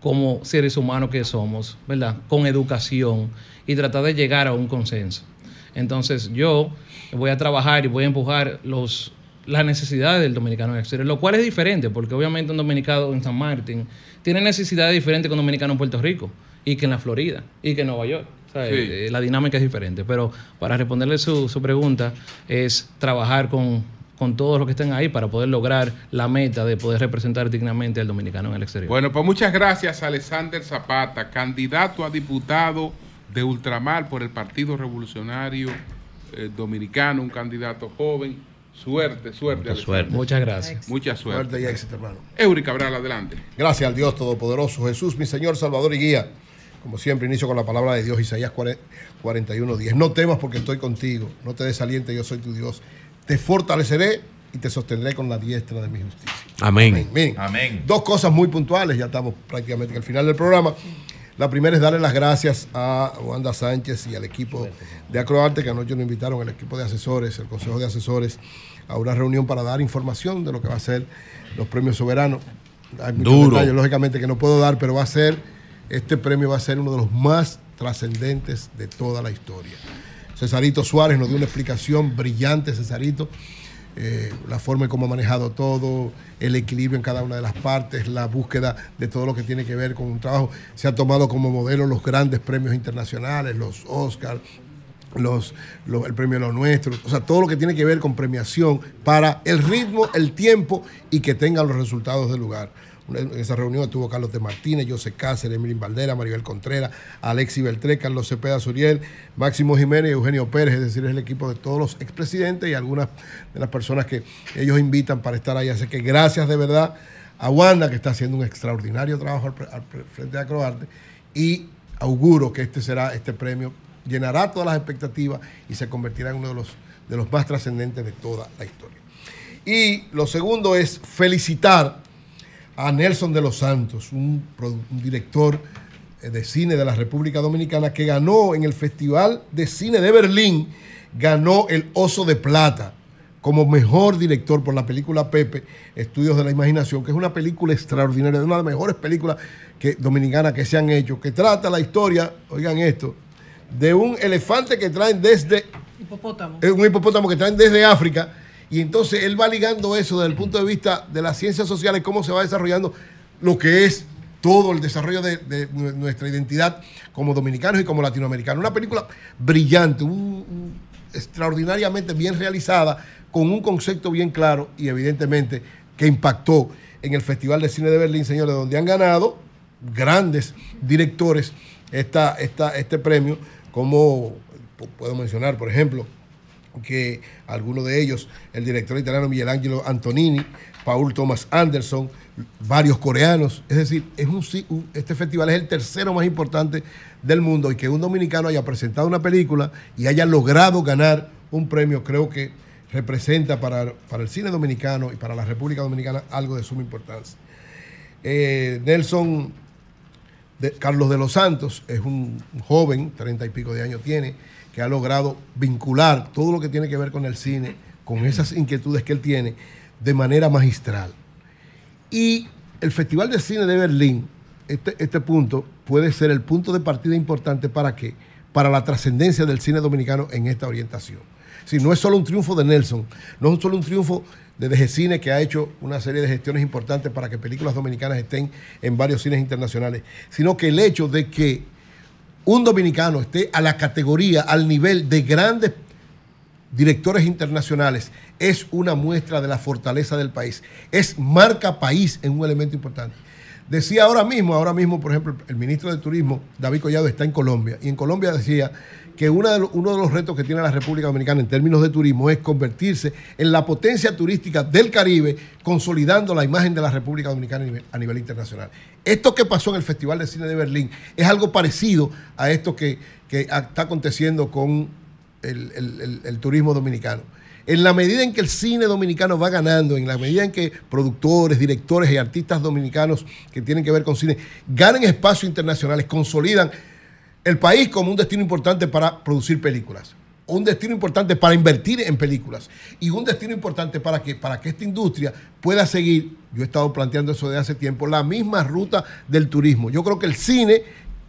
como seres humanos que somos, ¿verdad? Con educación y tratar de llegar a un consenso. Entonces yo voy a trabajar y voy a empujar los, las necesidades del dominicano en el exterior, lo cual es diferente, porque obviamente un dominicano en San Martín tiene necesidades diferentes que un dominicano en Puerto Rico y que en la Florida y que en Nueva York. Sí. eh, la dinámica es diferente. Pero para responderle su, su pregunta, es trabajar con, con todos los que estén ahí para poder lograr la meta de poder representar dignamente al dominicano en el exterior. Bueno, pues muchas gracias, Alexander Zapata, candidato a diputado de Ultramar por el Partido Revolucionario eh, Dominicano, un candidato joven. Suerte, suerte. Mucha suerte. Muchas gracias. Mucha suerte. Suerte y éxito, hermano. Eury Cabral, adelante. Gracias al Dios Todopoderoso, Jesús, mi Señor, Salvador y Guía. Como siempre, inicio con la palabra de Dios, Isaías 41, 10. No temas porque estoy contigo. No te desalientes, yo soy tu Dios. Te fortaleceré y te sostendré con la diestra de mi justicia. Amén. Miren, Amén. dos cosas muy puntuales, ya estamos prácticamente al final del programa. La primera es darle las gracias a Wanda Sánchez y al equipo de Acroarte que anoche nos invitaron, el equipo de asesores, el consejo de asesores, a una reunión para dar información de lo que va a ser los premios soberanos. Hay muchos Duro. detalles, lógicamente, que no puedo dar, pero va a ser, este premio va a ser uno de los más trascendentes de toda la historia. Cesarito Suárez nos dio una explicación brillante, Cesarito, eh, la forma en cómo ha manejado todo, el equilibrio en cada una de las partes, la búsqueda de todo lo que tiene que ver con un trabajo. Se ha tomado como modelo los grandes premios internacionales, los Oscars, los, el premio Los Nuestros, o sea, todo lo que tiene que ver con premiación para el ritmo, el tiempo y que tengan los resultados del lugar. En esa reunión estuvo Carlos de Martínez, José Cáceres, Emilín Valdera, Maribel Contreras, Alexi Beltré, Carlos Cepeda Suriel, Máximo Jiménez y Eugenio Pérez, es decir, es el equipo de todos los expresidentes y algunas de las personas que ellos invitan para estar ahí. Así que gracias de verdad a Wanda, que está haciendo un extraordinario trabajo al, al frente de Acroarte, y auguro que este será, este premio llenará todas las expectativas y se convertirá en uno de los, de los más trascendentes de toda la historia. Y lo segundo es felicitar a Nelson de los Santos, un, director eh, de cine de la República Dominicana que ganó en el Festival de Cine de Berlín, ganó el Oso de Plata como mejor director por la película Pepe, Estudios de la Imaginación, que es una película extraordinaria, una de las mejores películas que, dominicanas que se han hecho, que trata la historia, oigan esto, de un elefante que traen desde Hipopótamo. es un hipopótamo que traen desde África y entonces él va ligando eso desde el punto de vista de las ciencias sociales, cómo se va desarrollando lo que es todo el desarrollo de, de nu- nuestra identidad como dominicanos y como latinoamericanos. Una película brillante, extraordinariamente bien realizada, con un concepto bien claro y evidentemente que impactó en el Festival de Cine de Berlín, señores, donde han ganado grandes directores este premio, como pu- puedo mencionar, por ejemplo, que algunos de ellos, el director italiano Michelangelo Antonini, Paul Thomas Anderson, varios coreanos. Es decir, es un, este festival es el tercero más importante del mundo y que un dominicano haya presentado una película y haya logrado ganar un premio, creo que representa para, para el cine dominicano y para la República Dominicana algo de suma importancia. Eh, Nelson Carlos de los Santos es un joven, treinta y pico de años tiene, que ha logrado vincular todo lo que tiene que ver con el cine, con esas inquietudes que él tiene, de manera magistral. Y el Festival de Cine de Berlín, este, este punto puede ser el punto de partida importante para qué? Para la trascendencia del cine dominicano en esta orientación. Si no es solo un triunfo de Nelson, no es solo un triunfo de DGCine que ha hecho una serie de gestiones importantes para que películas dominicanas estén en varios cines internacionales, sino que el hecho de que un dominicano esté a la categoría, al nivel de grandes directores internacionales, es una muestra de la fortaleza del país. Es marca país en un elemento importante. Decía ahora mismo, ahora mismo, por ejemplo, el ministro de Turismo, David Collado, está en Colombia. Y en Colombia decía que uno de los retos que tiene la República Dominicana en términos de turismo es convertirse en la potencia turística del Caribe, consolidando la imagen de la República Dominicana a nivel, internacional. Esto que pasó en el Festival de Cine de Berlín es algo parecido a esto que, está aconteciendo con el turismo dominicano. En la medida en que el cine dominicano va ganando, en la medida en que productores, directores y artistas dominicanos que tienen que ver con cine ganan espacios internacionales, consolidan el país como un destino importante para producir películas, un destino importante para invertir en películas y un destino importante para que, para que esta industria pueda seguir, yo he estado planteando eso desde hace tiempo, la misma ruta del turismo. Yo creo que el cine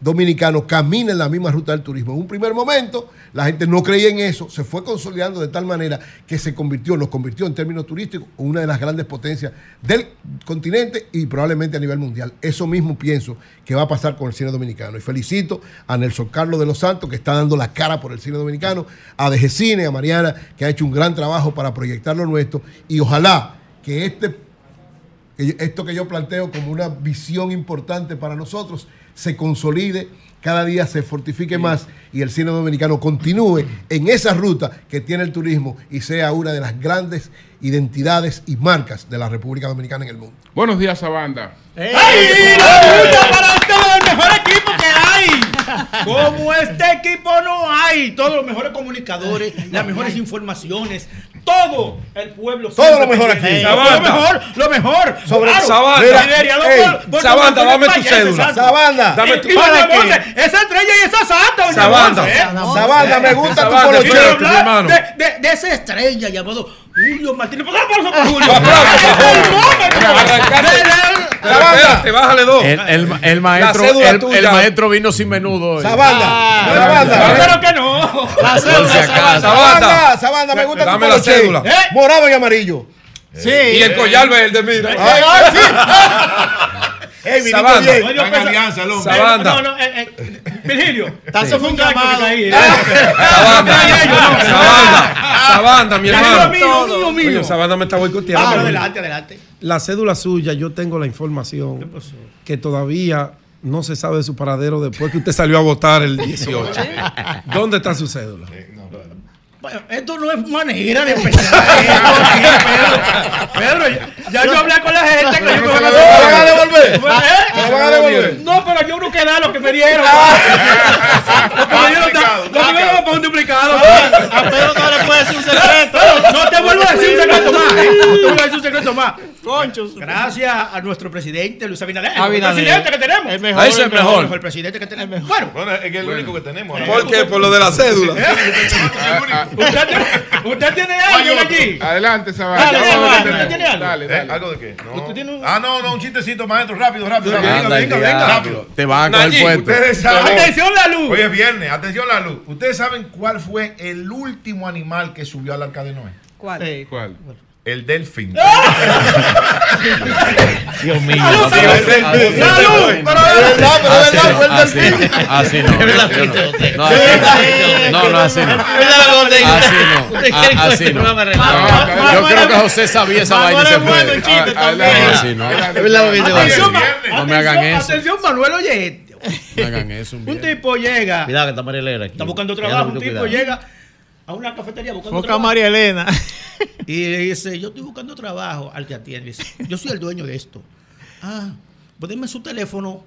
dominicano camina en la misma ruta del turismo. En un primer momento la gente no creía en eso, se fue consolidando de tal manera que se convirtió, nos convirtió en términos turísticos una de las grandes potencias del continente y probablemente a nivel mundial. Eso mismo pienso que va a pasar con el cine dominicano. Y felicito a Nelson Carlos de los Santos, que está dando la cara por el cine dominicano, a Cine, a Mariana, que ha hecho un gran trabajo para proyectar lo nuestro, y ojalá que este esto que yo planteo como una visión importante para nosotros se consolide, cada día se fortifique más y el cine dominicano continúe en esa ruta que tiene el turismo y sea una de las grandes identidades y marcas de la República Dominicana en el mundo. Buenos días, Sabanda. ¡Ay! ¡La lucha para ustedes el mejor equipo que hay! Como este equipo no hay. Todos los mejores comunicadores, [laughs] las mejores informaciones. Todo el pueblo. Todo lo mejor aquí. Lo mejor, lo mejor. Sobre- claro. Sabanda. Ey, por- por- Sabanda, por- dame tu cédula. Sabanda. Dame Esa estrella y esa santa, doña Sabanda. ¿eh? Sabanda, me gusta tu hermano. De, de, esa estrella llamado Julio Martínez. ¿Por qué aplauso para Julio? Aplauso Espérate, bájale dos. El, el- el maestro, cédula el, maestro vino sin menudo hoy. Sabanda, Ah, Sabanda. ya. Claro que no. La acaso. Sabanda, Sabanda, me gusta Dame tu la cédula. ¿Eh? Morado y amarillo. Sí. Y el collar verde, mira. Ay, ay, sí. [laughs] Sabanda. bien. Oye, alianza, el hombre. eh, Sabanda. No, no, eh, eh, Virgilio, Sí. fue un gancho que caí. Sabanda, mi hermano. mío, mío, mío. Coño, Sabanda me está boicoteando. Ah, adelante, adelante. La cédula suya, yo tengo la información que todavía no se sabe de su paradero después que usted salió a votar el [laughs] 18. ¿Dónde está su cédula? Bueno, esto no es manera de empezar. esto Pedro. Pedro, ya, yo hablé con la gente que yo me van a ¿Te lo van a devolver? ¿Eh? ¿Te lo van a devolver? No, pero yo no queda lo que me dieron. Lo que me dieron está- lo que me dieron para un duplicado. A Pedro no le puede decir un secreto. No te vuelvo a decir un secreto más. ¿eh? No te vuelvo a decir un secreto más. Conchos. Gracias a nuestro presidente Luis Abinader. el presidente que tenemos. El mejor, Ah, es el el mejor. mejor presidente que tenemos. Bueno, Bueno, es que es el único que tenemos. ¿Por qué? Por lo de la cédula. Usted, tiene- usted tiene algo allí. Adelante, Sabana. dale, dale. ¿usted tiene algo? Dale, ¿Eh? dale. ¿Algo de qué? No. Usted tiene un- Ah, no, no, un chistecito, maestro, rápido, rápido. Anda, Venga, venga, venga, rápido. Te van a coger Nayib, puesto. Ustedes saben. Atención la luz. Hoy es viernes, atención la luz. ¿Ustedes saben cuál fue el último animal que subió al arca de Noé? ¿Cuál? ¿Cuál? El delfín. [laughs] Dios mío. ¡Salud, salud! Pero de verdad, pero de verdad, fue el Así no, delfín. así no. No, no, así no. Así no. Así no. Yo creo que José sabía esa vaina. Ah, No, así no. Atención, No me hagan eso. Atención, Manuel, oye. No hagan eso. un tipo llega, Cuidado que está María Elena aquí. está buscando trabajo, un tipo llega a una cafetería buscando Foca trabajo. María Elena. [laughs] Y le dice, yo estoy buscando trabajo al que atiende. Dice, yo soy el dueño de esto. Ah, pues denme su teléfono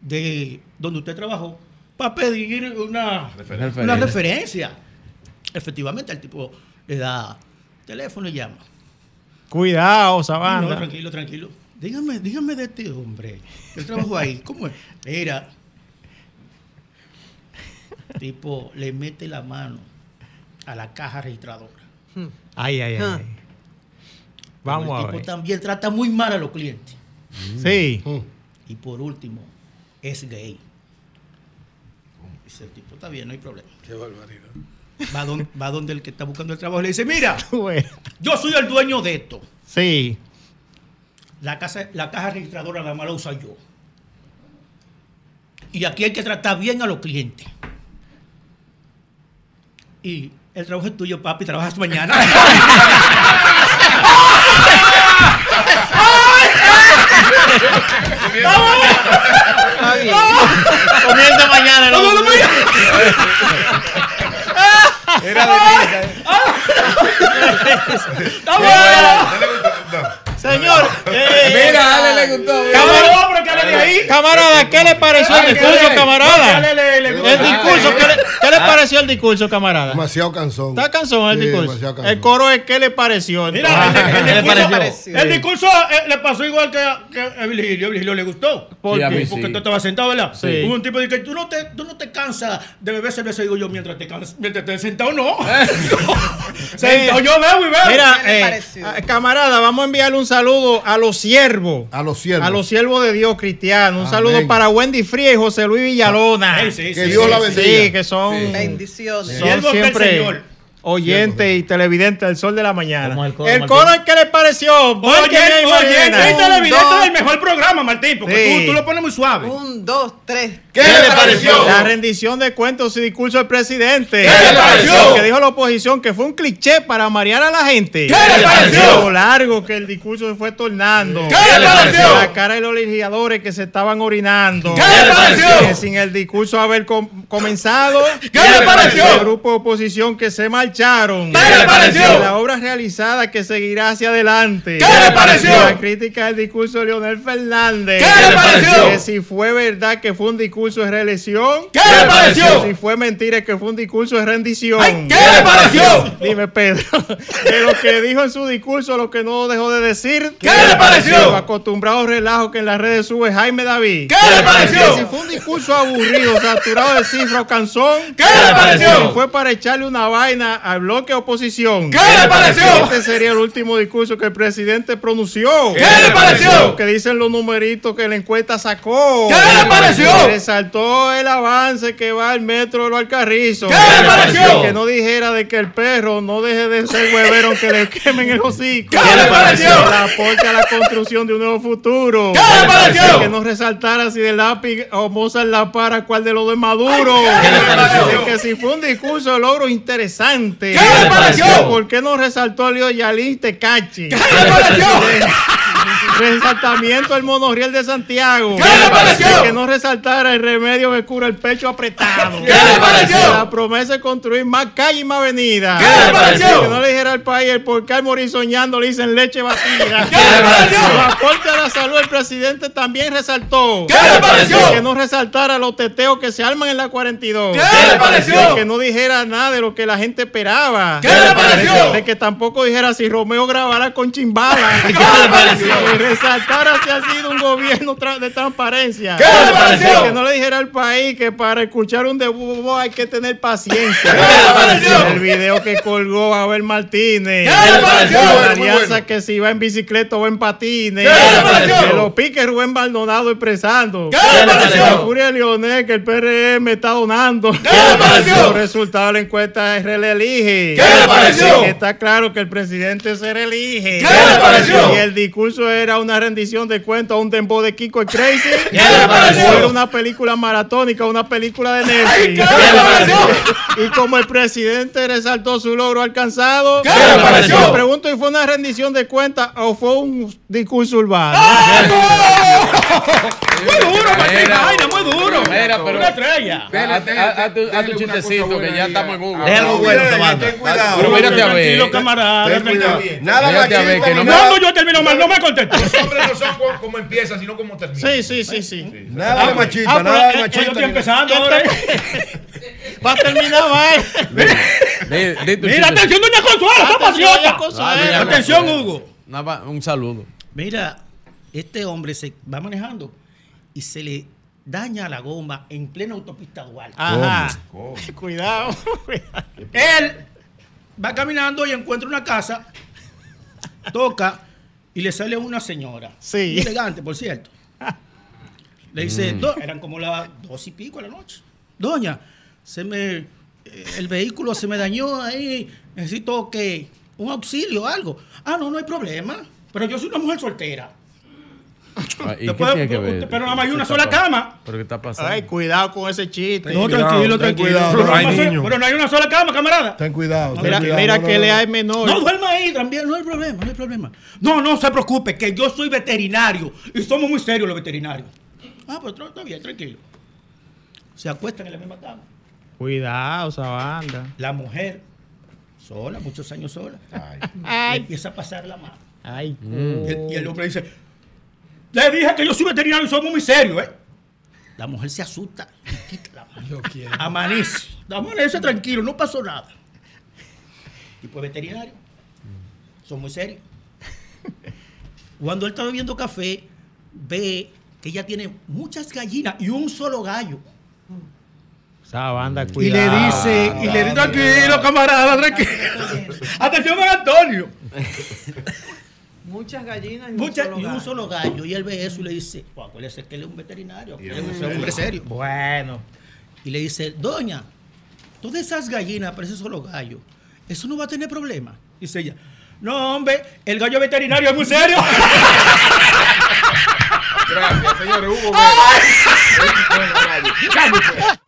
de donde usted trabajó para pedir una Referencia. una referencia. Efectivamente, el tipo le da teléfono y llama. Cuidado, No, Sabanda. tranquilo, tranquilo. Dígame, dígame de este hombre. Él trabajó ahí. ¿Cómo es? Mira. Tipo, le mete la mano a la caja registradora. Ay, ay, ay. Ah. ay. Vamos el a tipo ver. también trata muy mal a los clientes. Sí. Y por último, es gay. Dice el tipo, está bien, no hay problema. Qué barbaridad. Va, don- va donde el que está buscando el trabajo y le dice, mira, [laughs] Bueno, yo soy el dueño de esto. Sí. La, casa, la caja registradora nada más la uso yo. Y aquí hay que tratar bien a los clientes. Y el trabajo es tuyo, papi, trabajas [laughs] mañana. Comienza mañana. hombre. Era de. ¡Está bueno! Señor. Mira, dale, le gustó. Mira. Camarada, hombre, que le de ahí. Camarada, ¿qué le pareció el discurso, camarada? El discurso, ¿qué le, qué le pareció el discurso, camarada? Demasiado cansón. ¿Está cansón el discurso? El coro es ¿qué le pareció? Mira, el, el- el ¿Qué le discurso, pareció? el discurso, eh, le pasó igual que, a Virgilio. A Virgilio le gustó. Porque tú estabas sentado, ¿verdad? Sí. Hubo un tipo que dice, tú no te, tú no te cansas de beber cerveza. Digo yo, mientras te cansas, mientras estés sentado, no. [laughs] [laughs] sentado yo bebo y bebo. Mira, ¿Qué le eh, ah, camarada, vamos a enviarle un saludo a los siervos. A los siervos. A los siervos de Dios Un Amén. saludo para Wendy Fría y José Luis Villalona. Sí, sí, Que Dios sí, la bendiga. Sí, que son, Sí. Bendiciones. son del siempre Señor. oyentes y televidentes del sol de la mañana. El coro, el Martín. coro, ¿qué le pareció? Márqueme Oye, ahí, oye, Mariana. este televidente del mejor programa, Martín, porque Sí. tú, tú lo pones muy suave. Un, dos, tres. ¿Qué le pareció? La rendición de cuentos y discurso del presidente. ¿Qué le pareció? Lo que dijo la oposición que fue un cliché para marear a la gente. ¿Qué le pareció? Lo largo que el discurso se fue tornando. ¿Qué le pareció? La cara de los legisladores que se estaban orinando. ¿Qué le pareció? Que sin el discurso haber com- comenzado. ¿Qué le pareció? El grupo de oposición que se marcharon. ¿Qué le pareció? La obra realizada que seguirá hacia adelante. ¿Qué le pareció? La crítica del discurso de Leonel Fernández. ¿Qué le pareció? Que si fue verdad que fue un discurso de reelección. ¿Qué le pareció? Que si fue mentira que fue un discurso de rendición. Ay, ¿Qué le pareció? Dime, Pedro, [laughs] de lo que dijo en su discurso, lo que no dejó de decir. ¿Qué le pareció? Los acostumbrados relajo que en las redes sube Jaime David. ¿Qué le pareció? Que si fue un discurso aburrido, saturado de cifra o canzón. ¿Qué le pareció? Si fue para echarle una vaina al bloque oposición. ¿Qué le pareció? Este sería el último discurso que el presidente pronunció. ¿Qué le pareció? Que dicen los numeritos que la encuesta sacó. ¿Qué le pareció? Resaltó el avance que va el metro de los Alcarrizos. ¿Qué le pareció? Que no dijera de que el perro no deje de ser huevero aunque le quemen el hocico. ¿Qué le pareció? Que aporte a la construcción de un nuevo futuro. ¿Qué le pareció? Que no resaltara si de lápiz o Mozart la para cuál de los dos es maduro. ¿Qué le pareció? Que si fue un discurso de logro interesante. ¿Qué le pareció? ¿Por qué no resaltó Leo Yalín Tecachi? ¿Qué le pareció? Resaltamiento del monorriel de Santiago. ¿Qué le pareció? Que no resaltara el remedio que cura el pecho apretado. ¿Qué le pareció? La promesa de construir más calle y más avenida. ¿Qué le pareció? Que no le dijera al país el por qué al morir soñando le dicen leche batida. ¿Qué le pareció? Su aporte a la salud el presidente también resaltó. ¿Qué le pareció? Que no resaltara los teteos que se arman en la 42. ¿Qué le pareció? Que no dijera nada de lo que la gente esperaba. ¿Qué le pareció? De que tampoco dijera si Romeo grabará con Chimbala. ¿Qué le pareció? Que resaltara si ha sido un gobierno tra- de transparencia. ¿Qué le? Que no le dijera al país que para escuchar un debut hay que tener paciencia. El video que colgó Abel Martínez. La alianza bueno. que si va en bicicleta o va en patines. ¿Qué? Que los piques Rubén Maldonado expresando. ¿Qué? La furia de Leonel que el PRM está donando. ¿Qué? Los resultados de la encuesta es reelige. ¿Qué le pareció? Está claro que el presidente se reelige. ¿Qué le pareció? Y el discurso era una rendición de cuentas, un tempo de Kiko el Crazy. ¿Qué le pareció? O era una película maratónica, una película de Netflix. ¿Qué le pareció? Y como el presidente resaltó su logro alcanzado, ¿Qué le pareció? me pregunto si fue una rendición de cuentas o fue un discurso urbano. Muy duro, Martín muy duro. Mira, pero- Una estrella. Haz- tu- chistecito que ya estamos en Google. Deja algo bueno, Tomando. Ten cuidado. Pero mírate a ver. Tranquilo, camarada. Nada Mírate a ver machista que no, yo termino mal, no me contestes. Los hombres no son como, como empiezan, sino como terminan. Sí, sí, sí, sí. Nada de machista, Ah, nada de eh, machista. Yo estoy empezando [laughs] ahora. Va a terminar mal. Mira, atención, doña Consuelo, está Atención. Ah, doña Atención, Consuelo. Hugo. Un saludo. Mira, este hombre se va manejando y se le daña la goma en plena autopista Duarte. Ajá. ¿Cómo? [laughs] Cuidado. Él va caminando y encuentra una casa, toca y le sale una señora. Sí. Muy elegante, por cierto. [laughs] Le dice, Mm. "Do- eran como las dos y pico de la noche. Doña, se me, eh, el vehículo se me dañó ahí, necesito que un auxilio, algo. Ah, no, no hay problema. Pero yo soy una mujer soltera. Ah, ¿Y Después, qué tiene que ver? pero nada más hay una ¿Qué sola cama. ¿Pero qué está pasando? Ay, cuidado con ese chiste. No, cuidado, tranquilo, tranquilo. cuidado, pero, no hay hay niños. pero no hay una sola cama, camarada. Ten cuidado. ten Mira, cuidado, mira no, que no, le hay menor. No, duerma ahí también, no hay problema, no hay problema. No, no se preocupe, que yo soy veterinario y somos muy serios los veterinarios. Ah, pues está bien, tranquilo. Se acuestan en la misma cama. Cuidado, esa banda. La mujer, sola, muchos años sola, Ay, empieza a pasar la mano. ay. Y el, y el hombre dice, le dije que yo soy veterinario y somos muy serios, ¿eh? La mujer se asusta y quita la mano. Amanece. Amanece tranquilo, no pasó nada. Tipo de veterinario. Son muy serios. Cuando él está bebiendo café, ve que ella tiene muchas gallinas y un solo gallo. Esa banda, Y le cuidado. dice, y le dice, tranquilo, camarada, tranquilo. [laughs] Atención, Antonio. [laughs] Muchas gallinas y un solo y un gallo. solo gallo. Y él ve eso y le dice, "Pues, acuérdese que él es un veterinario, él es un hombre serio. Bueno. Y le dice, doña, todas esas gallinas para ese solo gallo, eso no va a tener problema. Dice ella, no, hombre, el gallo veterinario es muy serio. [laughs] Gracias, señores. Hugo. [laughs]